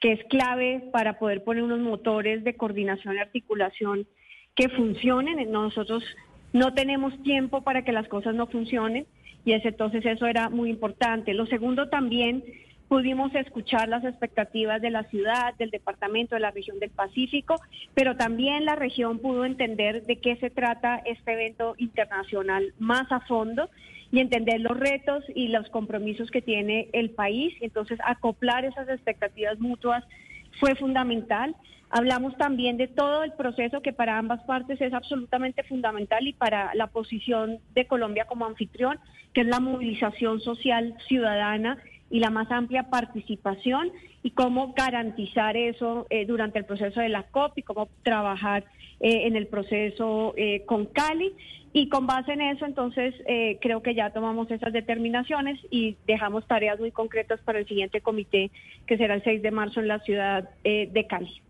que es clave para poder poner unos motores de coordinación y articulación que funcionen. Nosotros no tenemos tiempo para que las cosas no funcionen y es, entonces eso era muy importante. Lo segundo también pudimos escuchar las expectativas de la ciudad, del departamento, de la región del Pacífico, pero también la región pudo entender de qué se trata este evento internacional más a fondo y entender los retos y los compromisos que tiene el país. Entonces acoplar esas expectativas mutuas fue fundamental. Hablamos también de todo el proceso que para ambas partes es absolutamente fundamental y para la posición de Colombia como anfitrión, que es la movilización social ciudadana y la más amplia participación y cómo garantizar eso eh, durante el proceso de la COP y cómo trabajar eh, en el proceso eh, con Cali. Y con base en eso, entonces, creo que ya tomamos esas determinaciones y dejamos tareas muy concretas para el siguiente comité, que será el 6 de marzo en la ciudad de Cali.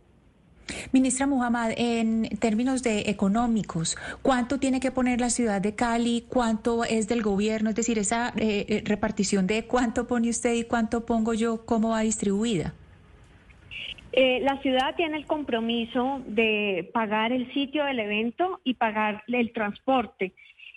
Ministra Muhammad, en términos de económicos, ¿cuánto tiene que poner la ciudad de Cali? ¿Cuánto es del gobierno? Es decir, esa eh, eh, repartición de cuánto pone usted y cuánto pongo yo, ¿cómo va distribuida? Eh, la ciudad tiene el compromiso de pagar el sitio del evento y pagar el transporte.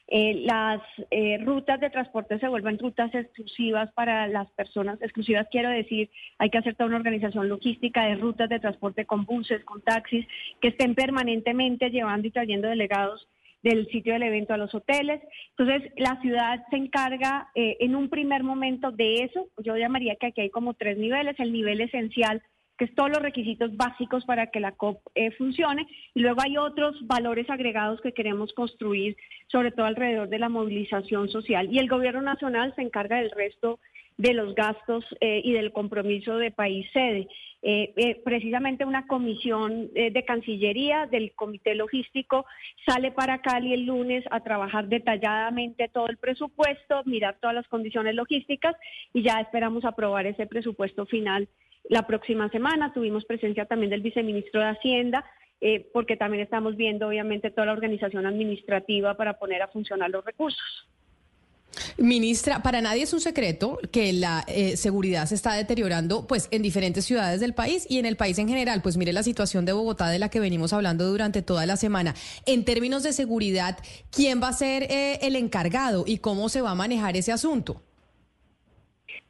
Eh, las eh, rutas de transporte se vuelven rutas exclusivas para las personas, exclusivas quiero decir, hay que hacer toda una organización logística de rutas de transporte con buses, con taxis, que estén permanentemente llevando y trayendo delegados del sitio del evento a los hoteles. Entonces, la ciudad se encarga eh, en un primer momento de eso. Yo llamaría que aquí hay como tres niveles. El nivel esencial que es todos los requisitos básicos para que la COP eh, funcione. Y luego hay otros valores agregados que queremos construir, sobre todo alrededor de la movilización social. Y el gobierno nacional se encarga del resto de los gastos eh, y del compromiso de país sede. Eh, precisamente una comisión de Cancillería del Comité Logístico sale para Cali el lunes a trabajar detalladamente todo el presupuesto, mirar todas las condiciones logísticas y ya esperamos aprobar ese presupuesto final la próxima semana. Tuvimos presencia también del viceministro de Hacienda, eh, porque también estamos viendo obviamente toda la organización administrativa para poner a funcionar los recursos. Ministra, para nadie es un secreto que la eh, seguridad se está deteriorando pues en diferentes ciudades del país y en el país en general. Pues mire la situación de Bogotá de la que venimos hablando durante toda la semana. En términos de seguridad, ¿quién va a ser eh, el encargado y cómo se va a manejar ese asunto?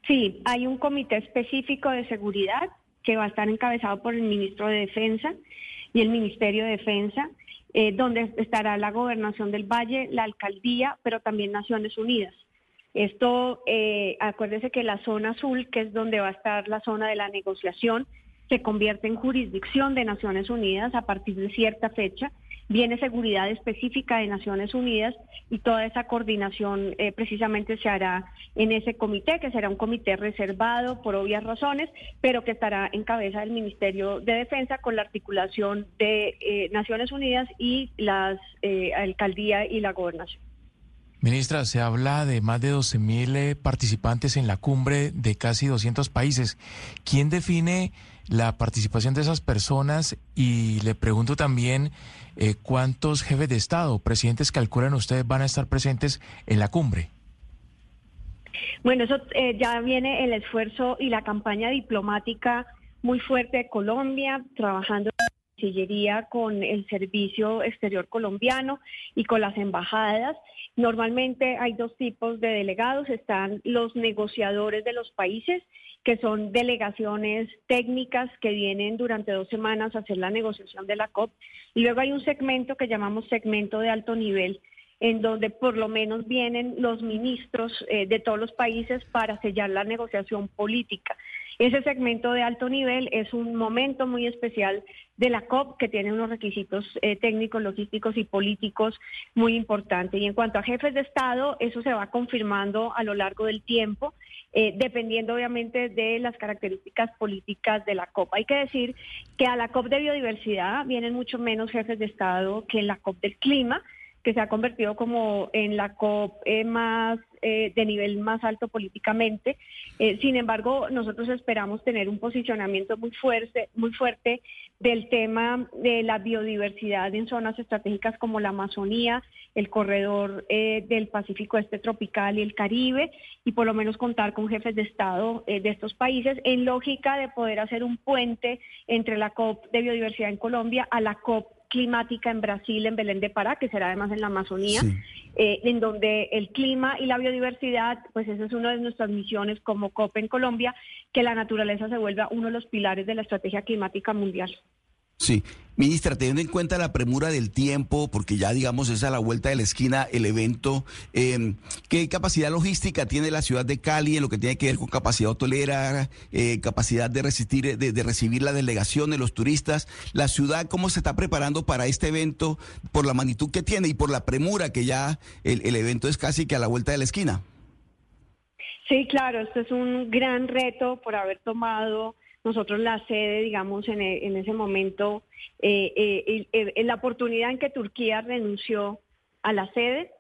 Sí, hay un comité específico de seguridad que va a estar encabezado por el ministro de Defensa y el Ministerio de Defensa, eh, donde estará la gobernación del Valle, la alcaldía, pero también Naciones Unidas. Esto, eh, acuérdese que la zona azul, que es donde va a estar la zona de la negociación, se convierte en jurisdicción de Naciones Unidas a partir de cierta fecha viene seguridad específica de Naciones Unidas y toda esa coordinación eh, precisamente se hará en ese comité, que será un comité reservado por obvias razones, pero que estará en cabeza del Ministerio de Defensa con la articulación de eh, Naciones Unidas y las eh, alcaldía y la gobernación. Ministra, se habla de más de 12.000 participantes en la cumbre de casi 200 países. ¿Quién define la participación de esas personas? Y le pregunto también eh, ¿cuántos jefes de Estado, presidentes calculan ustedes van a estar presentes en la cumbre? Bueno, eso eh, ya viene el esfuerzo y la campaña diplomática muy fuerte de Colombia, trabajando Cancillería con el Servicio Exterior Colombiano y con las embajadas. Normalmente hay dos tipos de delegados. Están los negociadores de los países, que son delegaciones técnicas que vienen durante dos semanas a hacer la negociación de la COP. Y luego hay un segmento que llamamos segmento de alto nivel, en donde por lo menos vienen los ministros eh, de todos los países para sellar la negociación política. Ese segmento de alto nivel es un momento muy especial de la COP que tiene unos requisitos eh, técnicos, logísticos y políticos muy importantes. Y en cuanto a jefes de Estado, eso se va confirmando a lo largo del tiempo, eh, dependiendo obviamente de las características políticas de la COP. Hay que decir que a la COP de biodiversidad vienen mucho menos jefes de Estado que en la COP del clima que se ha convertido como en la COP eh, más eh, de nivel más alto políticamente. Eh, sin embargo, nosotros esperamos tener un posicionamiento muy fuerte, muy fuerte del tema de la biodiversidad en zonas estratégicas como la Amazonía, el corredor del Pacífico Este tropical y el Caribe, y por lo menos contar con jefes de Estado de estos países en lógica de poder hacer un puente entre la COP de biodiversidad en Colombia a la COP climática en Brasil, en Belén de Pará, que será además en la Amazonía, eh, en donde el clima y la biodiversidad, pues esa es una de nuestras misiones como COP en Colombia, que la naturaleza se vuelva uno de los pilares de la estrategia climática mundial. Sí, ministra, teniendo en cuenta la premura del tiempo, porque ya digamos es a la vuelta de la esquina el evento, eh, ¿qué capacidad logística tiene la ciudad de Cali en lo que tiene que ver con capacidad hotelera, eh, capacidad de resistir, de, recibir la delegación de los turistas? La ciudad, ¿cómo se está preparando para este evento por la magnitud que tiene y por la premura que ya el evento es casi que a la vuelta de la esquina? Sí, claro, esto es un gran reto por haber tomado nosotros la sede, digamos, en, e, en ese momento, eh, eh, en la oportunidad en que Turquía renunció a la sede,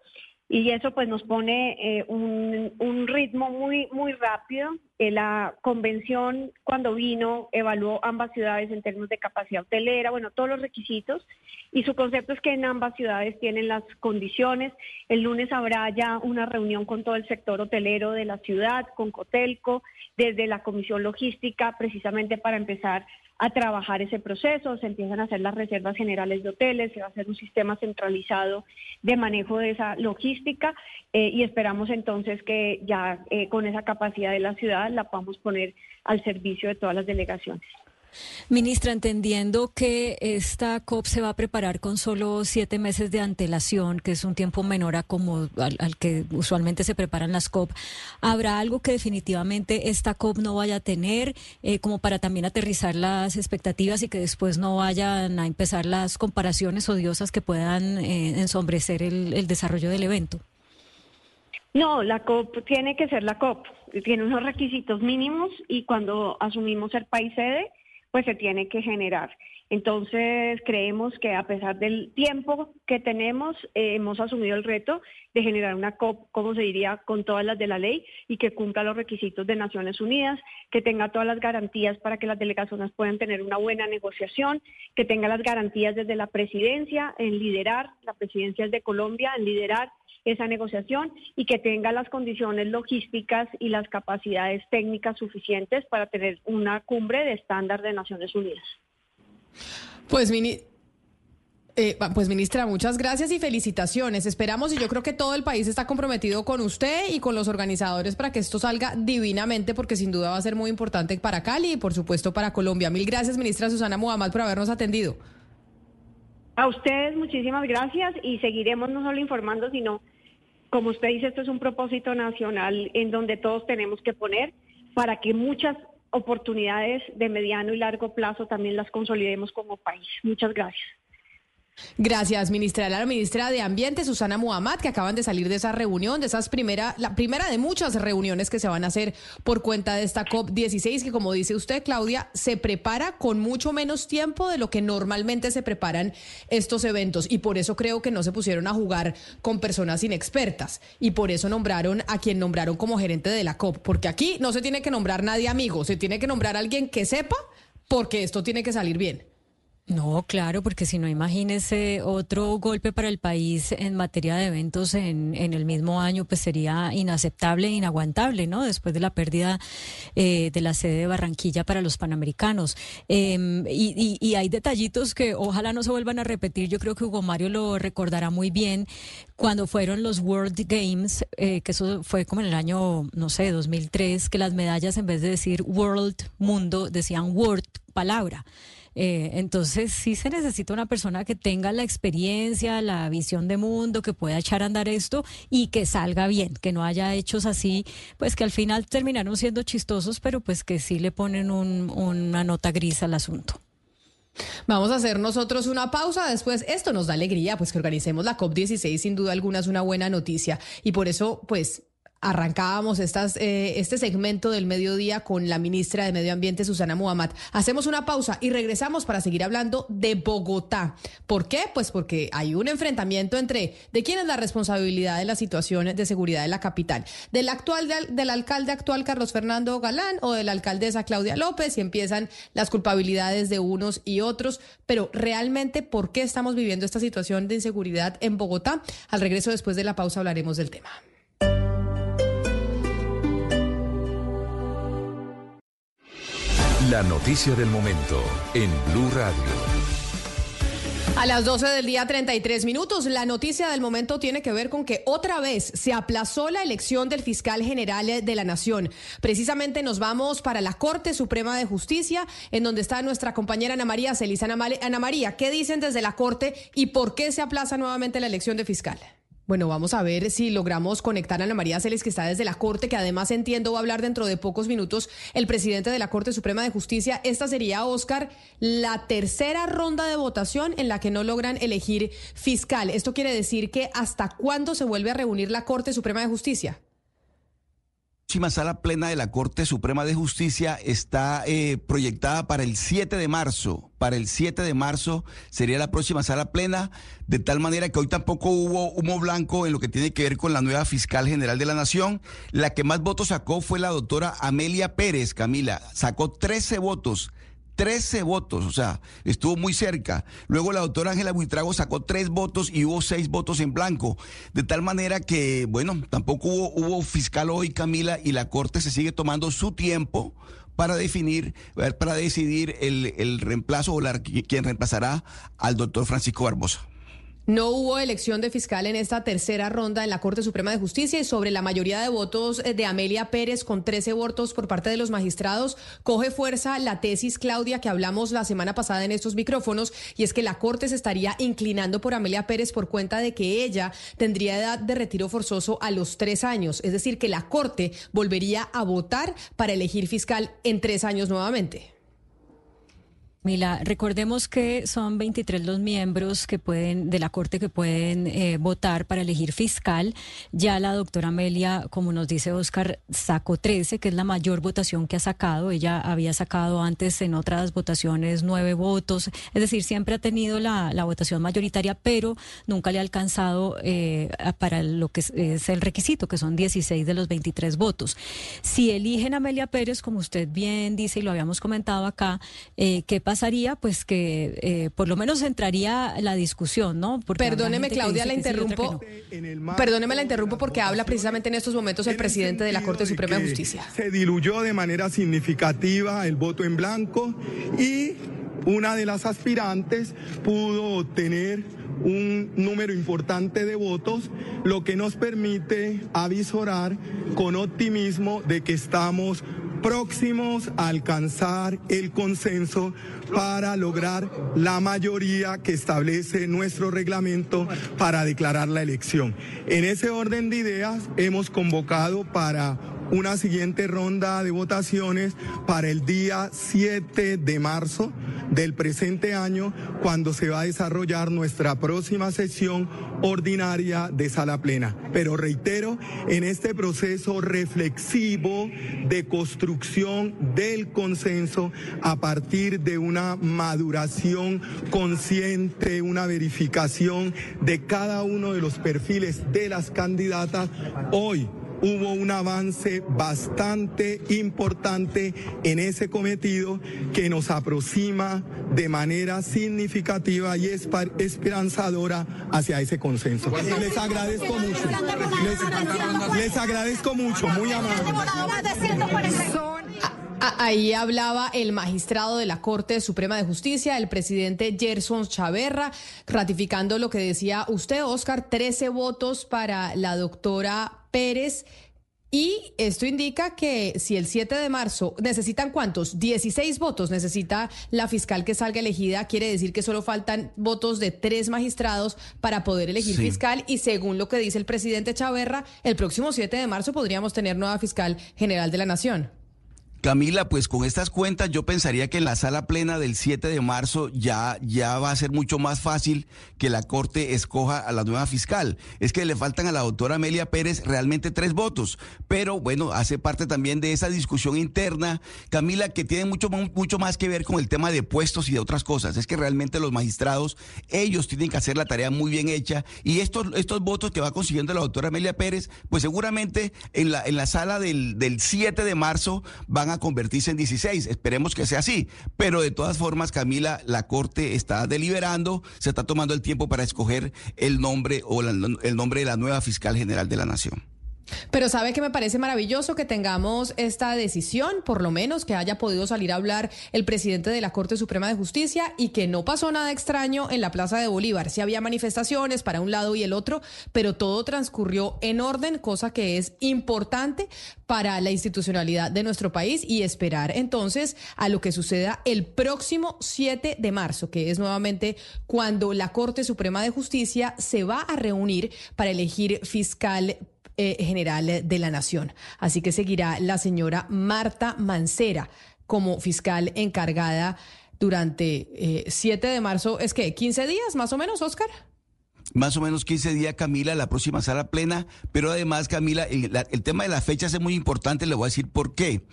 y eso pues nos pone eh, un, ritmo muy, muy rápido. la convención cuando vino evaluó ambas ciudades en términos de capacidad hotelera, bueno, todos los requisitos y su concepto es que en ambas ciudades tienen las condiciones. El lunes habrá ya una reunión con todo el sector hotelero de la ciudad, con Cotelco, desde la Comisión Logística, precisamente para empezar a trabajar ese proceso, se empiezan a hacer las reservas generales de hoteles, se va a hacer un sistema centralizado de manejo de esa logística eh, y esperamos entonces que ya eh, con esa capacidad de la ciudad la podamos poner al servicio de todas las delegaciones. Ministra, entendiendo que esta COP se va a preparar con solo siete meses de antelación, que es un tiempo menor a como al, que usualmente se preparan las COP, ¿habrá algo que definitivamente esta COP no vaya a tener, eh, como para también aterrizar las expectativas y que después no vayan a empezar las comparaciones odiosas que puedan eh, ensombrecer el, el desarrollo del evento? No, la COP tiene que ser la COP. Tiene unos requisitos mínimos y cuando asumimos el país sede, pues se tiene que generar. Entonces, creemos que a pesar del tiempo que tenemos, eh, hemos asumido el reto de generar una COP, como se diría, con todas las de la ley y que cumpla los requisitos de Naciones Unidas, que tenga todas las garantías para que las delegaciones puedan tener una buena negociación, que tenga las garantías desde la presidencia en liderar, la presidencia es de Colombia, en liderar esa negociación y que tenga las condiciones logísticas y las capacidades técnicas suficientes para tener una cumbre de estándar de Naciones Unidas. Pues, eh, pues ministra, muchas gracias y felicitaciones. Esperamos y yo creo que todo el país está comprometido con usted y con los organizadores para que esto salga divinamente porque sin duda va a ser muy importante para Cali y por supuesto para Colombia. Mil gracias, ministra Susana Muhammad, por habernos atendido. A ustedes muchísimas gracias y seguiremos no solo informando, sino como usted dice, esto es un propósito nacional en donde todos tenemos que poner para que muchas oportunidades de mediano y largo plazo también las consolidemos como país. Muchas gracias. Gracias, ministra. La ministra de Ambiente, Susana Muhammad, que acaban de salir de esa reunión, de esas primera, la primera de muchas reuniones que se van a hacer por cuenta de esta COP16, que como dice usted, Claudia, se prepara con mucho menos tiempo de lo que normalmente se preparan estos eventos. Y por eso creo que no se pusieron a jugar con personas inexpertas. Y por eso nombraron a quien nombraron como gerente de la COP. Porque aquí no se tiene que nombrar nadie amigo, se tiene que nombrar a alguien que sepa, porque esto tiene que salir bien. No, claro, porque si no, imagínese otro golpe para el país en materia de eventos en, en el mismo año, pues sería inaceptable e inaguantable, ¿no? Después de la pérdida eh, de la sede de Barranquilla para los Panamericanos. Em, y, y, hay detallitos que ojalá no se vuelvan a repetir. Yo creo que Hugo Mario lo recordará muy bien cuando fueron los World Games, eh, que eso fue como en el año, no sé, 2003, que las medallas en vez de decir World, mundo, decían World, palabra. Eh, entonces sí se necesita una persona que tenga la experiencia, la visión de mundo, que pueda echar a andar esto y que salga bien, que no haya hechos así, pues que al final terminaron siendo chistosos, pero pues que sí le ponen una nota gris al asunto. Vamos a hacer nosotros una pausa. Después, esto nos da alegría, pues que organicemos la COP16, sin duda alguna es una buena noticia. Y por eso, pues, arrancábamos eh, este segmento del mediodía con la ministra de Medio Ambiente, Susana Muhammad. Hacemos una pausa y regresamos para seguir hablando de Bogotá. ¿Por qué? Pues porque hay un enfrentamiento entre de quién es la responsabilidad de la situación de seguridad de la capital, del actual del alcalde actual Carlos Fernando Galán o de la alcaldesa Claudia López y empiezan las culpabilidades de unos y otros, pero realmente ¿por qué estamos viviendo esta situación de inseguridad en Bogotá? Al regreso después de la pausa hablaremos del tema. La noticia del momento en Blue Radio. A las 12 del día 33 minutos, la noticia del momento tiene que ver con que otra vez se aplazó la elección del fiscal general de la Nación. Precisamente nos vamos para la Corte Suprema de Justicia, en donde está nuestra compañera Ana María Celis. Ana María, ¿qué dicen desde la Corte y por qué se aplaza nuevamente la elección de fiscal? Bueno, vamos a ver si logramos conectar a Ana María Celes, que está desde la Corte, que además entiendo va a hablar dentro de pocos minutos el presidente de la Corte Suprema de Justicia. Esta sería, Oscar, la tercera ronda de votación en la que no logran elegir fiscal. Esto quiere decir que hasta cuándo se vuelve a reunir la Corte Suprema de Justicia próxima sala plena de la Corte Suprema de Justicia está eh, proyectada para el 7 de marzo. Para el 7 de marzo sería la próxima sala plena, de tal manera que hoy tampoco hubo humo blanco en lo que tiene que ver con la nueva fiscal general de la Nación. La que más votos sacó fue la doctora Amelia Pérez, Camila. Sacó 13 votos. 13 votos, o sea, estuvo muy cerca. Luego la doctora Ángela Buitrago sacó tres votos y hubo seis votos en blanco. De tal manera que, bueno, tampoco hubo, hubo fiscal hoy, Camila, y la Corte se sigue tomando su tiempo para definir, para decidir el, el reemplazo o la, quien reemplazará al doctor Francisco Barbosa. No hubo elección de fiscal en esta tercera ronda en la Corte Suprema de Justicia y sobre la mayoría de votos eh, de Amelia Pérez con 13 votos por parte de los magistrados, coge fuerza la tesis, Claudia, que hablamos la semana pasada en estos micrófonos, y es que la Corte se estaría inclinando por Amelia Pérez por cuenta de que ella tendría edad de retiro forzoso a los tres años, es decir, que la Corte volvería a votar para elegir fiscal en tres años nuevamente. Mila, recordemos que son 23 los miembros que pueden de la Corte que pueden eh, votar para elegir fiscal. Ya la doctora Amelia, como nos dice Oscar, sacó 13, que es la mayor votación que ha sacado. Ella había sacado antes en otras votaciones nueve votos. Es decir, siempre ha tenido la, votación mayoritaria, pero nunca le ha alcanzado eh, para lo que es, el requisito, que son 16 de los 23 votos. Si eligen Amelia Pérez, como usted bien dice y lo habíamos comentado acá, eh, ¿qué pasa? Pasaría? Pues que eh, por lo menos entraría la discusión, ¿no? Perdóneme, Claudia, la interrumpo. Perdóneme, la interrumpo porque habla precisamente en estos momentos el presidente de la Corte Suprema de Justicia. Se diluyó de manera significativa el voto en blanco y una de las aspirantes pudo obtener un número importante de votos, lo que nos permite avisorar con optimismo de que estamos próximos a alcanzar el consenso para lograr la mayoría que establece nuestro reglamento para declarar la elección. En ese orden de ideas hemos convocado para una siguiente ronda de votaciones para el día 7 de marzo del presente año, cuando se va a desarrollar nuestra próxima sesión ordinaria de sala plena. Pero reitero, en este proceso reflexivo de construcción del consenso a partir de una maduración consciente, una verificación de cada uno de los perfiles de las candidatas, hoy hubo un avance bastante importante en ese cometido que nos aproxima de manera significativa y esperanzadora hacia ese consenso. Les agradezco mucho. Les, agradezco mucho, muy amable. Ahí hablaba el magistrado de la Corte Suprema de Justicia, el presidente Gerson Chaverra, ratificando lo que decía usted, Oscar, 13 votos para la doctora Pérez. Y esto indica que si el 7 de marzo necesitan cuántos, 16 votos necesita la fiscal que salga elegida, quiere decir que solo faltan votos de tres magistrados para poder elegir fiscal y según lo que dice el presidente Chaverra, el próximo 7 de marzo podríamos tener nueva fiscal general de la Nación. Camila, pues con estas cuentas yo pensaría que en la sala plena del 7 de marzo ya, ya va a ser mucho más fácil que la Corte escoja a la nueva fiscal. Es que le faltan a la doctora Amelia Pérez realmente tres votos, pero bueno, hace parte también de esa discusión interna, Camila, que tiene mucho, mucho más que ver con el tema de puestos y de otras cosas. Es que realmente los magistrados, ellos tienen que hacer la tarea muy bien hecha y estos, estos votos que va consiguiendo la doctora Amelia Pérez, pues seguramente en la, en la sala del, del 7 de marzo van a a convertirse en 16. Esperemos que sea así. Pero de todas formas, Camila, la Corte está deliberando, se está tomando el tiempo para escoger el nombre o el nombre de la nueva fiscal general de la Nación. Pero sabe que me parece maravilloso que tengamos esta decisión, por lo menos que haya podido salir a hablar el presidente de la Corte Suprema de Justicia y que no pasó nada extraño en la Plaza de Bolívar. Sí había manifestaciones para un lado y el otro, pero todo transcurrió en orden, cosa que es importante para la institucionalidad de nuestro país y esperar entonces a lo que suceda el próximo 7 de marzo, que es nuevamente cuando la Corte Suprema de Justicia se va a reunir para elegir fiscal eh, general de la Nación. Así que seguirá la señora Marta Mancera como fiscal encargada durante 7 eh, de marzo. ¿Es que 15 días más o menos, Oscar? más o menos 15 días, Camila, la próxima sala plena, pero además, Camila, el, el, tema de las fechas es muy importante, le voy a decir por qué.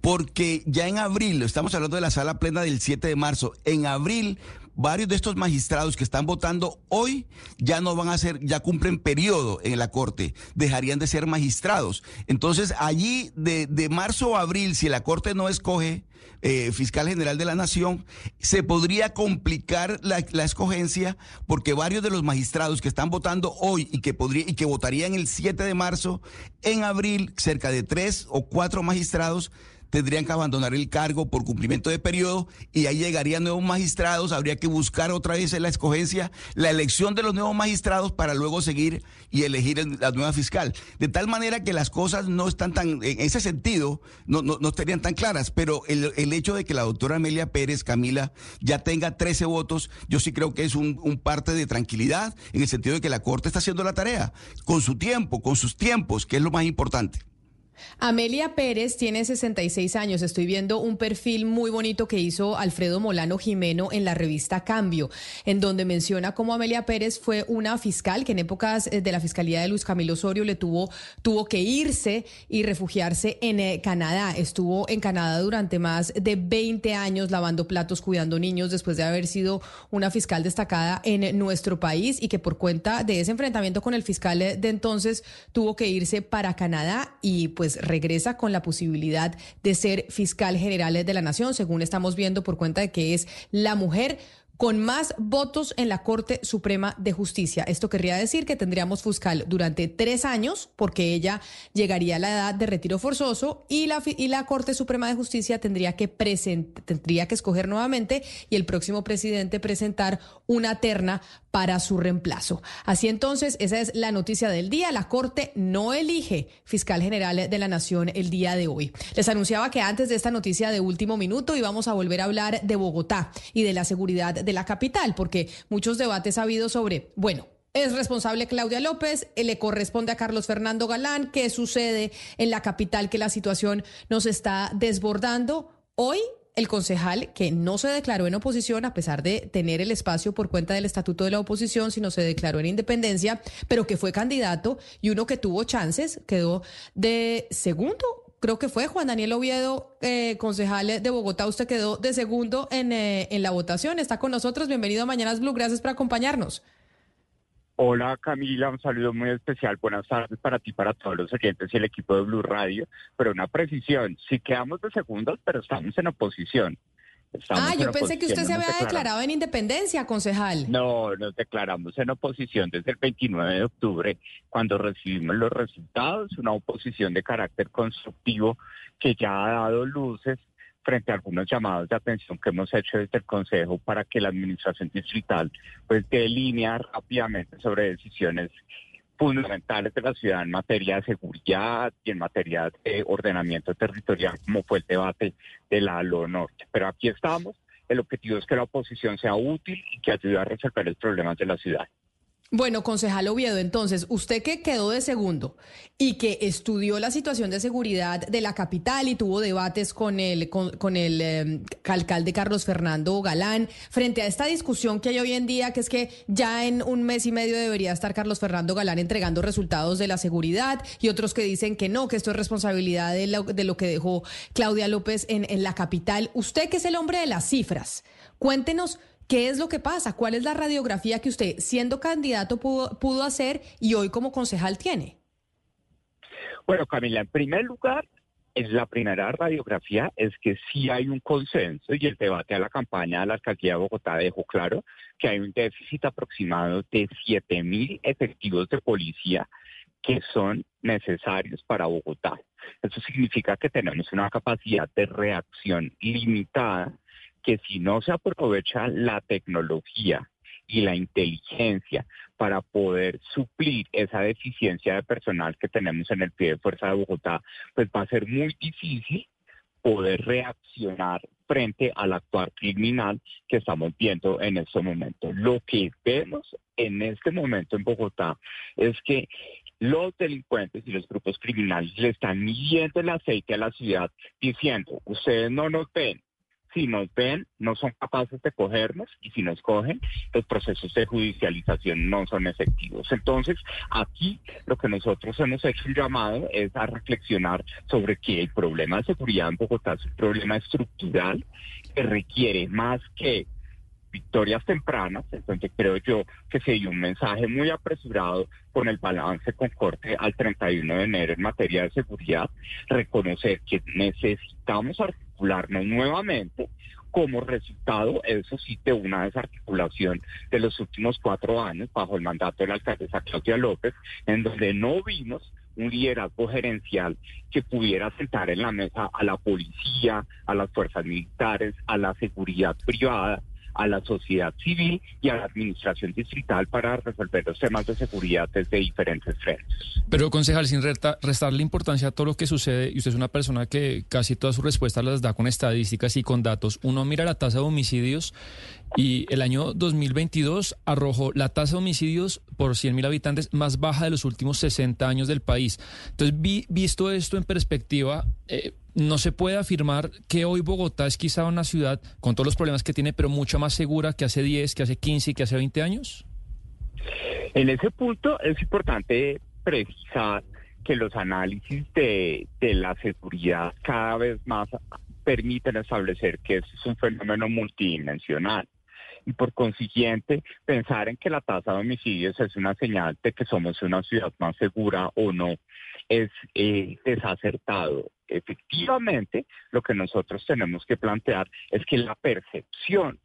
Porque ya en abril, estamos hablando de la sala plena del 7 de marzo, en abril varios de estos magistrados que están votando hoy ya no van a ser, ya cumplen periodo en la Corte, dejarían de ser magistrados. Entonces, allí de, de marzo a abril, si la Corte no escoge eh, fiscal general de la Nación, se podría complicar la, la, escogencia porque varios de los magistrados que están votando hoy y que, podría, y que votarían el 7 de marzo, en abril, cerca de tres o cuatro magistrados tendrían que abandonar el cargo por cumplimiento de periodo y ahí llegarían nuevos magistrados, habría que buscar otra vez en la escogencia, la elección de los nuevos magistrados para luego seguir y elegir la nueva fiscal. De tal manera que las cosas no están tan, en ese sentido, no, no, no estarían tan claras, pero el, el, hecho de que la doctora Amelia Pérez, Camila, ya tenga 13 votos, yo sí creo que es un, un parte de tranquilidad en el sentido de que la Corte está haciendo la tarea, con su tiempo, con sus tiempos, que es lo más importante. Amelia Pérez tiene 66 años. Estoy viendo un perfil muy bonito que hizo Alfredo Molano Jimeno en la revista Cambio, en donde menciona cómo Amelia Pérez fue una fiscal que en épocas eh, de la fiscalía de Luis Camilo Osorio le tuvo, tuvo que irse y refugiarse en eh, Canadá. Estuvo en Canadá durante más de 20 años lavando platos, cuidando niños, después de haber sido una fiscal destacada en nuestro país y que por cuenta de ese enfrentamiento con el fiscal de entonces tuvo que irse para Canadá y pues pues, regresa con la posibilidad de ser fiscal general de la nación, según estamos viendo por cuenta de que es la mujer con más votos en la Corte Suprema de Justicia. Esto querría decir que tendríamos fiscal durante tres años, porque ella llegaría a la edad de retiro forzoso y la, y la Corte Suprema de Justicia tendría que, tendría que escoger nuevamente y el próximo presidente presentar una terna para su reemplazo. Así entonces, esa es la noticia del día. La Corte no elige fiscal general de la Nación el día de hoy. Les anunciaba que antes de esta noticia de último minuto íbamos a volver a hablar de Bogotá y de la seguridad de la capital, porque muchos debates ha habido sobre, bueno, es responsable Claudia López, le corresponde a Carlos Fernando Galán, qué sucede en la capital que la situación nos está desbordando. Hoy el concejal que no se declaró en oposición a pesar de tener el espacio por cuenta del estatuto de la oposición, sino se declaró en independencia, pero que fue candidato y uno que tuvo chances, quedó de segundo creo que fue Juan Daniel Oviedo, eh, concejal de Bogotá. Usted quedó de segundo en, eh, en, la votación. Está con nosotros. Bienvenido a Mañanas Blue. Gracias por acompañarnos. Hola Camila, un saludo muy especial. Buenas tardes para ti, para todos los oyentes y el equipo de Blue Radio. Pero una precisión, si quedamos de segundos, pero estamos en oposición. Ah, yo pensé que usted se había declarado en independencia, concejal. No, nos declaramos en oposición desde el 29 de octubre, cuando recibimos los resultados, una oposición de carácter constructivo que ya ha dado luces frente a algunos llamados de atención que hemos hecho desde el Consejo para que la Administración Distrital pues delinea rápidamente sobre decisiones fundamentales de la ciudad en materia de seguridad y en materia de ordenamiento territorial, como fue el debate de la ALO Norte. Pero aquí estamos. El objetivo es que la oposición sea útil y que ayude a resolver los problemas de la ciudad. Bueno, concejal Oviedo, entonces, usted que quedó de segundo y que estudió la situación de seguridad de la capital y tuvo debates con el, con, el em, alcalde Carlos Fernando Galán, frente a esta discusión que hay hoy en día, que es que ya en un mes y medio debería estar Carlos Fernando Galán entregando resultados de la seguridad y otros que dicen que no, que esto es responsabilidad de lo, de lo que dejó Claudia López en, en la capital. Usted que es el hombre de las cifras, cuéntenos ¿Qué es lo que pasa? ¿Cuál es la radiografía que usted, siendo candidato, pudo, hacer y hoy como concejal tiene? Bueno, Camila, en primer lugar, es la primera radiografía es que sí hay un consenso y el debate a la campaña de la alcaldía de Bogotá dejó claro que hay un déficit aproximado de 7 mil efectivos de policía que son necesarios para Bogotá. Eso significa que tenemos una capacidad de reacción limitada que si no se aprovecha la tecnología y la inteligencia para poder suplir esa deficiencia de personal que tenemos en el pie de fuerza de Bogotá, pues va a ser muy difícil poder reaccionar frente al actuar criminal que estamos viendo en este momento. Lo que vemos en este momento en Bogotá es que los delincuentes y los grupos criminales le están midiendo el aceite a la ciudad diciendo, ustedes no nos ven, si nos ven, no son capaces de cogernos y si nos cogen, los procesos de judicialización no son efectivos. Entonces, aquí lo que nosotros hemos hecho un llamado es a reflexionar sobre que el problema de seguridad en Bogotá es un problema estructural que requiere más que victorias tempranas, entonces creo yo que se dio un mensaje muy apresurado con el balance con corte al 31 de enero en materia de seguridad, reconocer que necesitamos nuevamente como resultado, eso sí, de una desarticulación de los últimos cuatro años bajo el mandato de la alcaldesa Claudia López, en donde no vimos un liderazgo gerencial que pudiera sentar en la mesa a la policía, a las fuerzas militares, a la seguridad privada, a la sociedad civil y a la administración distrital para resolver los temas de seguridad desde diferentes frentes. Pero, concejal, sin restarle importancia a todo lo que sucede, y usted es una persona que casi todas sus respuestas las da con estadísticas y con datos, uno mira la tasa de homicidios y el año 2022 arrojó la tasa de homicidios por 100.000 habitantes más baja de los últimos 60 años del país. Entonces, visto esto en perspectiva, eh, no se puede afirmar que hoy Bogotá es quizá una ciudad con todos los problemas que tiene, pero mucho más segura que hace 10, que hace 15 y que hace 20 años. En ese punto es importante precisar que los análisis de, de la seguridad cada vez más permiten establecer que es un fenómeno multidimensional y por consiguiente pensar en que la tasa de homicidios es una señal de que somos una ciudad más segura o no es eh, desacertado. Efectivamente, lo que nosotros tenemos que plantear es que la percepción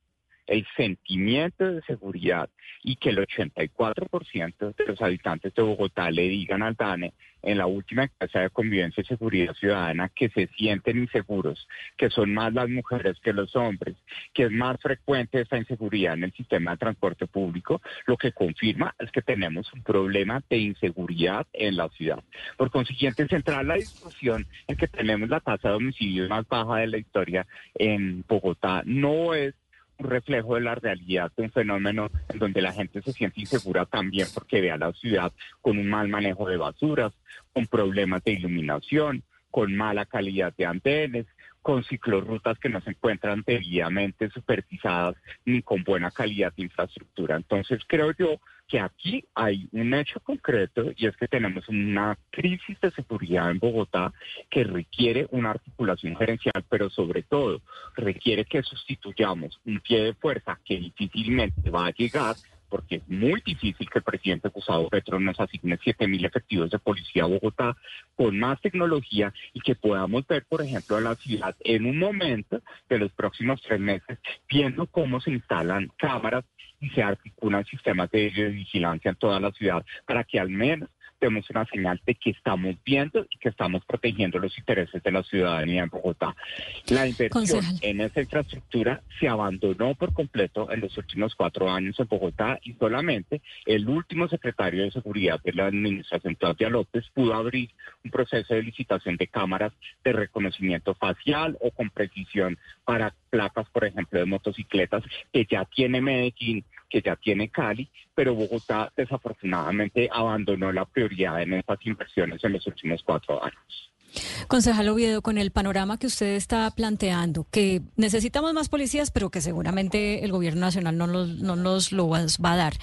el sentimiento de seguridad y que el 84% de los habitantes de Bogotá le digan al DANE en la última encuesta de convivencia y seguridad ciudadana que se sienten inseguros, que son más las mujeres que los hombres, que es más frecuente esta inseguridad en el sistema de transporte público, lo que confirma es que tenemos un problema de inseguridad en la ciudad. Por consiguiente, centrar la discusión en que tenemos la tasa de homicidios más baja de la historia en Bogotá no es un reflejo de la realidad de un fenómeno en donde la gente se siente insegura también porque ve a la ciudad con un mal manejo de basuras, con problemas de iluminación, con mala calidad de antenas, con ciclorrutas que no se encuentran debidamente supervisadas ni con buena calidad de infraestructura. Entonces creo yo que aquí hay un hecho concreto y es que tenemos una crisis de seguridad en Bogotá que requiere una articulación gerencial, pero sobre todo requiere que sustituyamos un pie de fuerza que difícilmente va a llegar porque es muy difícil que el presidente Gustavo Petro nos asigne 7 mil efectivos de policía a Bogotá con más tecnología y que podamos ver, por ejemplo, a la ciudad en un momento de los próximos tres meses, viendo cómo se instalan cámaras y se articulan sistemas de vigilancia en toda la ciudad para que al menos demos una señal de que estamos viendo y que estamos protegiendo los intereses de la ciudadanía en Bogotá. La inversión en esa infraestructura se abandonó por completo en los últimos cuatro años en Bogotá y solamente el último secretario de Seguridad de la Administración, Claudia López, pudo abrir un proceso de licitación de cámaras de reconocimiento facial o con precisión para placas, por ejemplo, de motocicletas que ya tiene Medellín, que ya tiene Cali, pero Bogotá desafortunadamente abandonó la prioridad en estas inversiones en los últimos cuatro años. Concejal Oviedo, con el panorama que usted está planteando, que necesitamos más policías, pero que seguramente el gobierno nacional no nos, no nos lo va a dar,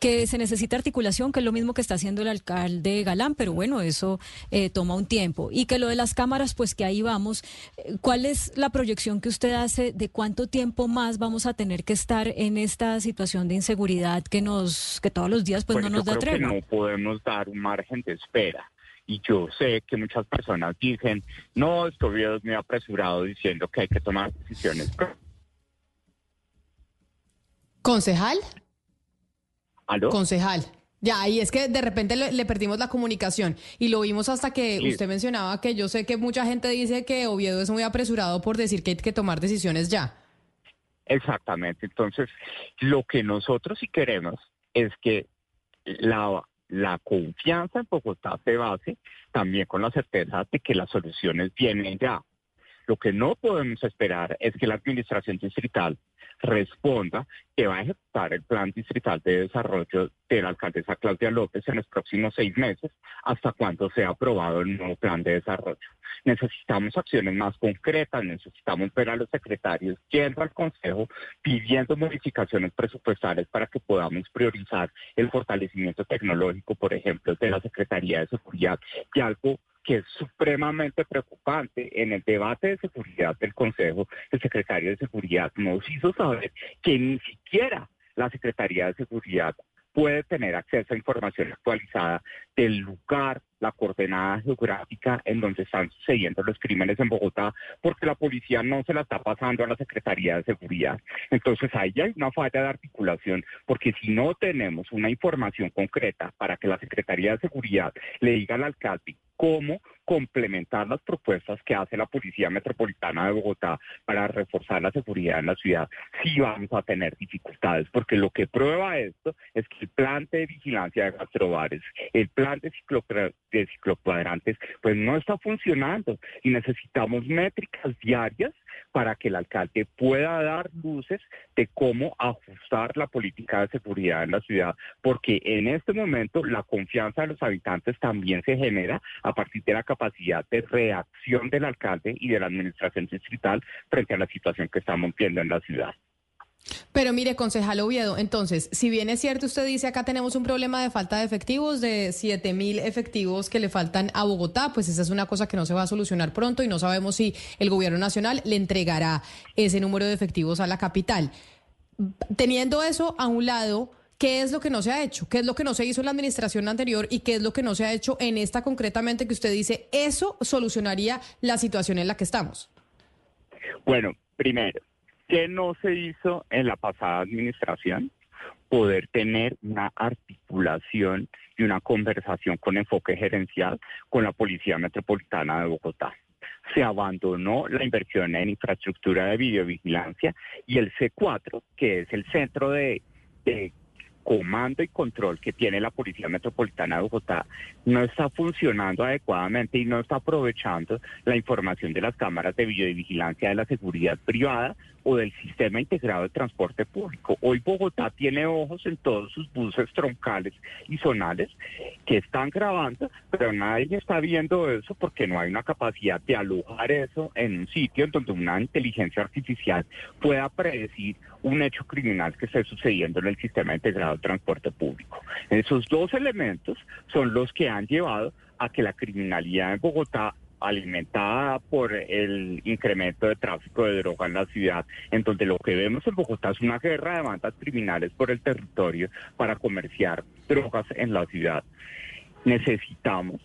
que se necesita articulación, que es lo mismo que está haciendo el alcalde Galán, pero bueno, eso eh, toma un tiempo, y que lo de las cámaras, pues que ahí vamos. ¿Cuál es la proyección que usted hace de cuánto tiempo más vamos a tener que estar en esta situación de inseguridad que nos, que todos los días pues, no nos da tregua? no podemos dar un margen de espera y yo sé que muchas personas dicen, no, Oviedo es muy apresurado diciendo que hay que tomar decisiones. ¿Concejal? ¿Aló? Concejal. Ya, y es que de repente le, perdimos la comunicación y lo vimos hasta que usted mencionaba que yo sé que mucha gente dice que Oviedo es muy apresurado por decir que hay que tomar decisiones ya. Exactamente. Entonces, lo que nosotros sí queremos es que la la confianza en Bogotá se base también con la certeza de que las soluciones vienen ya. Lo que no podemos esperar es que la administración distrital responda que va a ejecutar el plan distrital de desarrollo de la alcaldesa Claudia López en los próximos seis meses, hasta cuando sea aprobado el nuevo plan de desarrollo. Necesitamos acciones más concretas, necesitamos ver a los secretarios yendo al Consejo pidiendo modificaciones presupuestales para que podamos priorizar el fortalecimiento tecnológico, por ejemplo, de la Secretaría de Seguridad, y algo que es supremamente preocupante. En el debate de seguridad del Consejo, el secretario de Seguridad nos hizo saber que ni siquiera la Secretaría de Seguridad puede tener acceso a información actualizada del lugar, la coordenada geográfica en donde están sucediendo los crímenes en Bogotá, porque la policía no se la está pasando a la Secretaría de Seguridad. Entonces ahí hay una falla de articulación, porque si no tenemos una información concreta para que la Secretaría de Seguridad le diga al alcalde cómo complementar las propuestas que hace la Policía Metropolitana de Bogotá para reforzar la seguridad en la ciudad, sí vamos a tener dificultades, porque lo que prueba esto es que el plan de vigilancia de gastrobares, el plan de, de ciclocuadrantes, pues no está funcionando y necesitamos métricas diarias para que el alcalde pueda dar luces de cómo ajustar la política de seguridad en la ciudad, porque en este momento la confianza de los habitantes también se genera a partir de la capacidad de reacción del alcalde y de la administración distrital frente a la situación que estamos viendo en la ciudad. Pero mire, concejal Oviedo, entonces, si bien es cierto, usted dice acá tenemos un problema de falta de efectivos, de 7 mil efectivos que le faltan a Bogotá, pues esa es una cosa que no se va a solucionar pronto y no sabemos si el gobierno nacional le entregará ese número de efectivos a la capital. Teniendo eso a un lado, ¿qué es lo que no se ha hecho? ¿Qué es lo que no se hizo en la administración anterior y qué es lo que no se ha hecho en esta concretamente que usted dice, eso solucionaría la situación en la que estamos? Bueno, primero, ¿Qué no se hizo en la pasada administración? Poder tener una articulación y una conversación con enfoque gerencial con la Policía Metropolitana de Bogotá. Se abandonó la inversión en infraestructura de videovigilancia y el C4, que es el centro de comando y control que tiene la Policía Metropolitana de Bogotá no está funcionando adecuadamente y no está aprovechando la información de las cámaras de videovigilancia de la seguridad privada o del sistema integrado de transporte público. Hoy Bogotá tiene ojos en todos sus buses troncales y zonales que están grabando, pero nadie está viendo eso porque no hay una capacidad de alojar eso en un sitio en donde una inteligencia artificial pueda predecir un hecho criminal que esté sucediendo en el sistema integrado transporte público. Esos dos elementos son los que han llevado a que la criminalidad en Bogotá alimentada por el incremento de tráfico de droga en la ciudad, en donde lo que vemos en Bogotá es una guerra de bandas criminales por el territorio para comerciar drogas en la ciudad. Necesitamos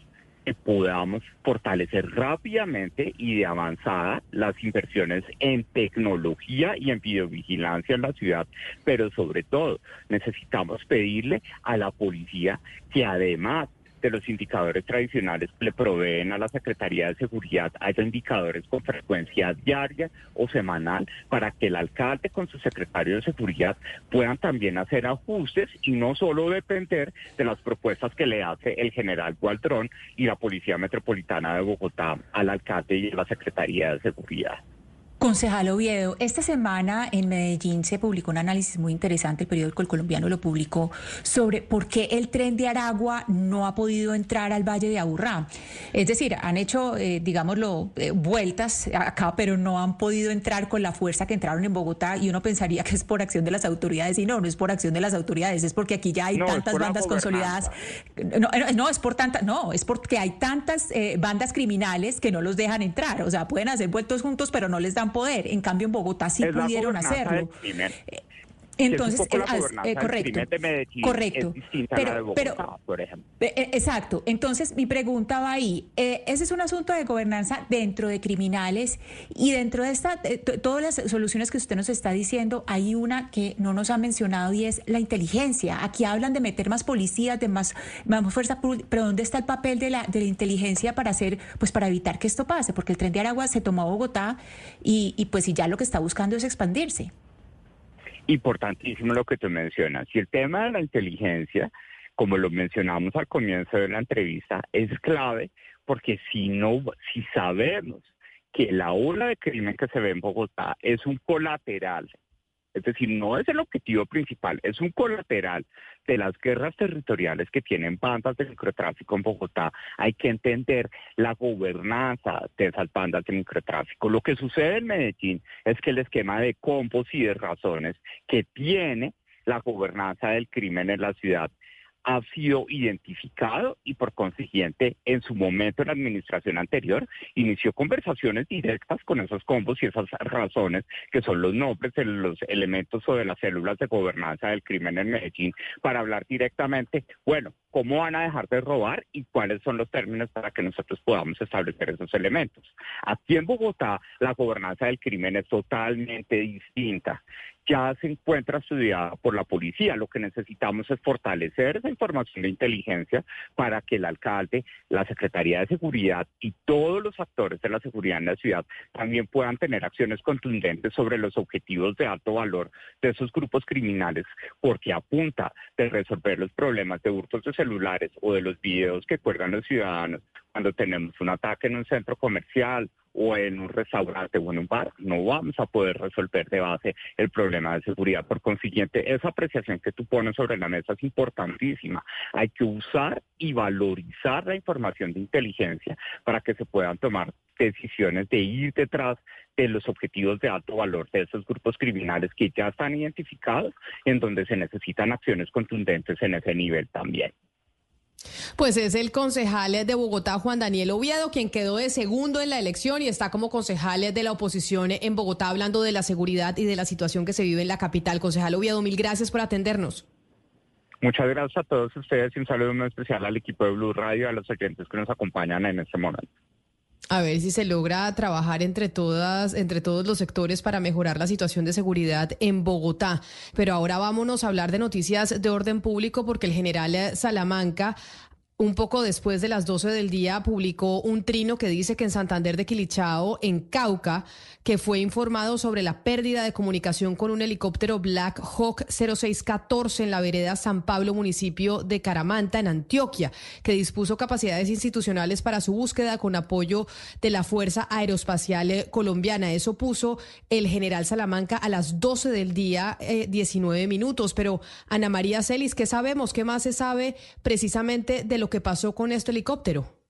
que podamos fortalecer rápidamente y de avanzada las inversiones en tecnología y en videovigilancia en la ciudad, pero sobre todo necesitamos pedirle a la policía que además de los indicadores tradicionales le proveen a la Secretaría de Seguridad haya indicadores con frecuencia diaria o semanal para que el alcalde con su secretario de Seguridad puedan también hacer ajustes y no solo depender de las propuestas que le hace el general Gualdrón y la Policía Metropolitana de Bogotá al alcalde y a la Secretaría de Seguridad. Concejal Oviedo, esta semana en Medellín se publicó un análisis muy interesante, el periódico El Colombiano lo publicó, sobre por qué el tren de Aragua no ha podido entrar al Valle de Aburrá. Es decir, han hecho, eh, digámoslo, eh, vueltas acá, pero no han podido entrar con la fuerza que entraron en Bogotá y uno pensaría que es por acción de las autoridades y no, no es por acción de las autoridades, es porque aquí ya hay tantas bandas consolidadas. No, eh, no, es por tanta, no, es porque hay tantas bandas criminales que no los dejan entrar, o sea, pueden hacer vueltos juntos, pero no les dan poder. En cambio, en Bogotá sí pudieron hacerlo. Entonces, es correcto, correcto. pero, por ejemplo. Eh, exacto. Entonces, mi pregunta va ahí. Eh, ese es un asunto de gobernanza dentro de criminales y dentro de esta, todas las soluciones que usted nos está diciendo, hay una que no nos ha mencionado y es la inteligencia. Aquí hablan de meter más policías, de más, más fuerza, pero ¿dónde está el papel de la, de la inteligencia para hacer, pues para evitar que esto pase? Porque el tren de Aragua se tomó a Bogotá y, y pues y ya lo que está buscando es expandirse. Importantísimo lo que tú mencionas. Y el tema de la inteligencia, como lo mencionamos al comienzo de la entrevista, es clave porque si no, si sabemos que la ola de crimen que se ve en Bogotá es un colateral es decir, no es el objetivo principal, es un colateral de las guerras territoriales que tienen bandas de microtráfico en Bogotá. Hay que entender la gobernanza de esas bandas de microtráfico. Lo que sucede en Medellín es que el esquema de compos y de razones que tiene la gobernanza del crimen en la ciudad ha sido identificado y por consiguiente en su momento en la administración anterior inició conversaciones directas con esos combos y esas razones que son los nombres de los elementos o de las células de gobernanza del crimen en Medellín para hablar directamente, bueno, cómo van a dejar de robar y cuáles son los términos para que nosotros podamos establecer esos elementos. Aquí en Bogotá la gobernanza del crimen es totalmente distinta ya se encuentra estudiada por la policía. Lo que necesitamos es fortalecer esa información de inteligencia para que el alcalde, la Secretaría de Seguridad y todos los actores de la seguridad en la ciudad también puedan tener acciones contundentes sobre los objetivos de alto valor de esos grupos criminales, porque apunta de resolver los problemas de hurtos de celulares o de los videos que cuelgan los ciudadanos cuando tenemos un ataque en un centro comercial o en un restaurante o en un bar, no vamos a poder resolver de base el problema de seguridad. Por consiguiente, esa apreciación que tú pones sobre la mesa es importantísima. Hay que usar y valorizar la información de inteligencia para que se puedan tomar decisiones de ir detrás de los objetivos de alto valor de esos grupos criminales que ya están identificados, en donde se necesitan acciones contundentes en ese nivel también. Pues es el concejal de Bogotá, Juan Daniel Oviedo, quien quedó de segundo en la elección y está como concejal de la oposición en Bogotá hablando de la seguridad y de la situación que se vive en la capital. Concejal Oviedo, mil gracias por atendernos. Muchas gracias a todos ustedes y un saludo muy especial al equipo de Blue Radio, a los oyentes que nos acompañan en este momento. A ver si se logra trabajar entre todas, entre todos los sectores para mejorar la situación de seguridad en Bogotá. Pero ahora vámonos a hablar de noticias de orden público porque el general Salamanca un poco después de las 12 del día publicó un trino que dice que en Santander de Quilichao, en Cauca, que fue informado sobre la pérdida de comunicación con un helicóptero Black Hawk 0614 en la vereda San Pablo, municipio de Caramanta, en Antioquia, que dispuso capacidades institucionales para su búsqueda con apoyo de la Fuerza Aeroespacial Colombiana. Eso puso el general Salamanca a las 12 del día, 19 eh, minutos. Pero Ana María Celis, ¿qué sabemos? ¿Qué más se sabe precisamente de lo que pasó con este helicóptero?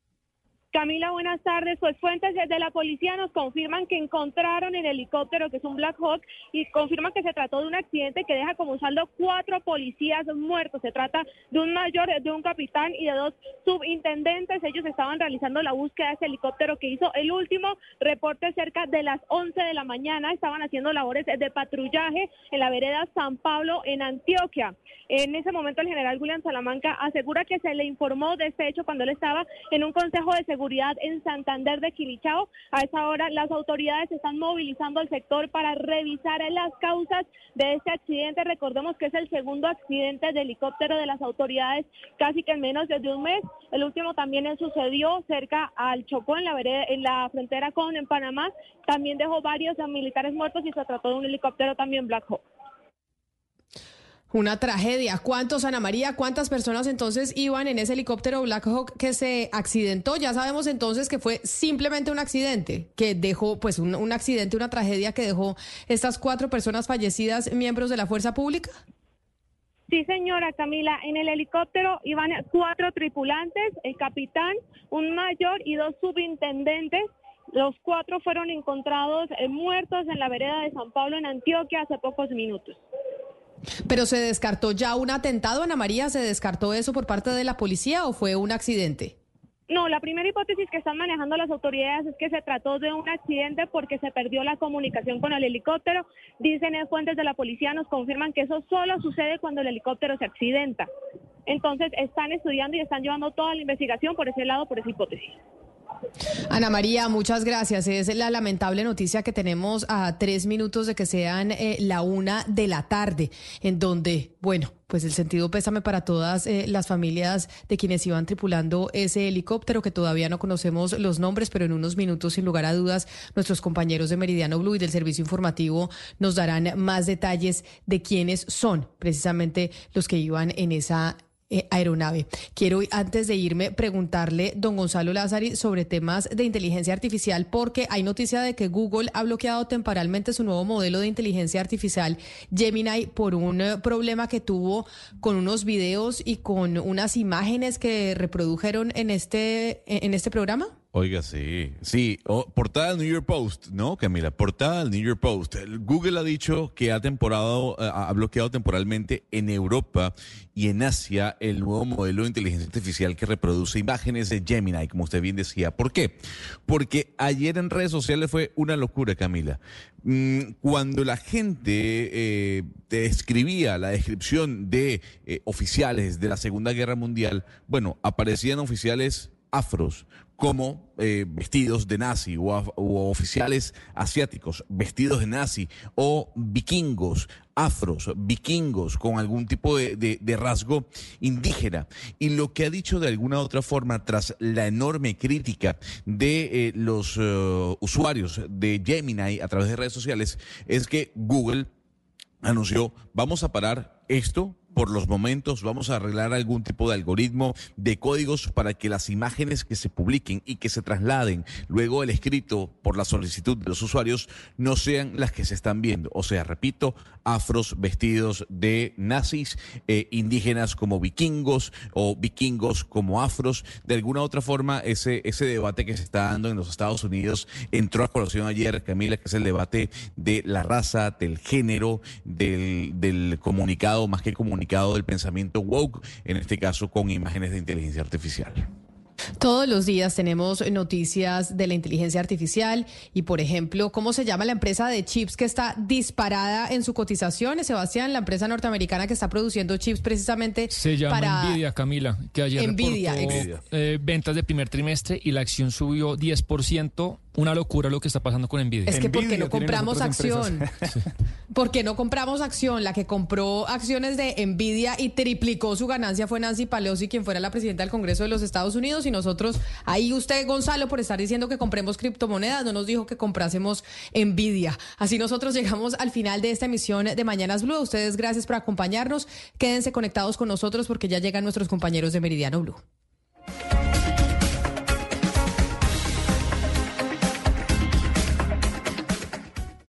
Camila, buenas tardes. Pues fuentes de la policía nos confirman que encontraron el helicóptero, que es un Black Hawk, y confirman que se trató de un accidente que deja como saldo cuatro policías muertos. Se trata de un mayor, de un capitán y de dos subintendentes. Ellos estaban realizando la búsqueda de ese helicóptero que hizo el último reporte cerca de las 11 de la mañana. Estaban haciendo labores de patrullaje en la vereda San Pablo, en Antioquia. En ese momento el general William Salamanca asegura que se le informó de este hecho cuando él estaba en un consejo de seguridad en Santander de Quilichao. A esa hora las autoridades están movilizando el sector para revisar las causas de este accidente. Recordemos que es el segundo accidente de helicóptero de las autoridades casi que en menos de un mes. El último también sucedió cerca al Chocó en la, en la frontera con en Panamá. También dejó varios militares muertos y se trató de un helicóptero también Black Hawk. Una tragedia. ¿Cuántos, Ana María? ¿Cuántas personas entonces iban en ese helicóptero Black Hawk que se accidentó? Ya sabemos entonces que fue simplemente un accidente, que dejó, pues un, un accidente, una tragedia que dejó estas cuatro personas fallecidas, miembros de la fuerza pública. Sí, señora Camila, en el helicóptero iban cuatro tripulantes, el capitán, un mayor y dos subintendentes. Los cuatro fueron encontrados eh, muertos en la vereda de San Pablo, en Antioquia, hace pocos minutos. Pero se descartó ya un atentado, Ana María, ¿se descartó eso por parte de la policía o fue un accidente? No, la primera hipótesis que están manejando las autoridades es que se trató de un accidente porque se perdió la comunicación con el helicóptero. Dicen fuentes de la policía, nos confirman que eso solo sucede cuando el helicóptero se accidenta. Entonces están estudiando y están llevando toda la investigación por ese lado, por esa hipótesis. Ana María, muchas gracias. Es la lamentable noticia que tenemos a tres minutos de que sean eh, la una de la tarde, en donde, bueno, pues el sentido pésame para todas eh, las familias de quienes iban tripulando ese helicóptero, que todavía no conocemos los nombres, pero en unos minutos, sin lugar a dudas, nuestros compañeros de Meridiano Blue y del Servicio Informativo nos darán más detalles de quiénes son precisamente los que iban en esa eh, aeronave. Quiero, antes de irme, preguntarle, don Gonzalo Lázari, sobre temas de inteligencia artificial, porque hay noticia de que Google ha bloqueado temporalmente su nuevo modelo de inteligencia artificial, Gemini, por un eh, problema que tuvo con unos videos y con unas imágenes que reprodujeron en este, en este programa. Oiga, sí, sí, portada del New York Post, ¿no, Camila? Portada del New York Post. Google ha dicho que ha, temporado, eh, ha bloqueado temporalmente en Europa y en Asia el nuevo modelo de inteligencia artificial que reproduce imágenes de Gemini, como usted bien decía. ¿Por qué? Porque ayer en redes sociales fue una locura, Camila. Mm, cuando la gente eh, escribía la descripción de eh, oficiales de la Segunda Guerra Mundial, bueno, aparecían oficiales afros como eh, vestidos de nazi o, oficiales asiáticos vestidos de nazi o vikingos, afros, vikingos con algún tipo de, rasgo indígena. Y lo que ha dicho de alguna otra forma tras la enorme crítica de eh, los eh, usuarios de Gemini a través de redes sociales es que Google anunció, vamos a parar esto por los momentos vamos a arreglar algún tipo de algoritmo de códigos para que las imágenes que se publiquen y que se trasladen luego el escrito por la solicitud de los usuarios no sean las que se están viendo. O sea, repito, afros vestidos de nazis, eh, indígenas como vikingos o vikingos como afros. De alguna otra forma, ese, ese debate que se está dando en los Estados Unidos entró a colación ayer, Camila, que es el debate de la raza, del género, del, del comunicado, más que comunicado del pensamiento woke, en este caso con imágenes de inteligencia artificial. Todos los días tenemos noticias de la inteligencia artificial y, por ejemplo, ¿cómo se llama la empresa de chips que está disparada en su cotización? Sebastián, la empresa norteamericana que está produciendo chips precisamente se llama para... Nvidia, Camila, que ayer Nvidia, eh, ventas de primer trimestre y la acción subió 10% una locura lo que está pasando con Nvidia. Es que ¿por qué no compramos acción? ¿Por qué no compramos acción? La que compró acciones de Nvidia y triplicó su ganancia fue Nancy Pelosi, quien fuera la presidenta del Congreso de los Estados Unidos. Y nosotros, ahí usted, Gonzalo, por estar diciendo que compremos criptomonedas, no nos dijo que comprásemos Nvidia. Así nosotros llegamos al final de esta emisión de Mañanas Blue. ustedes, gracias por acompañarnos. Quédense conectados con nosotros porque ya llegan nuestros compañeros de Meridiano Blue.